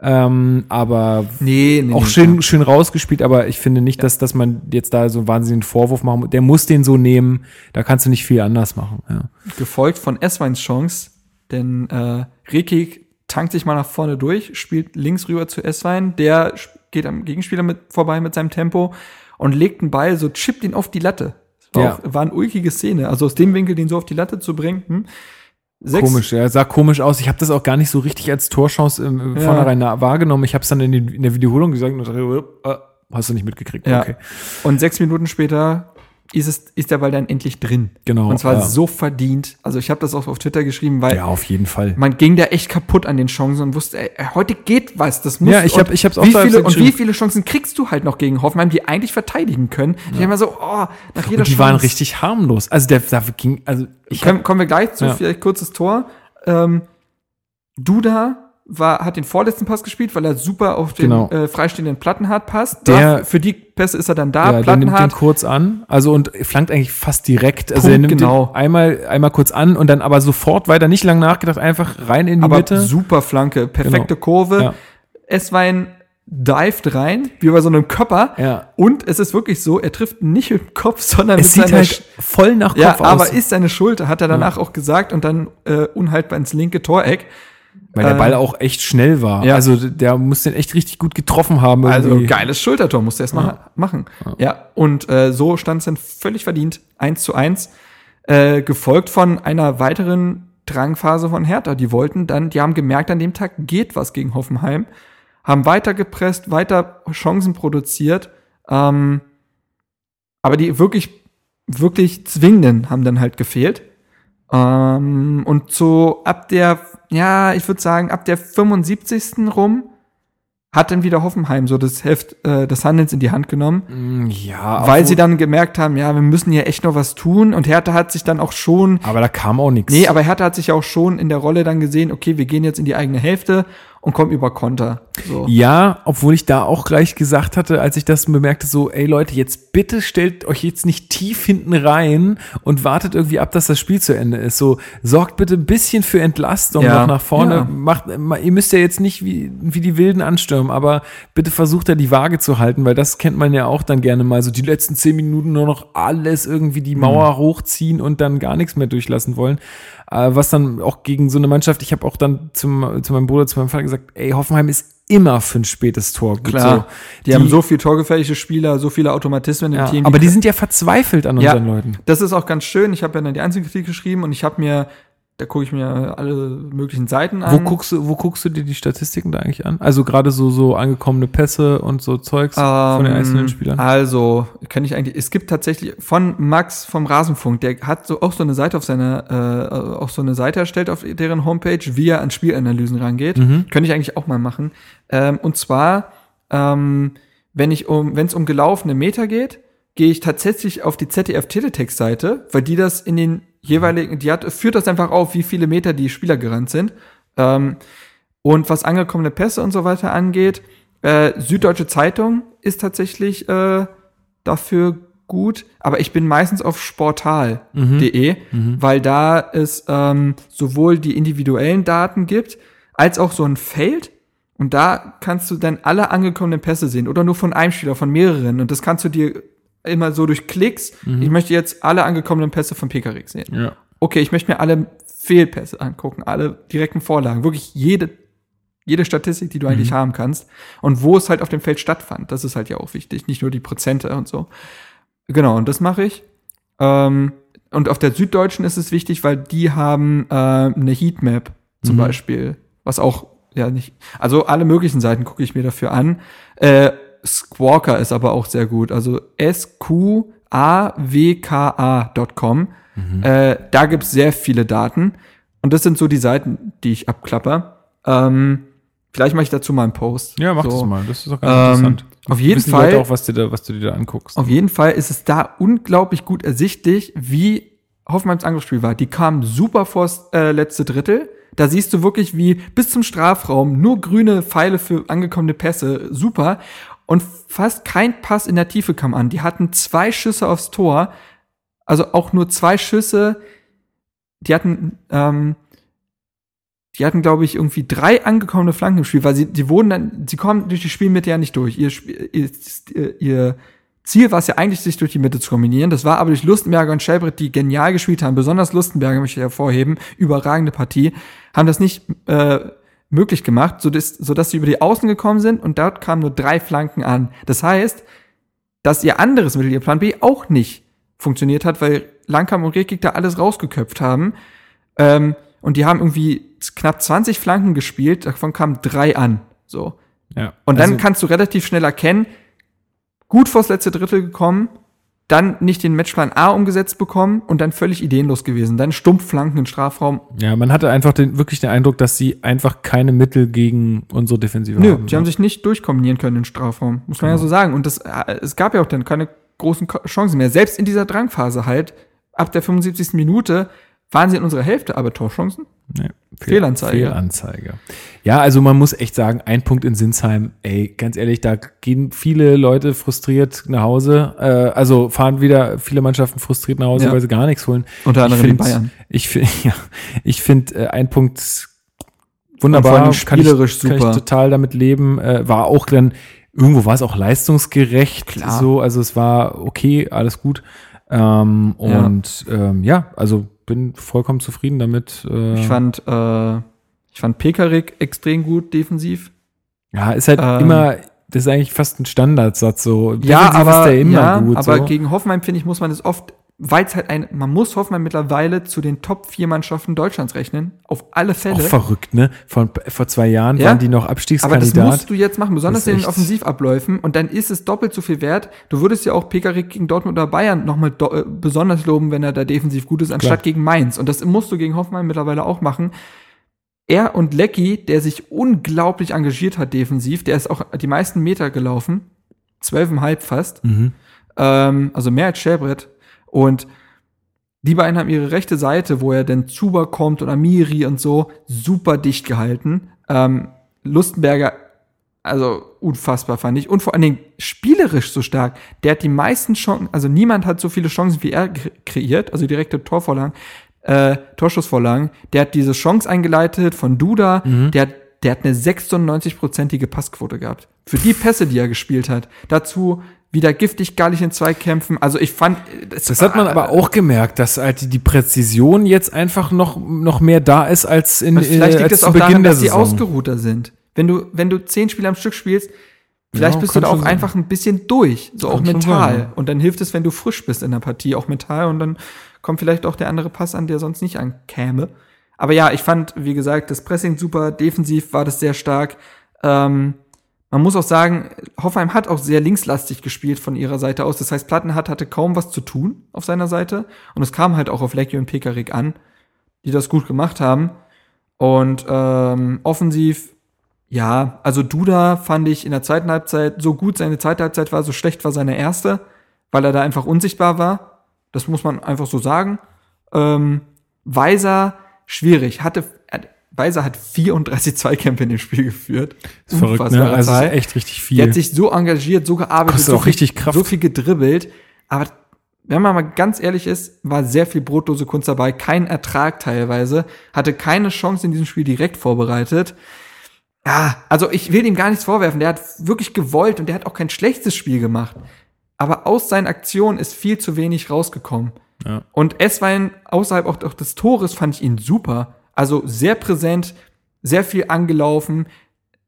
Speaker 1: Ähm, aber
Speaker 2: Nee, nee,
Speaker 1: auch
Speaker 2: nee,
Speaker 1: schön, schön rausgespielt, aber ich finde nicht, dass, dass man jetzt da so einen wahnsinnigen Vorwurf machen muss. Der muss den so nehmen, da kannst du nicht viel anders machen. Ja.
Speaker 2: gefolgt von Essweins Chance, denn äh, Rekik tankt sich mal nach vorne durch, spielt links rüber zu Esswein, der geht am Gegenspieler mit vorbei mit seinem Tempo und legt einen Ball, so chippt ihn auf die Latte. War,
Speaker 1: Ja.
Speaker 2: auch, war eine ulkige Szene. Also aus dem Winkel, den so auf die Latte zu bringen. Hm. Sechs,
Speaker 1: Komisch, ja, sah komisch aus. Ich habe das auch gar nicht so richtig als Torchance im,
Speaker 2: Ja.
Speaker 1: vornherein wahrgenommen. Ich habe es dann in, die, in der Wiederholung gesagt und dachte, äh, hast du nicht mitgekriegt.
Speaker 2: Ja.
Speaker 1: Okay.
Speaker 2: Und sechs Minuten später ist, es, ist der Ball dann endlich drin.
Speaker 1: Genau,
Speaker 2: Und zwar
Speaker 1: ja.
Speaker 2: so verdient. Also ich habe das auch auf Twitter geschrieben, weil
Speaker 1: Ja, auf jeden Fall.
Speaker 2: man ging da echt kaputt an den Chancen und wusste, ey, heute geht was. Das muss
Speaker 1: Ja, ich hab-
Speaker 2: und
Speaker 1: ich hab's auch
Speaker 2: wie viele, Und wie viele Chancen kriegst du halt noch gegen Hoffenheim, die eigentlich verteidigen können? Ich immer so, oh, nach jeder
Speaker 1: Und die waren richtig harmlos. Also der, da ging, also ich
Speaker 2: Komm, kommen wir gleich zu,
Speaker 1: Ja.
Speaker 2: vielleicht kurzes Tor. Ähm, Duda war, hat den vorletzten Pass gespielt, weil er super auf den
Speaker 1: Genau.
Speaker 2: äh, freistehenden Plattenhardt passt.
Speaker 1: Der-
Speaker 2: Da, für die Pässe ist er dann da,
Speaker 1: ja, der nimmt den kurz an, also und flankt eigentlich fast direkt. Also
Speaker 2: Punkt,
Speaker 1: er nimmt
Speaker 2: genau.
Speaker 1: den einmal, einmal kurz an und dann aber sofort weiter, nicht lang nachgedacht, einfach rein in die
Speaker 2: aber
Speaker 1: Mitte.
Speaker 2: super Flanke, perfekte
Speaker 1: Genau.
Speaker 2: Kurve.
Speaker 1: Ja.
Speaker 2: Esswein dived rein, wie bei so einem Körper.
Speaker 1: Ja.
Speaker 2: Und es ist wirklich so, er trifft nicht mit dem Kopf, sondern
Speaker 1: Es
Speaker 2: mit
Speaker 1: sieht halt voll nach Kopf
Speaker 2: Ja,
Speaker 1: aus.
Speaker 2: aber ist seine Schulter, hat er danach auch gesagt und dann äh, unhaltbar ins linke Toreck.
Speaker 1: Weil der Ball auch echt schnell war.
Speaker 2: ja.
Speaker 1: Also der muss den echt richtig gut getroffen haben.
Speaker 2: Also
Speaker 1: irgendwie.
Speaker 2: geiles Schultertor musste er erst mal machen. Ja, und äh, so stand es dann völlig verdient, 1 zu 1, äh, gefolgt von einer weiteren Drangphase von Hertha. Die wollten dann, die haben gemerkt, an dem Tag geht was gegen Hoffenheim, haben weiter gepresst, weiter Chancen produziert, ähm, aber die wirklich, wirklich zwingenden haben dann halt gefehlt. Ähm, und so ab der, ja, ich würde sagen, ab der 75. rum hat dann wieder Hoffenheim so das Heft äh, des Handelns in die Hand genommen,
Speaker 1: Mm, Ja,
Speaker 2: weil sie dann gemerkt haben, ja, wir müssen hier echt noch was tun. Und Hertha hat sich dann auch schon,
Speaker 1: Aber da kam auch nichts.
Speaker 2: nee, aber Hertha hat sich ja auch schon in der Rolle dann gesehen, okay, wir gehen jetzt in die eigene Hälfte und kommen über Konter. So.
Speaker 1: Ja, obwohl ich da auch gleich gesagt hatte, als ich das bemerkte, so, ey Leute, jetzt bitte stellt euch jetzt nicht tief hinten rein und wartet irgendwie ab, dass das Spiel zu Ende ist. So, sorgt bitte ein bisschen für Entlastung
Speaker 2: Ja.
Speaker 1: noch nach vorne.
Speaker 2: Ja.
Speaker 1: Macht, ihr müsst ja jetzt nicht wie, wie die Wilden anstürmen, aber bitte versucht da die Waage zu halten, weil das kennt man ja auch dann gerne mal. So die letzten zehn Minuten nur noch alles irgendwie die Mauer
Speaker 2: Mhm.
Speaker 1: hochziehen und dann gar nichts mehr durchlassen wollen. Äh, was dann auch gegen so eine Mannschaft, ich habe auch dann zum, zu meinem Bruder, zu meinem Vater gesagt, ey, Hoffenheim ist immer für ein spätes Tor.
Speaker 2: Klar,
Speaker 1: So,
Speaker 2: die, haben so viel torgefährliche Spieler, so viele Automatismen im
Speaker 1: ja,
Speaker 2: Team.
Speaker 1: aber die sind ja verzweifelt an
Speaker 2: ja,
Speaker 1: unseren Leuten.
Speaker 2: das ist auch ganz schön. Ich habe ja dann die Einzelkritik geschrieben und ich habe mir, da gucke ich mir alle möglichen Seiten an.
Speaker 1: Wo guckst du, wo guckst du dir die Statistiken da eigentlich an? Also gerade so, so angekommene Pässe und so Zeugs von den
Speaker 2: Ähm,
Speaker 1: einzelnen Spielern.
Speaker 2: Also, kann ich eigentlich, es gibt tatsächlich von Max vom Rasenfunk, der hat so auch so eine Seite auf seiner, äh, auch so eine Seite erstellt auf deren Homepage, wie er an Spielanalysen rangeht.
Speaker 1: Mhm.
Speaker 2: Könnte ich eigentlich auch mal machen. Ähm, und zwar, ähm, wenn ich um, wenn es um gelaufene Meter geht, gehe ich tatsächlich auf die ZDF-Teletext-Seite, weil die das in den jeweiligen, die hat, führt das einfach auf, wie viele Meter die Spieler gerannt sind. Ähm, und was angekommene Pässe und so weiter angeht, äh, Süddeutsche Zeitung ist tatsächlich äh, dafür gut, aber ich bin meistens auf sportal.de,
Speaker 1: Mhm.
Speaker 2: weil da es ähm, sowohl die individuellen Daten gibt, als auch so ein Feld. Und da kannst du dann alle angekommenen Pässe sehen oder nur von einem Spieler, von mehreren. Und das kannst du dir immer so durch Klicks. Ich möchte jetzt alle angekommenen Pässe von Pekarik sehen.
Speaker 1: Ja.
Speaker 2: Okay, ich möchte mir alle Fehlpässe angucken, alle direkten Vorlagen, wirklich jede, jede Statistik, die du eigentlich haben kannst und wo es halt auf dem Feld stattfand. Das ist halt ja auch wichtig, nicht nur die Prozente und so. Genau, und das mache ich. Ähm, und auf der Süddeutschen ist es wichtig, weil die haben äh, eine Heatmap zum
Speaker 1: Mhm.
Speaker 2: Beispiel, was auch ja nicht. Also alle möglichen Seiten gucke ich mir dafür an. Äh, Squawka ist aber auch sehr gut. Also S-Q-A-W-K-A.com. Äh, da gibt's sehr viele Daten. Und das sind so die Seiten, die ich abklapper. Ähm, vielleicht mache ich dazu mal einen Post.
Speaker 1: Ja, mach
Speaker 2: so.
Speaker 1: das mal. Das ist doch ganz
Speaker 2: Ähm,
Speaker 1: interessant.
Speaker 2: auf jeden
Speaker 1: Wissen
Speaker 2: Fall-
Speaker 1: auch, was, dir da, was du dir da anguckst.
Speaker 2: Auf jeden Fall ist es da unglaublich gut ersichtlich, wie Hoffenheims Angriffsspiel war. Die kamen super vors äh, letzte Drittel. Da siehst du wirklich, wie bis zum Strafraum nur grüne Pfeile für angekommene Pässe. Super. Und fast kein Pass in der Tiefe kam an. Die hatten zwei Schüsse aufs Tor. Also auch nur zwei Schüsse. Die hatten, ähm, die hatten, glaube ich, irgendwie drei angekommene Flanken im Spiel, weil sie, die wurden dann, sie kommen durch die Spielmitte ja nicht durch. Ihr, ihr, ihr Ziel war es ja eigentlich, sich durch die Mitte zu kombinieren. Das war aber durch Lustenberger und Schelbrett, die genial gespielt haben. Besonders Lustenberger möchte ich hervorheben. Überragende Partie. Haben das nicht äh, möglich gemacht, sodass, sodass sie über die Außen gekommen sind und dort kamen nur drei Flanken an. Das heißt, dass ihr anderes Mittel, ihr Plan B, auch nicht funktioniert hat, weil Langkamp und Rekik da alles rausgeköpft haben. Ähm, und die haben irgendwie knapp 20 Flanken gespielt, davon kamen drei an. So.
Speaker 1: ja.
Speaker 2: Und dann
Speaker 1: Also-
Speaker 2: kannst du relativ schnell erkennen, gut vors letzte Drittel gekommen, dann nicht den Matchplan A umgesetzt bekommen und dann völlig ideenlos gewesen. Dann stumpf Flanken im Strafraum.
Speaker 1: Ja, man hatte einfach den, wirklich den Eindruck, dass sie einfach keine Mittel gegen unsere Defensive
Speaker 2: Nö,
Speaker 1: haben.
Speaker 2: die haben sich nicht durchkombinieren können im Strafraum. Muss man ja so sagen. Und das, äh, es gab ja auch dann keine großen Chancen mehr. Selbst in dieser Drangphase halt, ab der 75. Minute, waren sie in unserer Hälfte, aber Torchancen?
Speaker 1: Nee, Fehl-
Speaker 2: Fehlanzeige.
Speaker 1: Fehlanzeige. Ja, also man muss echt sagen, ein Punkt in Sinsheim, ey, ganz ehrlich, da gehen viele Leute frustriert nach Hause, äh, also fahren wieder viele Mannschaften frustriert nach Hause,
Speaker 2: Ja.
Speaker 1: weil sie gar nichts holen.
Speaker 2: Unter anderem
Speaker 1: ich find,
Speaker 2: Bayern.
Speaker 1: Ich finde, ja, ich finde äh, ein Punkt wunderbar, kann ich,
Speaker 2: spielerisch
Speaker 1: kann ich
Speaker 2: super.
Speaker 1: total damit leben. Äh, war auch dann irgendwo war es auch leistungsgerecht,
Speaker 2: Klar.
Speaker 1: so, also es war okay, alles gut. Ähm,
Speaker 2: Ja.
Speaker 1: und ähm, ja, also bin vollkommen zufrieden damit. Äh,
Speaker 2: Ich fand, äh, ich fand Pekarik extrem gut defensiv.
Speaker 1: Ja, ist halt
Speaker 2: Ähm,
Speaker 1: immer, das ist eigentlich fast ein Standardsatz so.
Speaker 2: Ja,
Speaker 1: Defensiv
Speaker 2: aber,
Speaker 1: ist der immer
Speaker 2: ja,
Speaker 1: gut.
Speaker 2: aber
Speaker 1: so.
Speaker 2: gegen Hoffenheim, finde ich, muss man es oft, weil es halt ein, man muss Hoffenheim mittlerweile zu den Top 4 Mannschaften Deutschlands rechnen. Auf alle
Speaker 1: auch
Speaker 2: Fälle.
Speaker 1: verrückt, ne? Vor, vor zwei Jahren
Speaker 2: Ja,
Speaker 1: waren die noch
Speaker 2: Aber das
Speaker 1: Abstiegskandidat.
Speaker 2: musst du jetzt machen, besonders in den Offensivabläufen. Und dann ist es doppelt so viel wert. Du würdest ja auch Pekarik gegen Dortmund oder Bayern nochmal äh, besonders loben, wenn er da defensiv gut ist, anstatt gegen Mainz. Und das musst du gegen Hoffenheim mittlerweile auch machen. Er und Lecky, der sich unglaublich engagiert hat defensiv, der ist auch die meisten Meter gelaufen. Zwölfeinhalb fast.
Speaker 1: mhm.
Speaker 2: Ähm, also mehr als Schäbrett. Und die beiden haben ihre rechte Seite, wo er dann Zuber kommt und Amiri und so, super dicht gehalten. Ähm, Lustenberger, also unfassbar fand ich. Und vor allen Dingen spielerisch so stark. Der hat die meisten Chancen, also niemand hat so viele Chancen wie er kre- kreiert, also direkte Torvorlagen, äh, Torschussvorlagen. Der hat diese Chance eingeleitet von Duda, der hat der hat eine 96-prozentige Passquote gehabt. Für die Pässe, die er gespielt hat. Dazu wieder giftig, gallig in Zweikämpfen. Also ich fand,
Speaker 1: Das hat man aber auch gemerkt, dass halt die- Präzision jetzt einfach noch, noch mehr da ist als in
Speaker 2: vielleicht
Speaker 1: äh,
Speaker 2: liegt es auch
Speaker 1: Beginn
Speaker 2: daran, dass die
Speaker 1: Saison.
Speaker 2: ausgeruhter sind. Wenn du, wenn du zehn Spiele am Stück spielst, vielleicht
Speaker 1: Ja,
Speaker 2: bist du da auch
Speaker 1: sein.
Speaker 2: einfach ein bisschen durch. So auch
Speaker 1: Kann schon
Speaker 2: mental.
Speaker 1: sein, ja.
Speaker 2: Und dann hilft es, wenn du frisch bist in der Partie, auch mental. Und dann kommt vielleicht auch der andere Pass an, der sonst nicht ankäme. Aber ja, ich fand, wie gesagt, das Pressing super, defensiv war das sehr stark. Ähm, man muss auch sagen, Hoffenheim hat auch sehr linkslastig gespielt von ihrer Seite aus. Das heißt, Plattenhardt hatte kaum was zu tun auf seiner Seite. Und es kam halt auch auf Lecky und Pekarik an, die das gut gemacht haben. Und ähm, offensiv, ja, also Duda fand ich in der zweiten Halbzeit so gut seine zweite Halbzeit war, so schlecht war seine erste. weil er da einfach unsichtbar war. Das muss man einfach so sagen. Ähm, Weiser, schwierig. Hatte, Weiser hat 34 Zweikämpfe in dem Spiel geführt.
Speaker 1: Das ist verrückt, ne? Also ist echt richtig viel.
Speaker 2: Der hat sich so engagiert, so gearbeitet,
Speaker 1: Kostet
Speaker 2: so
Speaker 1: auch richtig Kraft.
Speaker 2: so viel gedribbelt. Aber wenn man mal ganz ehrlich ist, war sehr viel brotlose Kunst dabei, kein Ertrag teilweise, hatte keine Chance in diesem Spiel direkt vorbereitet. Ja, also ich will ihm gar nichts vorwerfen. Der hat wirklich gewollt und der hat auch kein schlechtes Spiel gemacht. Aber aus seinen Aktionen ist viel zu wenig rausgekommen.
Speaker 1: Ja.
Speaker 2: Und Esswein außerhalb auch, auch des Tores fand ich ihn super. Also sehr präsent, sehr viel angelaufen.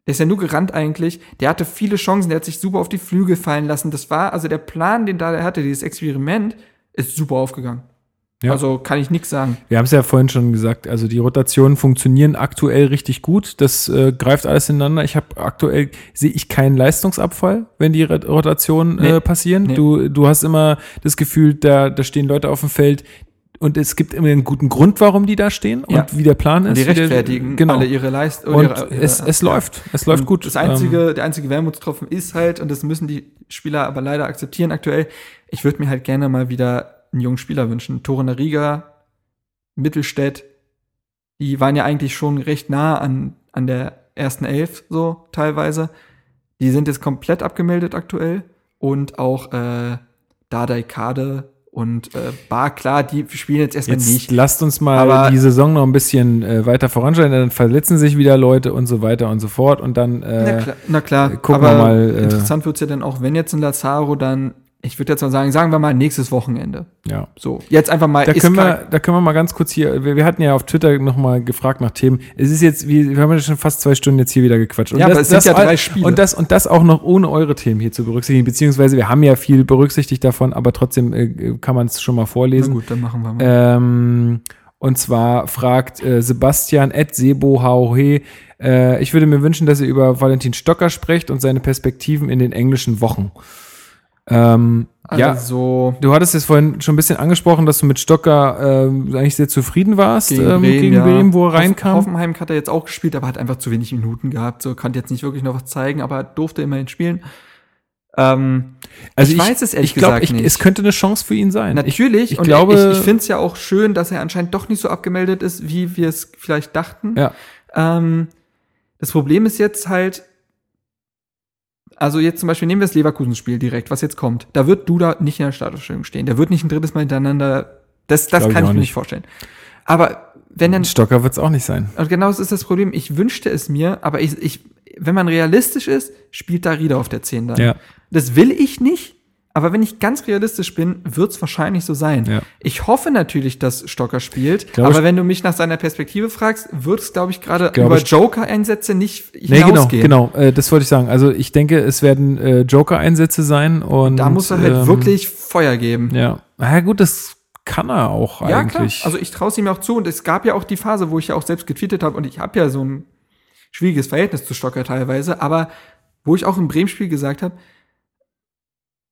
Speaker 2: Der ist ja nur gerannt eigentlich. Der hatte viele Chancen, der hat sich super auf die Flügel fallen lassen. Das war, also der Plan, den da er hatte, dieses Experiment, ist super aufgegangen.
Speaker 1: Ja.
Speaker 2: Also kann ich nichts sagen.
Speaker 1: Wir haben es ja vorhin schon gesagt, also die Rotationen funktionieren aktuell richtig gut. Das äh, greift alles ineinander. Ich habe aktuell sehe ich keinen Leistungsabfall, wenn die Rotationen
Speaker 2: Nee.
Speaker 1: äh, passieren.
Speaker 2: Nee.
Speaker 1: Du, du hast immer das Gefühl, da, da stehen Leute auf dem Feld und es gibt immer einen guten Grund, warum die da stehen
Speaker 2: Ja.
Speaker 1: und wie der Plan ist.
Speaker 2: Und die
Speaker 1: wie der-
Speaker 2: rechtfertigen
Speaker 1: genau.
Speaker 2: alle ihre Leistung.
Speaker 1: und es, es läuft, es läuft
Speaker 2: Und
Speaker 1: gut.
Speaker 2: Das einzige,
Speaker 1: Ähm,
Speaker 2: der einzige Wermutstropfen ist halt, und das müssen die Spieler aber leider akzeptieren aktuell, ich würde mir halt gerne mal wieder einen jungen Spieler wünschen. Tore Riga, Mittelstädt, die waren ja eigentlich schon recht nah an, an der ersten Elf, so teilweise. Die sind jetzt komplett abgemeldet aktuell. Und auch äh, Dardai Kade und äh, Bar, klar, die spielen jetzt erstmal
Speaker 1: Jetzt
Speaker 2: nicht.
Speaker 1: lasst uns mal
Speaker 2: Aber-
Speaker 1: die Saison noch ein bisschen äh, weiter voranschreiten, dann verletzen sich wieder Leute und so weiter und so fort und dann
Speaker 2: Na
Speaker 1: äh,
Speaker 2: klar, na klar.
Speaker 1: gucken
Speaker 2: aber
Speaker 1: wir mal, äh,
Speaker 2: interessant wird's ja dann auch, wenn jetzt ein Lazaro dann, ich würde jetzt mal sagen, sagen wir mal nächstes Wochenende.
Speaker 1: ja.
Speaker 2: So, jetzt einfach mal.
Speaker 1: Da können, wir, da können wir mal ganz kurz hier, wir, wir hatten ja auf Twitter noch mal gefragt nach Themen. Es ist jetzt, wie, wir haben ja schon fast zwei Stunden jetzt hier wieder gequatscht. Und
Speaker 2: Ja, aber es sind ja drei Spiele.
Speaker 1: Und das, und das auch noch ohne eure Themen hier zu berücksichtigen, beziehungsweise wir haben ja viel berücksichtigt davon, aber trotzdem äh, kann man es schon mal
Speaker 2: Na
Speaker 1: vorlesen.
Speaker 2: gut, dann machen wir mal.
Speaker 1: Ähm, und zwar fragt äh, Sebastian at Sebo HOH, äh, ich würde mir wünschen, dass ihr über Valentin Stocker sprecht und seine Perspektiven in den englischen Wochen. Ähm, ja,
Speaker 2: also,
Speaker 1: du hattest es vorhin schon ein bisschen angesprochen, dass du mit Stocker ähm, eigentlich sehr zufrieden warst
Speaker 2: gegen,
Speaker 1: ähm,
Speaker 2: Bremen,
Speaker 1: gegen
Speaker 2: ja.
Speaker 1: Bremen, wo er reinkam.
Speaker 2: Hoffenheim hat er jetzt auch gespielt, aber hat einfach zu wenig Minuten gehabt. So konnte jetzt nicht wirklich noch was zeigen, aber durfte immerhin spielen. Ähm,
Speaker 1: also
Speaker 2: ich weiß es ehrlich
Speaker 1: ich glaub,
Speaker 2: gesagt
Speaker 1: ich,
Speaker 2: nicht.
Speaker 1: Es könnte eine Chance für ihn sein.
Speaker 2: natürlich.
Speaker 1: ich
Speaker 2: und
Speaker 1: glaube-
Speaker 2: ich, ich finde es ja auch schön, dass er anscheinend doch nicht so abgemeldet ist, wie wir es vielleicht dachten.
Speaker 1: Ich, ja,
Speaker 2: Ähm, das Problem ist jetzt halt, also jetzt zum Beispiel nehmen wir das Leverkusen-Spiel direkt, was jetzt kommt. Da wird Duda nicht in der Startaufstellung stehen. Der wird nicht ein drittes Mal hintereinander. Das, das
Speaker 1: Glaub
Speaker 2: kann ich mir
Speaker 1: nicht.
Speaker 2: vorstellen. Aber wenn dann,
Speaker 1: Stocker wird es auch nicht sein.
Speaker 2: und genau das ist das Problem. Ich wünschte es mir, aber ich, ich, wenn man realistisch ist, spielt da Rieder auf der 10 dann.
Speaker 1: Ja.
Speaker 2: Das will ich nicht, aber wenn ich ganz realistisch bin, wird es wahrscheinlich so sein.
Speaker 1: Ja.
Speaker 2: Ich hoffe natürlich, dass Stocker spielt,
Speaker 1: glaube,
Speaker 2: aber
Speaker 1: ich-
Speaker 2: wenn du mich nach seiner Perspektive fragst, wird es, glaube ich, gerade über Joker-Einsätze nicht
Speaker 1: Nee, genau,
Speaker 2: hinausgehen.
Speaker 1: genau. Äh, das wollte ich sagen. Also ich denke, es werden äh, Joker-Einsätze sein und
Speaker 2: Da muss er halt
Speaker 1: ähm,
Speaker 2: wirklich Feuer geben.
Speaker 1: Ja. Na ja, gut, das kann er auch
Speaker 2: Ja,
Speaker 1: eigentlich.
Speaker 2: klar. Also ich traue es ihm auch zu und es gab ja auch die Phase, wo ich ja auch selbst getweetet habe und ich habe ja so ein schwieriges Verhältnis zu Stocker teilweise, aber wo ich auch im Bremen-Spiel gesagt habe,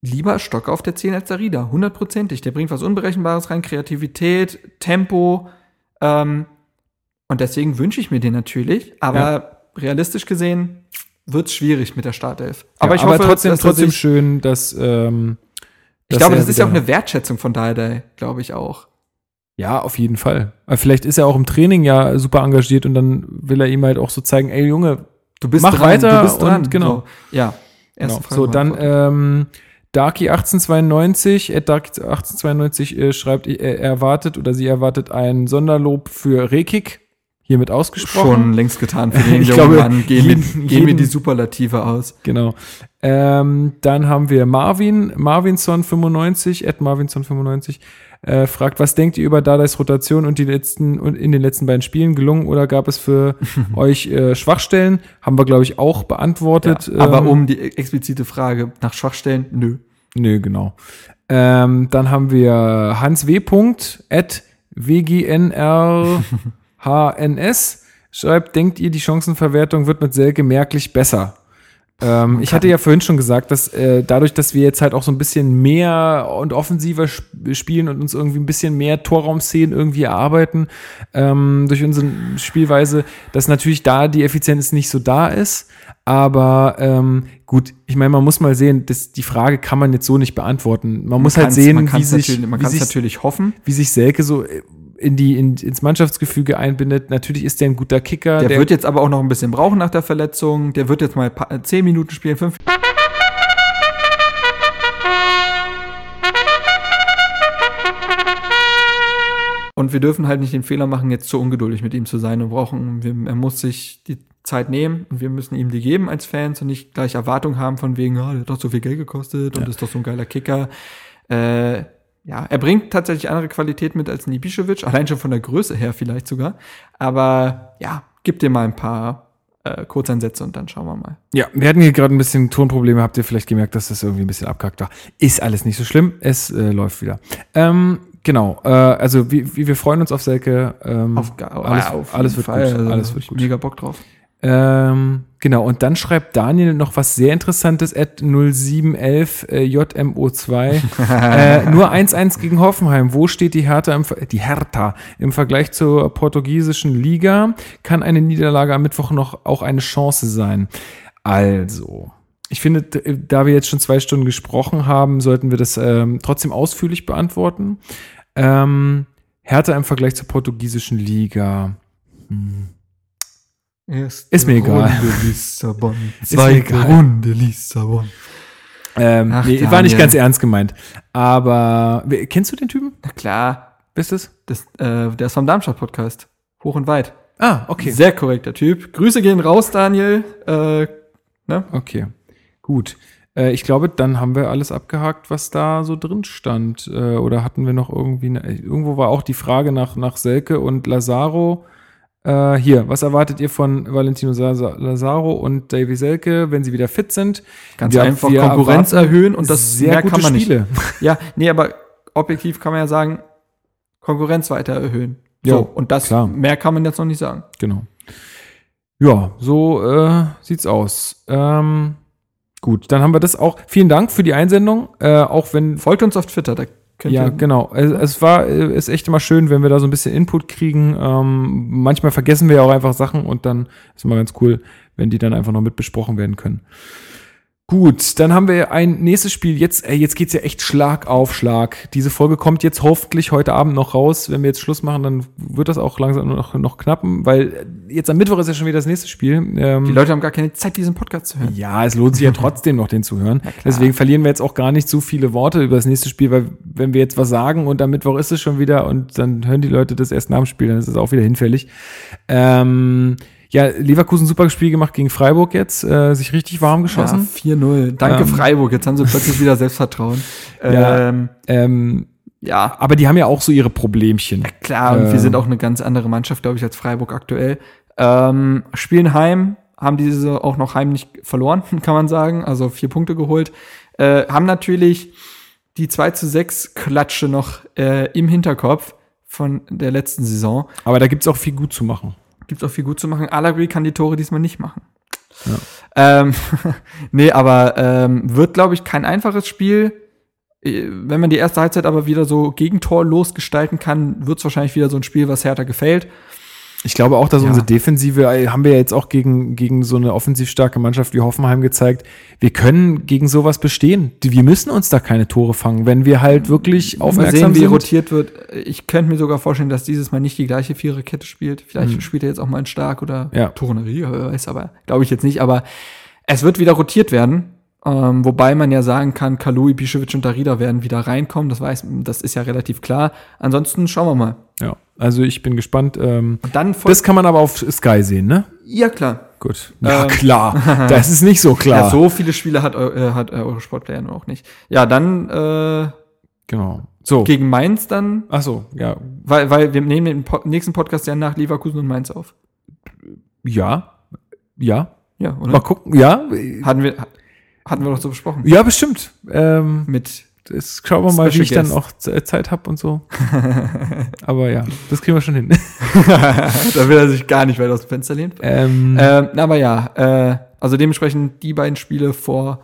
Speaker 2: lieber Stocker auf der 10 als der Rieder, hundertprozentig. Der bringt was Unberechenbares rein, Kreativität, Tempo ähm, und deswegen wünsche ich mir den natürlich, aber realistisch gesehen wird es schwierig mit der Startelf.
Speaker 1: aber,
Speaker 2: ich
Speaker 1: aber
Speaker 2: hoffe,
Speaker 1: trotzdem,
Speaker 2: dass
Speaker 1: trotzdem
Speaker 2: sich-
Speaker 1: schön, dass ähm,
Speaker 2: Ich
Speaker 1: dass
Speaker 2: glaube, das ist ja auch eine Wertschätzung von Dardai, glaube ich auch.
Speaker 1: Ja, auf jeden Fall. Aber vielleicht ist er auch im Training ja super engagiert und dann will er ihm halt auch so zeigen, ey Junge,
Speaker 2: Du bist
Speaker 1: Mach
Speaker 2: dran,
Speaker 1: weiter
Speaker 2: du bist dran.
Speaker 1: und genau.
Speaker 2: So, ja.
Speaker 1: genau.
Speaker 2: Frage
Speaker 1: so dann ähm, Darky1892, at Darky1892 äh, schreibt, er erwartet oder sie erwartet ein Sonderlob für Rekik, hiermit ausgesprochen.
Speaker 2: schon längst getan für den
Speaker 1: Ich
Speaker 2: jungen
Speaker 1: glaube,
Speaker 2: Mann. Gehen,
Speaker 1: jeden-
Speaker 2: gehen
Speaker 1: jeden-
Speaker 2: die Superlative aus.
Speaker 1: Genau. Ähm, dann haben wir Marvin, Marvinson95, at Marvinson95, äh, fragt, was denkt ihr über Dardais Rotation und die letzten und in den letzten beiden Spielen gelungen oder gab es für euch äh, Schwachstellen? Haben wir, glaube ich, auch beantwortet.
Speaker 2: Ja, aber
Speaker 1: ähm,
Speaker 2: um die explizite Frage nach Schwachstellen, nö.
Speaker 1: Nö, genau. Ähm, dann haben wir Hans W. At WGNRHNS schreibt, denkt ihr, die Chancenverwertung wird mit Selke merklich besser? Ähm, ich hatte ja vorhin schon gesagt, dass äh, dadurch, dass wir jetzt halt auch so ein bisschen mehr und offensiver sp spielen und uns irgendwie ein bisschen mehr Torraumszenen irgendwie erarbeiten ähm, durch unsere Spielweise, dass natürlich da die Effizienz nicht so da ist. Aber ähm, gut, ich meine, man muss mal sehen, das, die Frage kann man jetzt so nicht beantworten. Man, muss halt sehen,
Speaker 2: man
Speaker 1: wie sich,
Speaker 2: man
Speaker 1: wie,
Speaker 2: kann es
Speaker 1: sich,
Speaker 2: natürlich hoffen.
Speaker 1: wie sich Selke so äh, in die, in, ins Mannschaftsgefüge einbindet. Natürlich ist der ein guter Kicker.
Speaker 2: Der, wird jetzt aber auch noch ein bisschen brauchen nach der Verletzung. Der wird jetzt mal pa- zehn Minuten spielen, fünf. Und wir dürfen halt nicht den Fehler machen, jetzt zu ungeduldig mit ihm zu sein. Wir brauchen, wir, er muss sich die Zeit nehmen und wir müssen ihm die geben als Fans und nicht gleich Erwartungen haben von wegen, ah, der hat doch so viel Geld gekostet und ist doch so ein geiler Kicker. Äh, ja, er bringt tatsächlich andere Qualität mit als Nibischewitsch, allein schon von der Größe her vielleicht sogar. Aber ja, gib dir mal ein paar äh, Kurzeinsätze und dann schauen wir mal.
Speaker 1: Ja, wir hatten hier gerade ein bisschen Tonprobleme. Habt ihr vielleicht gemerkt, dass das irgendwie ein bisschen abgehackt war? Ist alles nicht so schlimm. Es äh, läuft wieder. Ähm, genau. Äh, also wie, wie, wir freuen uns auf Selke. Ähm,
Speaker 2: Auf,
Speaker 1: alles,
Speaker 2: auf
Speaker 1: alles wird
Speaker 2: Fall.
Speaker 1: gut.
Speaker 2: Also,
Speaker 1: alles wird
Speaker 2: ich
Speaker 1: gut.
Speaker 2: Mega Bock drauf.
Speaker 1: Ähm, genau. Und dann schreibt Daniel noch was sehr Interessantes. At 0711 äh, JMO2. äh, nur 1-1 gegen Hoffenheim. Wo steht die Hertha im, Ver- die Hertha im Vergleich zur portugiesischen Liga? Kann eine Niederlage am Mittwoch noch auch eine Chance sein? Also, ich finde, da wir jetzt schon zwei Stunden gesprochen haben, sollten wir das ähm, trotzdem ausführlich beantworten. Ähm, Hertha im Vergleich zur portugiesischen Liga.
Speaker 2: Erste
Speaker 1: Ist mir egal.
Speaker 2: Runde Lissabon. Zweite. Runde Lissabon.
Speaker 1: Ähm,
Speaker 2: Ach,
Speaker 1: nee, war nicht ganz ernst gemeint. Aber kennst du den Typen?
Speaker 2: Na klar,
Speaker 1: Bist es?
Speaker 2: das, äh, der ist vom Darmstadt-Podcast. Hoch und weit.
Speaker 1: Ah, okay.
Speaker 2: Sehr korrekter Typ. Grüße gehen raus, Daniel. Äh, ne?
Speaker 1: Okay. Gut. Äh, ich glaube, dann haben wir alles abgehakt, was da so drin stand. Äh, oder hatten wir noch irgendwie, eine, irgendwo war auch die Frage nach, nach Selke und Lazaro. Äh, hier, was erwartet ihr von Valentino Lazaro und Davy Selke, wenn sie wieder fit sind?
Speaker 2: Ganz
Speaker 1: Wir-
Speaker 2: einfach Konkurrenz erhöhen und das
Speaker 1: sehr
Speaker 2: mehr
Speaker 1: gute
Speaker 2: kann man
Speaker 1: Spiele.
Speaker 2: nicht. Ja, nee, aber objektiv kann man ja sagen, Konkurrenz weiter erhöhen. So,
Speaker 1: Ja,
Speaker 2: und das
Speaker 1: klar.
Speaker 2: mehr kann man jetzt noch nicht sagen.
Speaker 1: Genau. Ja, so äh, sieht's aus. Ähm, gut, dann haben wir das auch. Vielen Dank für die Einsendung, äh, auch wenn
Speaker 2: Folgt uns auf Twitter, da könnt
Speaker 1: ja,
Speaker 2: ihr
Speaker 1: genau. Es, es war, äh, ist echt immer schön, wenn wir da so ein bisschen Input kriegen. Ähm, manchmal vergessen wir ja auch einfach Sachen und dann ist immer ganz cool, wenn die dann einfach noch mit besprochen werden können. Gut, dann haben wir ein nächstes Spiel. Jetzt, ey, jetzt geht's ja echt Schlag auf Schlag. Diese Folge kommt jetzt hoffentlich heute Abend noch raus. Wenn wir jetzt Schluss machen, dann wird das auch langsam noch, noch knappen, weil äh, jetzt am Mittwoch ist ja schon wieder das nächste Spiel. Ähm,
Speaker 2: Die Leute haben gar keine Zeit, diesen Podcast zu hören.
Speaker 1: ja, es lohnt sich ja trotzdem noch, den zu hören. Deswegen verlieren wir jetzt auch gar nicht so viele Worte über das nächste Spiel, weil wenn wir jetzt was sagen und am Mittwoch ist es schon wieder und dann hören die Leute das erst nach dem Spiel, dann ist es auch wieder hinfällig. Ähm, ja, Leverkusen super Spiel gemacht gegen Freiburg jetzt, äh, sich richtig warm geschossen.
Speaker 2: Ja, 4-0. Danke,
Speaker 1: Ähm.
Speaker 2: Freiburg. Jetzt haben sie plötzlich wieder Selbstvertrauen.
Speaker 1: Ja.
Speaker 2: Ähm,
Speaker 1: Ähm,
Speaker 2: ja,
Speaker 1: aber die haben ja auch so ihre Problemchen.
Speaker 2: klar. Und wir sind auch eine ganz andere Mannschaft, glaube ich, als Freiburg aktuell. Ähm, spielen heim, haben diese auch noch heimlich verloren, kann man sagen. Also vier Punkte geholt. Äh, haben natürlich die 2 zu 6 Klatsche noch äh, im Hinterkopf von der letzten Saison.
Speaker 1: Aber da gibt's auch viel gut zu machen.
Speaker 2: Gibt auch viel gut zu machen. Allegri kann die Tore diesmal nicht machen. Ähm, nee, aber ähm, wird, glaube ich, kein einfaches Spiel. Äh, Wenn man die erste Halbzeit aber wieder so gegentorlos gestalten kann, wird es wahrscheinlich wieder so ein Spiel, was Hertha gefällt.
Speaker 1: Ich glaube auch, dass
Speaker 2: Ja.
Speaker 1: unsere Defensive, äh, haben wir ja jetzt auch gegen, gegen so eine offensiv starke Mannschaft wie Hoffenheim gezeigt, wir können gegen sowas bestehen. Wir müssen uns da keine Tore fangen, wenn wir halt wirklich
Speaker 2: Mal
Speaker 1: aufmerksam
Speaker 2: sehen, wie
Speaker 1: sind.
Speaker 2: rotiert wird. Ich könnte mir sogar vorstellen, dass dieses Mal nicht die gleiche Viererkette spielt. Vielleicht spielt er jetzt auch mal ein Stark oder
Speaker 1: Ja.
Speaker 2: Tournerie, weiß, aber glaube ich jetzt nicht. Aber es wird wieder rotiert werden. Ähm, wobei man ja sagen kann, Kalu, Ibišević und Darida werden wieder reinkommen. Das weiß, das ist ja relativ klar. Ansonsten schauen wir mal.
Speaker 1: Ja, also ich bin gespannt. Ähm,
Speaker 2: dann
Speaker 1: das kann man aber auf Sky sehen, ne?
Speaker 2: ja klar.
Speaker 1: Gut. Ja,
Speaker 2: Ähm.
Speaker 1: klar. Das ist nicht so klar.
Speaker 2: Ja, so viele Spiele hat, äh, hat äh, eure Sportplayer nur auch nicht. Ja, dann äh,
Speaker 1: Genau. So.
Speaker 2: gegen Mainz dann,
Speaker 1: Ach so, ja.
Speaker 2: weil, weil wir nehmen den po nächsten Podcast ja nach Leverkusen und Mainz auf.
Speaker 1: Ja. Ja.
Speaker 2: Ja, oder?
Speaker 1: Mal gucken. Ja.
Speaker 2: Hatten wir, hatten wir doch so besprochen.
Speaker 1: Ja, bestimmt. Ähm,
Speaker 2: Mit,
Speaker 1: das schauen wir mal, wie ich dann auch Z- Zeit habe und so. aber ja, das kriegen wir schon hin.
Speaker 2: da will er sich gar nicht weit aus dem Fenster lehnen.
Speaker 1: ähm,
Speaker 2: Ähm, aber ja, äh, also dementsprechend die beiden Spiele vor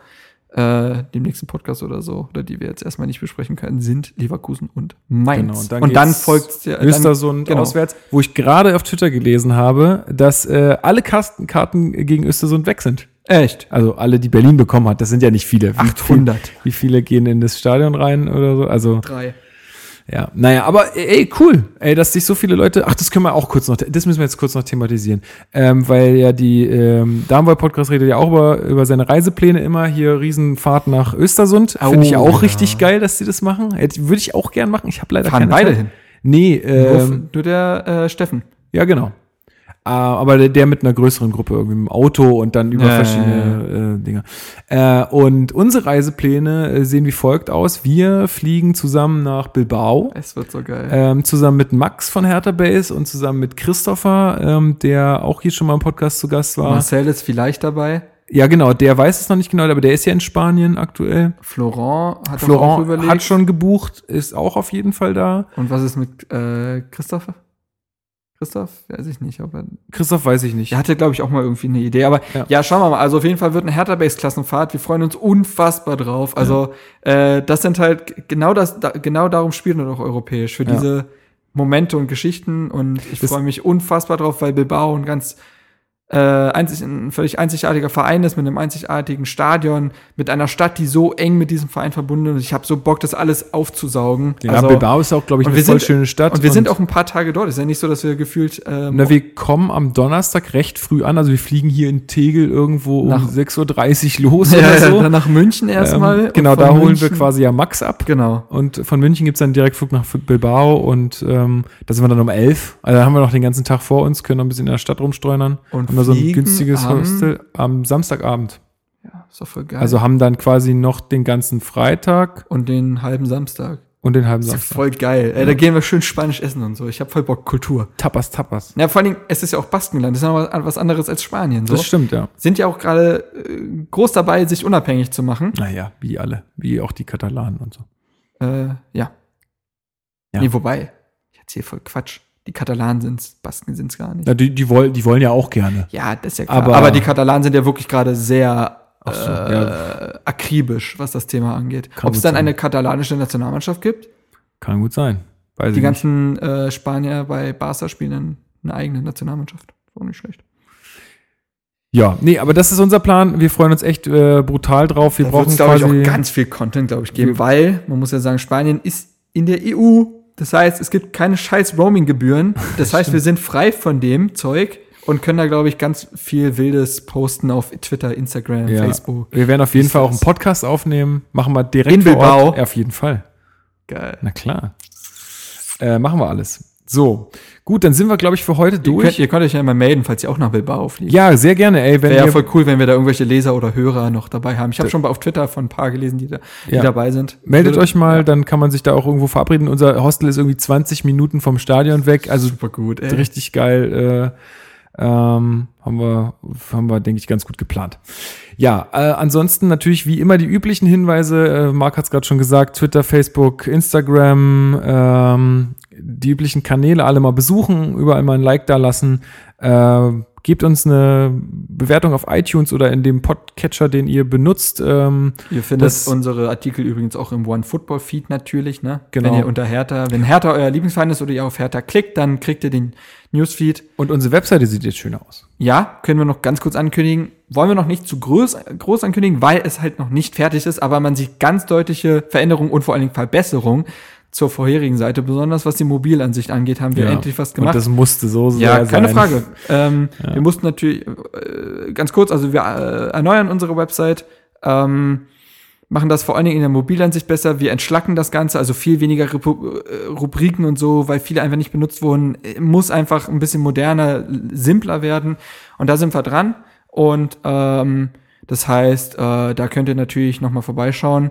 Speaker 2: äh, dem nächsten Podcast oder so, oder die wir jetzt erstmal nicht besprechen können, sind Leverkusen und Mainz.
Speaker 1: Genau, und dann geht's
Speaker 2: folgt ja, dann,
Speaker 1: Östersund
Speaker 2: genau.
Speaker 1: auswärts, wo ich gerade auf Twitter gelesen habe, dass äh, alle Kasten Karten gegen Östersund weg sind.
Speaker 2: Echt?
Speaker 1: Also alle, die Berlin bekommen hat, das sind ja nicht viele. Wie
Speaker 2: 800.
Speaker 1: Viel, wie viele gehen in das Stadion rein oder so? Also
Speaker 2: Drei.
Speaker 1: ja, naja, aber ey, cool, ey, dass sich so viele Leute, ach, das können wir auch kurz noch, das müssen wir jetzt kurz noch thematisieren, ähm, weil ja die ähm, Darmwoll Podcast redet ja auch über, über seine Reisepläne immer, hier Riesenfahrt nach Östersund, finde ich
Speaker 2: Oh,
Speaker 1: auch
Speaker 2: ja.
Speaker 1: richtig geil, dass sie das machen, würde ich auch gern machen, ich habe leider
Speaker 2: Fahren
Speaker 1: keine
Speaker 2: beide
Speaker 1: Zeit.
Speaker 2: hin.
Speaker 1: Nee,
Speaker 2: Nur,
Speaker 1: ähm,
Speaker 2: nur der äh, Steffen.
Speaker 1: ja genau. Äh, aber der, der mit einer größeren Gruppe irgendwie im Auto und dann über
Speaker 2: Ja, ja,
Speaker 1: verschiedene Äh, Dinge. Äh, und unsere Reisepläne äh, sehen wie folgt aus. Wir fliegen zusammen nach Bilbao.
Speaker 2: Es wird so geil.
Speaker 1: Ähm, zusammen mit Max von Hertha Base und zusammen mit Christopher, ähm, der auch hier schon mal im Podcast zu Gast war.
Speaker 2: Marcel ist vielleicht dabei.
Speaker 1: Ja, genau, der weiß es noch nicht genau, aber der ist ja in Spanien aktuell.
Speaker 2: Florent hat doch auch
Speaker 1: Florent
Speaker 2: überlegt.
Speaker 1: hat schon gebucht, ist auch auf jeden Fall da.
Speaker 2: Und was ist mit äh, Christoph? Christoph? Weiß ich nicht, ob er.
Speaker 1: Christoph weiß ich nicht.
Speaker 2: Der hatte, glaube ich, auch mal irgendwie eine Idee. Aber
Speaker 1: Ja.
Speaker 2: ja. schauen wir mal. Also auf jeden Fall wird eine Hertha-Base-Klassenfahrt. Wir freuen uns unfassbar drauf. Also äh, das sind halt genau das, da, genau darum spielen wir doch europäisch. Für
Speaker 1: Ja.
Speaker 2: diese Momente und Geschichten. Und ich freue mich unfassbar drauf, weil Bilbao ein ganz äh, einzig, ein völlig einzigartiger Verein ist, mit einem einzigartigen Stadion, mit einer Stadt, die so eng mit diesem Verein verbunden ist. Ich habe so Bock, das alles aufzusaugen.
Speaker 1: ja, Bilbao ist auch, glaube ich,
Speaker 2: und
Speaker 1: eine
Speaker 2: wir
Speaker 1: voll
Speaker 2: sind-
Speaker 1: schöne Stadt.
Speaker 2: Und wir sind auch ein paar Tage dort. Ist ja nicht so, dass wir gefühlt ähm,
Speaker 1: Na, wir kommen am Donnerstag recht früh an. Also wir fliegen hier in Tegel irgendwo
Speaker 2: Nach-
Speaker 1: um 6.30 Uhr los
Speaker 2: ja,
Speaker 1: oder
Speaker 2: ja,
Speaker 1: so.
Speaker 2: dann nach München erstmal.
Speaker 1: ähm, genau,
Speaker 2: Und
Speaker 1: da holen
Speaker 2: München-
Speaker 1: wir quasi ja Max ab.
Speaker 2: Genau.
Speaker 1: Und von München gibt's dann Direktflug nach Bilbao und ähm, da sind wir dann um 11. Also da haben wir noch den ganzen Tag vor uns, können noch ein bisschen in der Stadt rumstreunern.
Speaker 2: Und
Speaker 1: wir so ein günstiges
Speaker 2: am-
Speaker 1: Hostel am Samstagabend.
Speaker 2: Ja, ist doch voll geil.
Speaker 1: Also haben dann quasi noch den ganzen Freitag
Speaker 2: und den halben Samstag.
Speaker 1: und den halben
Speaker 2: Ist
Speaker 1: Samstag.
Speaker 2: voll geil. Ey, da gehen wir schön Spanisch essen und so. Ich habe voll Bock Kultur.
Speaker 1: Tapas, Tapas.
Speaker 2: Ja, vor allen Dingen, es ist ja auch Baskenland. Das ist ja noch was anderes als Spanien. So.
Speaker 1: Das stimmt, ja.
Speaker 2: Sind ja auch gerade äh, groß dabei, sich unabhängig zu machen.
Speaker 1: Naja, wie alle. Wie auch die Katalanen und so.
Speaker 2: Äh, ja.
Speaker 1: Ja.
Speaker 2: Nee, wobei, ich erzähle voll Quatsch. Die Katalanen sind's, Basken sind's gar nicht.
Speaker 1: Ja, die, die, wollen, die wollen ja auch gerne.
Speaker 2: Ja, das ist ja klar.
Speaker 1: Aber-
Speaker 2: Aber, die Katalanen sind ja wirklich gerade sehr
Speaker 1: so,
Speaker 2: äh,
Speaker 1: ja.
Speaker 2: akribisch, was das Thema angeht. Ob es dann
Speaker 1: sein.
Speaker 2: eine katalanische Nationalmannschaft gibt?
Speaker 1: Kann gut sein. Weiß
Speaker 2: Die ganzen äh, Spanier bei Barca spielen eine eigene Nationalmannschaft. Auch nicht schlecht.
Speaker 1: Ja, nee, aber das ist unser Plan. Wir freuen uns echt äh, brutal drauf. Wir
Speaker 2: Da
Speaker 1: brauchen
Speaker 2: glaube ich, auch ganz viel Content, glaube ich, geben, weil, man muss ja sagen, Spanien ist in der EU. Das heißt, es gibt keine scheiß Roaming-Gebühren. Das heißt, wir sind frei von dem Zeug und können da, glaube ich, ganz viel Wildes posten auf Twitter, Instagram,
Speaker 1: ja,
Speaker 2: Facebook.
Speaker 1: wir werden auf jeden Fall auch einen? Podcast aufnehmen. Machen wir direkt
Speaker 2: In
Speaker 1: vor
Speaker 2: Bilbao?
Speaker 1: Ort. Ja, auf jeden Fall.
Speaker 2: Geil.
Speaker 1: Na klar. Äh, machen wir alles. So, gut, dann sind wir, glaube ich, für heute
Speaker 2: Ihr
Speaker 1: durch.
Speaker 2: könnt, ihr könnt euch ja immer melden, falls ihr auch nach Bilbao fliegt.
Speaker 1: ja, sehr gerne, ey. Wenn
Speaker 2: Wäre ja
Speaker 1: ihr,
Speaker 2: voll cool, wenn wir da irgendwelche Leser oder Hörer noch dabei haben. Ich habe schon auf Twitter von ein paar gelesen, die, da, die
Speaker 1: Ja.
Speaker 2: dabei sind.
Speaker 1: meldet euch mal, dann kann man sich da auch irgendwo verabreden. Unser Hostel ist irgendwie 20 Minuten vom Stadion weg. Also
Speaker 2: Super gut, ey.
Speaker 1: richtig geil. Äh, ähm, haben wir, haben wir, denke ich, ganz gut geplant. Ja, äh, ansonsten natürlich wie immer die üblichen Hinweise. Äh, Marc hat es gerade schon gesagt: Twitter, Facebook, Instagram, ähm, die üblichen Kanäle alle mal besuchen, überall mal ein Like da lassen. Äh, gebt uns eine Bewertung auf iTunes oder in dem Podcatcher, den ihr benutzt. Ähm,
Speaker 2: Ihr findet unsere Artikel übrigens auch im One Football Feed natürlich, ne?
Speaker 1: Genau.
Speaker 2: Wenn ihr unter Hertha, wenn Hertha euer Lieblingsverein ist oder ihr auf Hertha klickt, dann kriegt ihr den Newsfeed.
Speaker 1: und unsere Webseite sieht jetzt schön aus.
Speaker 2: Ja, können wir noch ganz kurz ankündigen. Wollen wir noch nicht zu groß, groß ankündigen, weil es halt noch nicht fertig ist, aber man sieht ganz deutliche Veränderungen und vor allen Dingen Verbesserungen zur vorherigen Seite. Besonders was die Mobilansicht angeht, haben wir endlich was gemacht.
Speaker 1: Und das musste so
Speaker 2: Ja,
Speaker 1: sehr
Speaker 2: keine
Speaker 1: sein.
Speaker 2: Frage. Ähm, Wir mussten natürlich, äh, ganz kurz, also wir äh, erneuern unsere Website, ähm, machen das vor allen Dingen in der Mobilansicht besser. Wir entschlacken das Ganze, also viel weniger äh, Rubriken und so, weil viele einfach nicht benutzt wurden. Äh, Muss einfach ein bisschen moderner, simpler werden. Und da sind wir dran. Und ähm, das heißt, äh, da könnt ihr natürlich noch mal vorbeischauen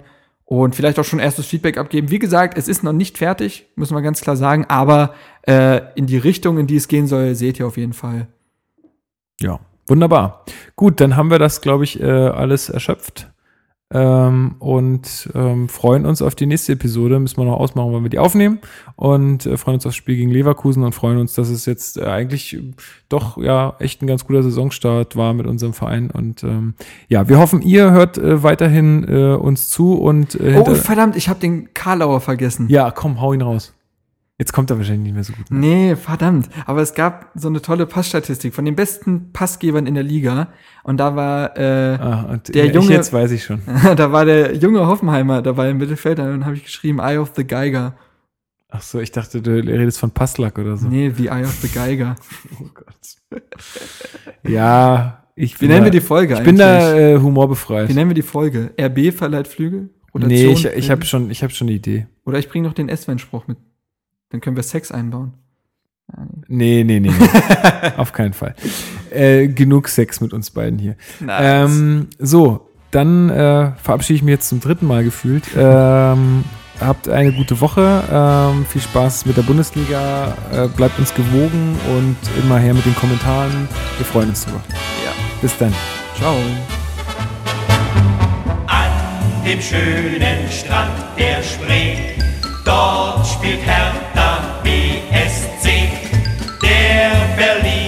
Speaker 2: und vielleicht auch schon erstes Feedback abgeben. Wie gesagt, es ist noch nicht fertig, müssen wir ganz klar sagen, aber äh, in die Richtung, in die es gehen soll, seht ihr auf jeden Fall.
Speaker 1: Ja, wunderbar. Gut, dann haben wir das, glaube ich, äh, alles erschöpft. Ähm, und ähm, freuen uns auf die nächste Episode. Müssen wir noch ausmachen, wann wir die aufnehmen. Und äh, freuen uns aufs Spiel gegen Leverkusen und freuen uns, dass es jetzt äh, eigentlich äh, doch ja echt ein ganz guter Saisonstart war mit unserem Verein. Und ähm, ja, wir hoffen, ihr hört äh, weiterhin äh, uns zu und äh,
Speaker 2: Oh, verdammt, ich habe den Karlauer vergessen.
Speaker 1: ja, komm, hau ihn raus. Jetzt kommt er wahrscheinlich nicht mehr so gut.
Speaker 2: Nee, verdammt. Aber es gab so eine tolle Passstatistik von den besten Passgebern in der Liga. Und da war äh,
Speaker 1: Ah, und
Speaker 2: Der
Speaker 1: ja,
Speaker 2: Junge-
Speaker 1: Ich jetzt weiß ich schon.
Speaker 2: da war der junge Hoffenheimer dabei im Mittelfeld. Und dann habe ich geschrieben, Eye of the Geiger.
Speaker 1: Ach so, ich dachte, du redest von Passlack oder so.
Speaker 2: Nee, wie Eye of the Geiger.
Speaker 1: Oh Gott. Ja, ich
Speaker 2: Wie nennen
Speaker 1: da,
Speaker 2: wir die Folge
Speaker 1: Ich bin da
Speaker 2: eigentlich?
Speaker 1: äh, humorbefreit.
Speaker 2: Wie nennen wir die Folge? RB verleiht Flügel?
Speaker 1: Nee, ich, ich habe schon, ich hab schon eine Idee.
Speaker 2: Oder ich bringe noch den S-Wenn-Spruch mit. Dann können wir Sex einbauen. Nee.
Speaker 1: Nee, nee, nee. Auf keinen Fall. Äh, genug Sex mit uns beiden hier. Ähm, so, dann äh, verabschiede ich mich jetzt zum dritten Mal gefühlt. Ähm, habt eine gute Woche. Ähm, viel Spaß mit der Bundesliga. Äh, bleibt uns gewogen und immer her mit den Kommentaren. Wir freuen uns drüber.
Speaker 2: Ja.
Speaker 1: Bis dann.
Speaker 2: Ciao.
Speaker 3: An dem schönen Strand der Spree, dort spielt Hertha BSC. Der Berliner